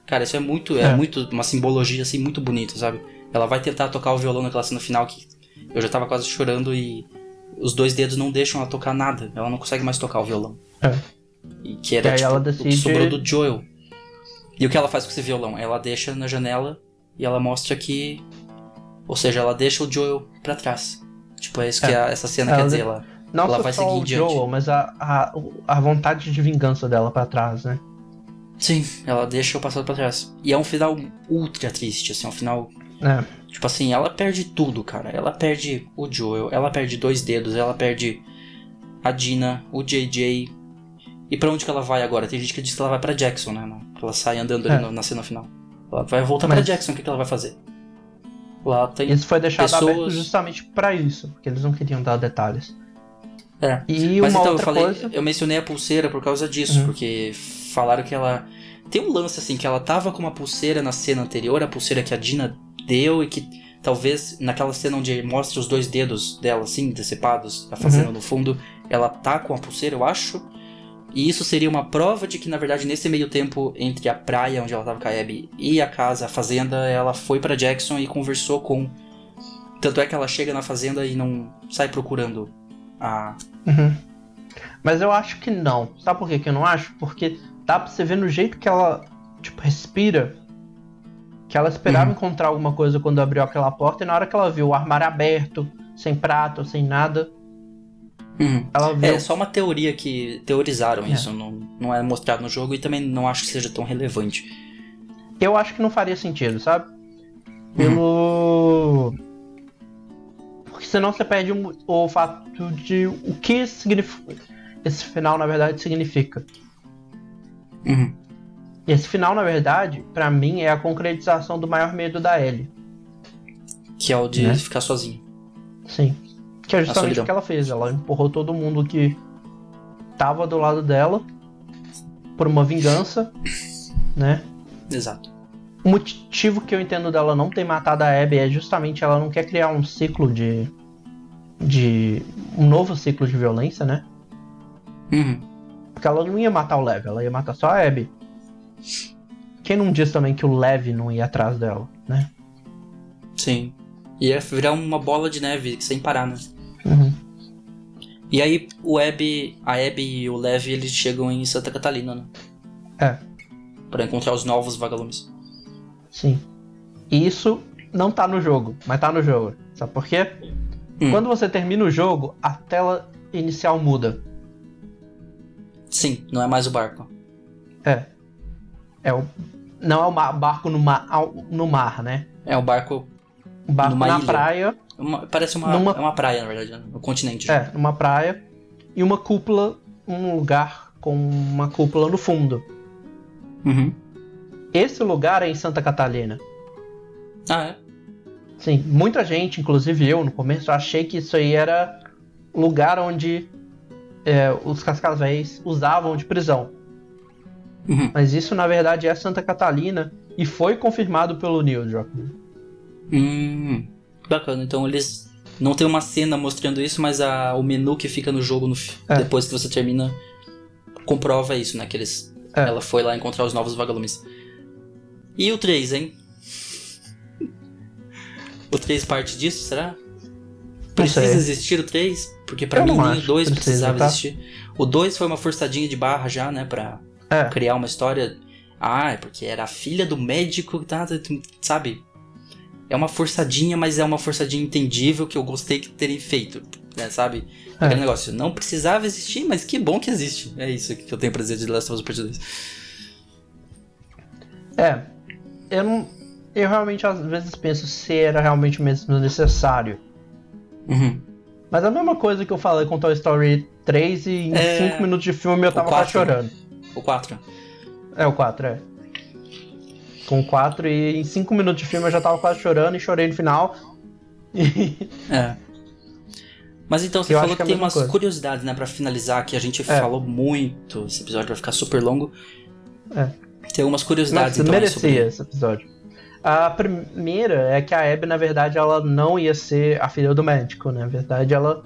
Cara, isso é muito. É, É. muito. Uma simbologia assim muito bonita, sabe? Ela vai tentar tocar o violão naquela cena final que eu já tava quase chorando e os dois dedos não deixam ela tocar nada. Ela não consegue mais tocar o violão. É. E que era E tipo, ela o que decide- sobrou do Joel. E o que ela faz com esse violão? Ela deixa na janela e ela mostra que. Ou seja, ela deixa o Joel pra trás. Tipo, é isso que É. a- essa cena Ela quer de- dizer. Ela, Não ela só vai só seguir o diante. Joel, mas a, a, a vontade de vingança dela pra trás, né? Sim, ela deixa o passado pra trás. E é um final ultra triste, assim, é um final. É. Tipo assim, ela perde tudo, cara. Ela perde o Joel, ela perde dois dedos, ela perde a Dina, o JJ. E pra onde que ela vai agora? Tem gente que diz que ela vai pra Jackson, né? Ela sai andando ali É. na cena final. Ela vai voltar pra Mas- Jackson, o que, que ela vai fazer? Lá tem. Isso foi deixado Pessoas- aberto justamente pra isso, porque eles não queriam dar detalhes. É. E Mas uma então, eu falei, coisa. eu mencionei a pulseira por causa disso, Uhum. porque falaram que ela. Tem um lance assim, que ela tava com uma pulseira na cena anterior, a pulseira que a Dina deu e que talvez naquela cena onde mostra os dois dedos dela, assim, decepados, a fazenda Uhum. no fundo, ela tá com a pulseira, eu acho. E isso seria uma prova de que, na verdade, nesse meio tempo entre a praia onde ela tava com a Abby e a casa, a fazenda, ela foi pra Jackson e conversou com. Tanto é que ela chega na fazenda e não sai procurando a. Uhum. Mas eu acho que não. Sabe por que que eu não acho? Porque dá pra você ver no jeito que ela, tipo, respira. Que ela esperava Uhum. encontrar alguma coisa quando abriu aquela porta e na hora que ela viu o armário aberto, sem prato, sem nada, Uhum. ela viu. É só uma teoria que teorizaram É. isso, não, não é mostrado no jogo e também não acho que seja tão relevante. Eu acho que não faria sentido, sabe? Pelo. Porque senão você perde o, o fato de o que significa. Esse final, na verdade, significa. Uhum. E esse final, na verdade, pra mim, é a concretização do maior medo da Ellie. Que é o de Né? ficar sozinho. Sim. Que é justamente o que ela fez. Ela empurrou todo mundo que tava do lado dela por uma vingança, né? Exato. O motivo que eu entendo dela não ter matado a Abby é justamente ela não quer criar um ciclo de. de. um novo ciclo de violência, né? Uhum. Porque ela não ia matar o Lev, ela ia matar só a Abby. Quem não diz também que o Lev não ia atrás dela, né? Sim. Ia virar uma bola de neve sem parar, né? Uhum. E aí o Abby, a Abby e o Lev eles chegam em Santa Catalina, né? É. Pra encontrar os novos vagalumes. Sim. E isso não tá no jogo, mas tá no jogo. Sabe por quê? Hum. Quando você termina o jogo, a tela inicial muda. Sim, não é mais o barco. É. É o. Não é o barco no mar, no mar, né? É o barco. Barco na ilha. praia. Uma- parece uma, Numa- é uma praia, na verdade, né? no continente. É, numa praia. E uma cúpula, um lugar com uma cúpula no fundo. Uhum. Esse lugar é em Santa Catarina. Ah, é? Sim, muita gente, inclusive eu, no começo, achei que isso aí era lugar onde é, os cascavéis usavam de prisão. Uhum. Mas isso, na verdade, é Santa Catalina e foi confirmado pelo Neil Druckmann. Hum, bacana. Então eles não tem uma cena mostrando isso, mas a, o menu que fica no jogo no É. depois que você termina comprova isso, né? Que eles, É. ela foi lá encontrar os novos vagalumes. E o 3, hein? O 3 parte disso, será? Precisa existir o 3? Porque pra Eu mim nem o acho 2 que precisa, precisava tá? existir. O 2 foi uma forçadinha de barra já, né? Pra É, criar uma história. Ah, é porque era a filha do médico, tá, sabe? É uma forçadinha, mas é uma forçadinha entendível que eu gostei de terem feito, né, sabe? É. Aquele negócio, não precisava existir, mas que bom que existe. É isso que eu tenho pra dizer de The Last of Us Part 2. é. Eu não. Eu realmente às vezes penso se era realmente mesmo necessário. Uhum. Mas é a mesma coisa que eu falei com Toy Story 3 e em É, 5 minutos de filme eu tava quase chorando. O 4. É o 4, é. Com 4 e em 5 minutos de filme eu já tava quase chorando e chorei no final. É. Mas então, você Eu falou que que, é a tem umas coisa. curiosidades, né, pra finalizar, que a gente É. falou muito. Esse episódio vai ficar super longo. É. Tem algumas curiosidades, Mas então, merecia sobre... esse episódio. A primeira é que a Abby, na verdade, ela não ia ser a filha do médico, né? Na verdade, ela,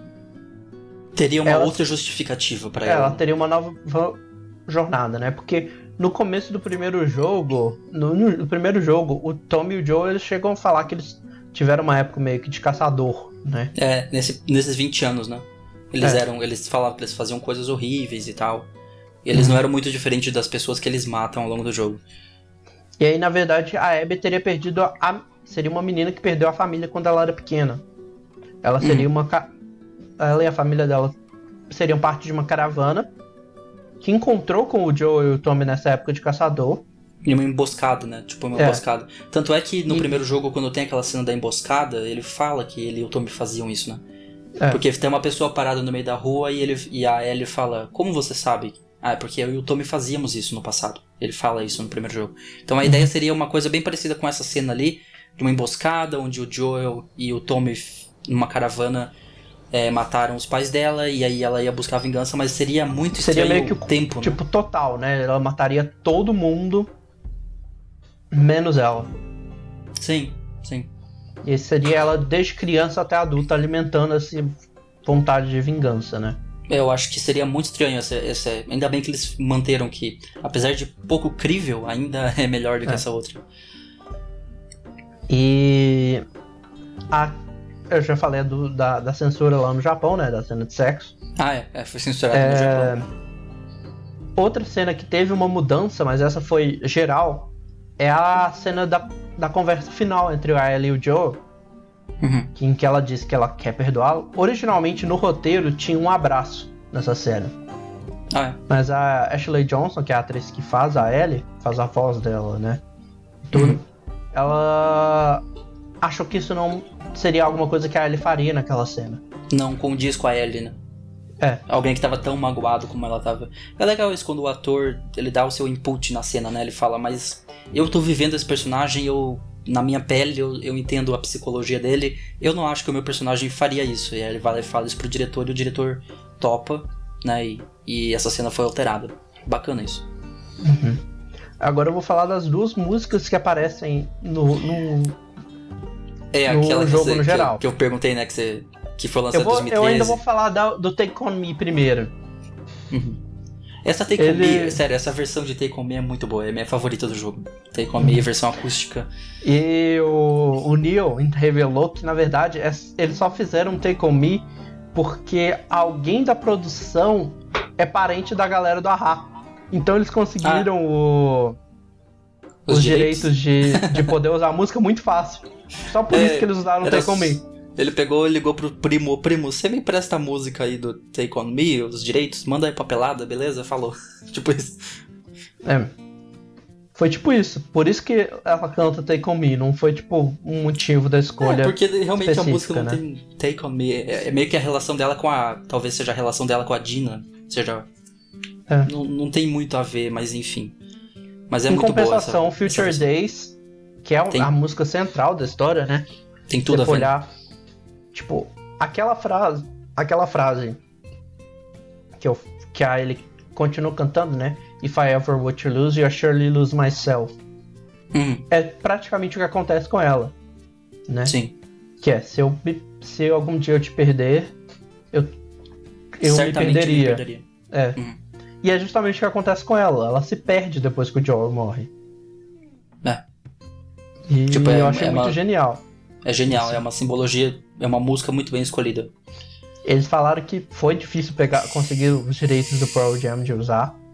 Teria uma Ela- outra justificativa pra ela ela. teria uma nova jornada, né? Porque no começo do primeiro jogo, no, no- primeiro jogo, o Tom e o Joe eles chegam a falar que eles tiveram uma época meio que de caçador, né? É, nesse, nesses 20 anos, né? Eles É. eram. Eles falavam que eles faziam coisas horríveis e tal. E eles Uhum. não eram muito diferentes das pessoas que eles matam ao longo do jogo. E aí, na verdade, a Abby teria perdido a. Seria uma menina que perdeu a família quando ela era pequena. Ela seria uma. ca- Ela e a família dela seriam parte de uma caravana que encontrou com o Joe e o Tommy nessa época de caçador. E uma emboscada, né? Tipo, uma É. emboscada. Tanto é que no E- primeiro jogo, quando tem aquela cena da emboscada, ele fala que ele e o Tommy faziam isso, né? É. Porque tem uma pessoa parada no meio da rua e, ele, e a Ellie fala, como você sabe? Ah, é porque eu e o Tommy fazíamos isso no passado. Ele fala isso no primeiro jogo. Então a Uhum. ideia seria uma coisa bem parecida com essa cena ali, de uma emboscada, onde o Joel e o Tommy, numa caravana, é, mataram os pais dela, e aí ela ia buscar vingança, mas seria muito Seria estranho meio que o tempo, né? Tipo, total, né? Ela mataria todo mundo, menos ela. Sim, sim. E seria ela desde criança até adulta alimentando essa vontade de vingança, né? É, Eu acho que seria muito estranho essa, essa- Ainda bem que eles manteram que, apesar de pouco crível, ainda é melhor do que É. essa outra. E a, eu já falei do- da, da censura lá no Japão, né? Da cena de sexo. Ah, é, é, foi censurado no É, Japão. Outra cena que teve uma mudança, mas essa foi geral, é a cena da, da conversa final entre a Ellie e o Joe, Uhum. em que ela diz que ela quer perdoá-lo. Originalmente no roteiro tinha um abraço nessa cena. Ah, é. Mas a Ashley Johnson, que é a atriz que faz a Ellie, faz a voz dela, né? Tudo. Uhum. Ela achou que isso não seria alguma coisa que a Ellie faria naquela cena. Não condiz com a Ellie, né? É. Alguém que tava tão magoado como ela tava. É legal isso quando o ator ele dá o seu input na cena, né? Ele fala, mas eu tô vivendo esse personagem, eu na minha pele eu, eu entendo a psicologia dele. Eu não acho que o meu personagem faria isso. E aí ele vai e fala isso pro diretor e o diretor topa, né? E, e essa cena foi alterada. Bacana isso. Agora eu vou falar das duas músicas que aparecem no. no- É No aquela que, jogo você- no que, geral. eu, que eu perguntei, né? Que, você, que foi lançada Eu, em vou, 2013. eu ainda vou falar da- do Take On Me primeiro. Uhum. Essa Take On Ele- Me, sério, essa versão de Take On Me é muito boa, é a minha favorita do jogo. Take On Me, versão acústica. E o, o Neil revelou que, na verdade, é- eles só fizeram um Take On Me porque alguém da produção é parente da galera do Ahá. Então eles conseguiram o- os, direitos, de, de poder usar a música muito fácil. Só por É, isso que eles usaram era Take On Me. Ele pegou e ligou pro primo, "Ô, primo, você me empresta a música aí do Take On Me, os direitos? Manda aí papelada, beleza? Falou. tipo isso. É. Foi tipo isso. Por isso que ela canta Take On Me. Não foi tipo um motivo da escolha. É, porque realmente a música não né? tem Take On Me. É, é meio que a relação dela com a... Talvez seja a relação dela com a Dina. Seja... É. Não, não tem muito a ver, mas enfim. Mas é em muito boa compensação, essa, essa Future versão. Days, que é Tem- a música central da história, né? Tem tudo a você ver. olhar, tipo, aquela frase, aquela frase que, eu, que a ele continua cantando, né? If I ever were to lose you, I surely lose myself. Hum, É praticamente o que acontece com ela, né? sim. Que é, se, eu, me- se algum dia eu te perder, eu, eu me perderia. perderia. É. Uhum. E é justamente o que acontece com ela. Ela se perde depois que o Joel morre. É. E Tipo, é- eu achei é muito uma- genial. É genial, é uma simbologia, é uma música muito bem escolhida. Eles falaram que foi difícil pegar, conseguir os direitos do Pearl Jam de usar.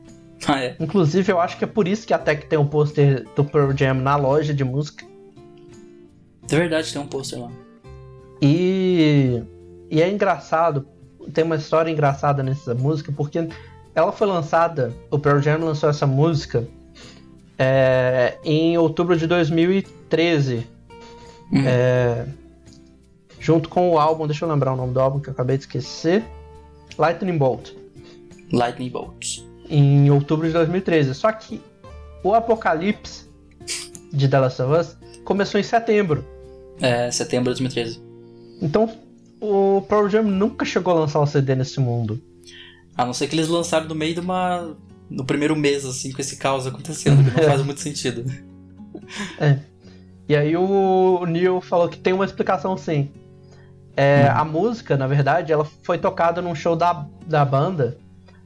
Ah, é. Inclusive, eu acho que é por isso que até que tem um pôster do Pearl Jam na loja de música. De verdade, tem um pôster lá. E, e é engraçado, tem uma história engraçada nessa música, porque ela foi lançada, o Pearl Jam lançou essa música é, em outubro de 2013, Hum. é, junto com o álbum, deixa eu lembrar o nome do álbum que eu acabei de esquecer, Lightning Bolt. Lightning Bolts. em outubro de 2013. Só que o Apocalipse de The Last of Us começou em setembro. É, setembro de 2013. Então o Pearl Jam nunca chegou a lançar um CD nesse mundo. A não ser que eles lançaram no meio de uma. no primeiro mês, assim, com esse caos acontecendo, que não faz muito sentido. E aí o Neil falou que tem uma explicação sim. É, A música, na verdade, ela foi tocada num show da, da banda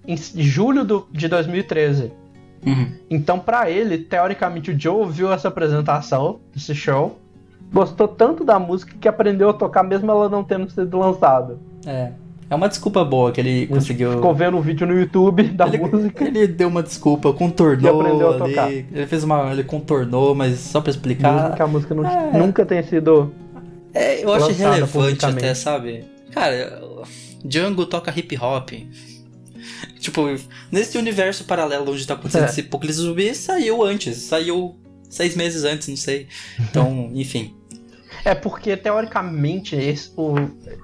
em julho do- de 2013. Uhum. Então, pra ele, teoricamente, o Joe viu essa apresentação desse show, gostou tanto da música que aprendeu a tocar mesmo ela não tendo sido lançada. É. É uma desculpa boa que ele conseguiu. Ficou vendo um vídeo no YouTube da ele, música. Ele deu uma desculpa, contornou E aprendeu a ali. tocar. Ele fez uma. Ele contornou, mas só pra explicar. Que a música não- É. nunca tenha sido. É, eu acho relevante até, sabe? Cara, Django toca hip hop. Tipo, nesse universo paralelo onde tá acontecendo É. esse apocalipse zumbi, saiu antes. Saiu seis meses antes, não sei. Então, enfim. É porque, teoricamente, esse- o-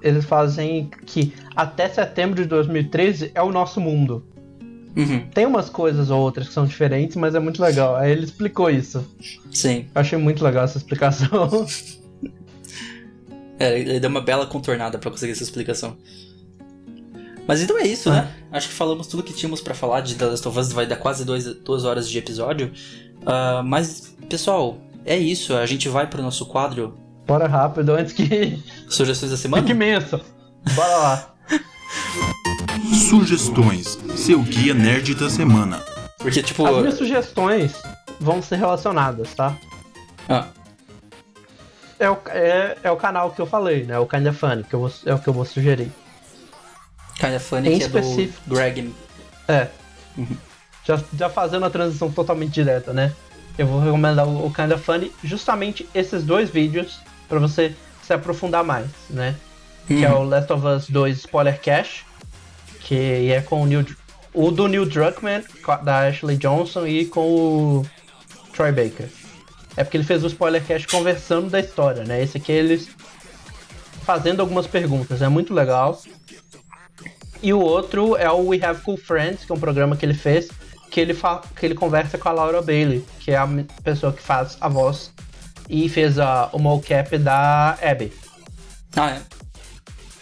eles fazem que até setembro de 2013 é o nosso mundo. Uhum, Tem umas coisas ou outras que são diferentes, mas é muito legal. Aí ele explicou isso. sim. Eu achei muito legal essa explicação. É, ele deu uma bela contornada pra conseguir essa explicação. Mas então é isso, né? Acho que falamos tudo que tínhamos pra falar de The Last of Us, vai dar quase dois, duas horas de episódio. Ah, mas, pessoal, é isso. A gente vai pro nosso quadro Bora rápido, antes que Sugestões da Semana. fique imenso. Bora lá. Sugestões, seu guia nerd da semana. Porque, tipo. As minhas sugestões vão ser relacionadas, tá? Ah, É o, é, é o canal que eu falei, né? O Kinda Funny, que eu vou, é o que eu vou sugerir. Kinda Funny, Em que é do específico. Greg. É. Uhum. Já, já fazendo a transição totalmente direta, né? Eu vou recomendar o, o Kinda Funny, justamente esses dois vídeos, pra você se aprofundar mais, né? Que é Uhum. o Last of Us 2 Spoiler Cash, que é com o Neil, o do Neil Druckmann, da Ashley Johnson e com o Troy Baker. É porque ele fez o Spoiler Cash conversando da história, né? Esse aqui é eles fazendo algumas perguntas, é muito legal. E o outro é o We Have Cool Friends, que é um programa que ele fez, que ele, que ele conversa com a Laura Bailey, que é a pessoa que faz a voz e fez a, o mocap da Abby. Ah, é.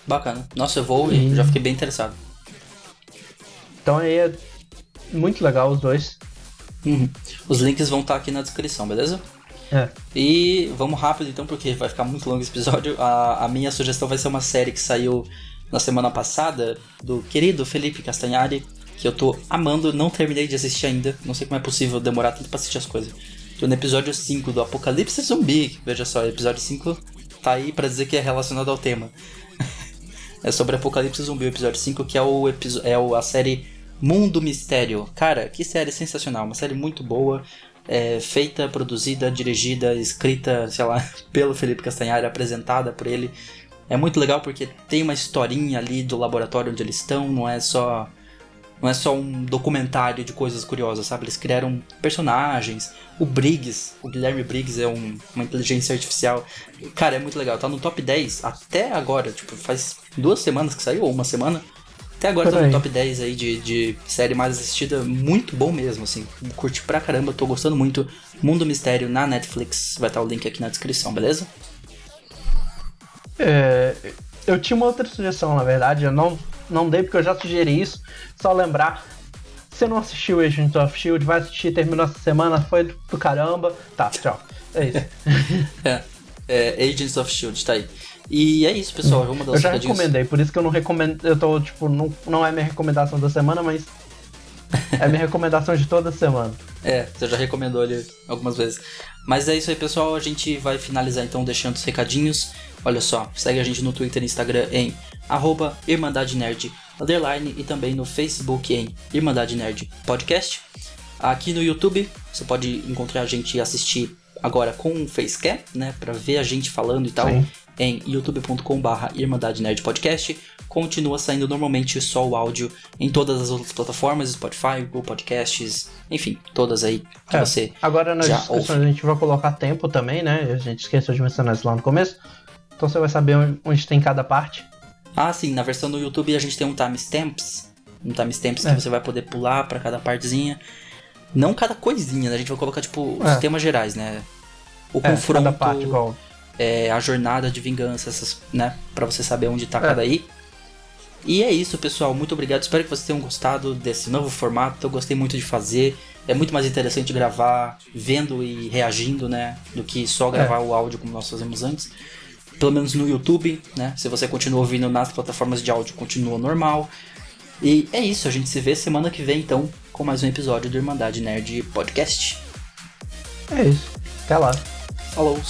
Bacana. Nossa, eu vou e já fiquei bem interessado. Então aí é muito legal os dois. Uhum. Os links vão estar aqui na descrição, beleza? É. E vamos rápido então, porque vai ficar muito longo esse episódio. A, a minha sugestão vai ser uma série que saiu na semana passada, do querido Felipe Castanhari, que eu tô amando, não terminei de assistir ainda. Não sei como é possível demorar tanto pra assistir as coisas. No episódio 5 do Apocalipse Zumbi. Veja só, episódio 5 tá aí pra dizer que é relacionado ao tema. é sobre Apocalipse Zumbi, episódio 5, que é, o é a série Mundo Mistério. Cara, que série sensacional, uma série muito boa. é, feita, produzida, dirigida, escrita, sei lá, pelo Felipe Castanhari, apresentada por ele. É muito legal porque tem uma historinha ali do laboratório onde eles estão, não é só não é só um documentário de coisas curiosas, sabe? Eles criaram personagens. O Briggs, o Guilherme Briggs é um- uma inteligência artificial. Cara, é muito legal. Tá no top 10 até agora. Tipo, faz duas semanas que saiu, ou uma semana. Até agora tá no top 10 aí de, de série mais assistida. Muito bom mesmo, assim. Curti pra caramba, tô gostando muito. Mundo Mistério na Netflix. Vai estar o link aqui na descrição, beleza? É, eu tinha uma outra sugestão, na verdade, eu não, não dei porque eu já sugeri isso. Só lembrar, se você não assistiu Agents of Shield, vai assistir, terminou essa semana, foi do caramba. Tá, tchau. É isso. É, é Agents of Shield, tá aí. E é isso, pessoal. Vamos dar Eu já recomendei, por isso que eu não recomendo. Eu tô, tipo, não, não é minha recomendação da semana, mas é minha recomendação de toda semana. É, você já recomendou ele algumas vezes. Mas é isso aí, pessoal. A gente vai finalizar então deixando os recadinhos. Olha só, segue a gente no Twitter e Instagram em arroba Irmandade Nerd underline e também no Facebook em Irmandade Nerd Podcast. Aqui no YouTube você pode encontrar a gente e assistir agora com um facecam, né, para ver a gente falando e tal, Sim. em youtube.com/barra Irmandade Nerd Podcast. Continua saindo normalmente só o áudio em todas as outras plataformas, Spotify, Google Podcasts, enfim, todas aí que É, você Agora nas descrições ouve. a gente vai colocar tempo também, né? A gente esqueceu de mencionar isso lá no começo. Então você vai saber onde tem cada parte. Ah, sim, na versão do YouTube a gente tem um timestamps. Um timestamps É. que você vai poder pular pra cada partezinha. Não cada coisinha, né? A gente vai colocar, tipo, os É. temas gerais, né? O É, confronto, cada parte igual. é, a jornada de vingança, essas, né? Pra você saber onde tá É. cada aí. E é isso, pessoal. Muito obrigado. Espero que vocês tenham gostado desse novo formato. Eu gostei muito de fazer. É muito mais interessante gravar vendo e reagindo, né? Do que só gravar o áudio como nós fazemos antes. Pelo menos no YouTube, né? Se você continua ouvindo nas plataformas de áudio, continua normal. E é isso. A gente se vê semana que vem, então, com mais um episódio do Irmandade Nerd Podcast. É isso. Até lá. Falou!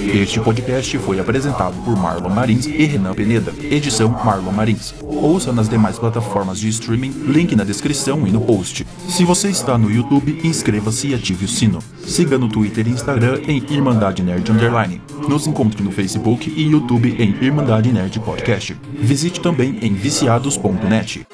Este podcast foi apresentado por Marlon Marins e Renan Peneda. Edição Marlon Marins. Ouça nas demais plataformas de streaming, link na descrição e no post. Se você está no YouTube, inscreva-se e ative o sino. Siga no Twitter e Instagram em Irmandade Nerd Underline. Nos encontre no Facebook e YouTube em Irmandade Nerd Podcast. Visite também em viciados.net.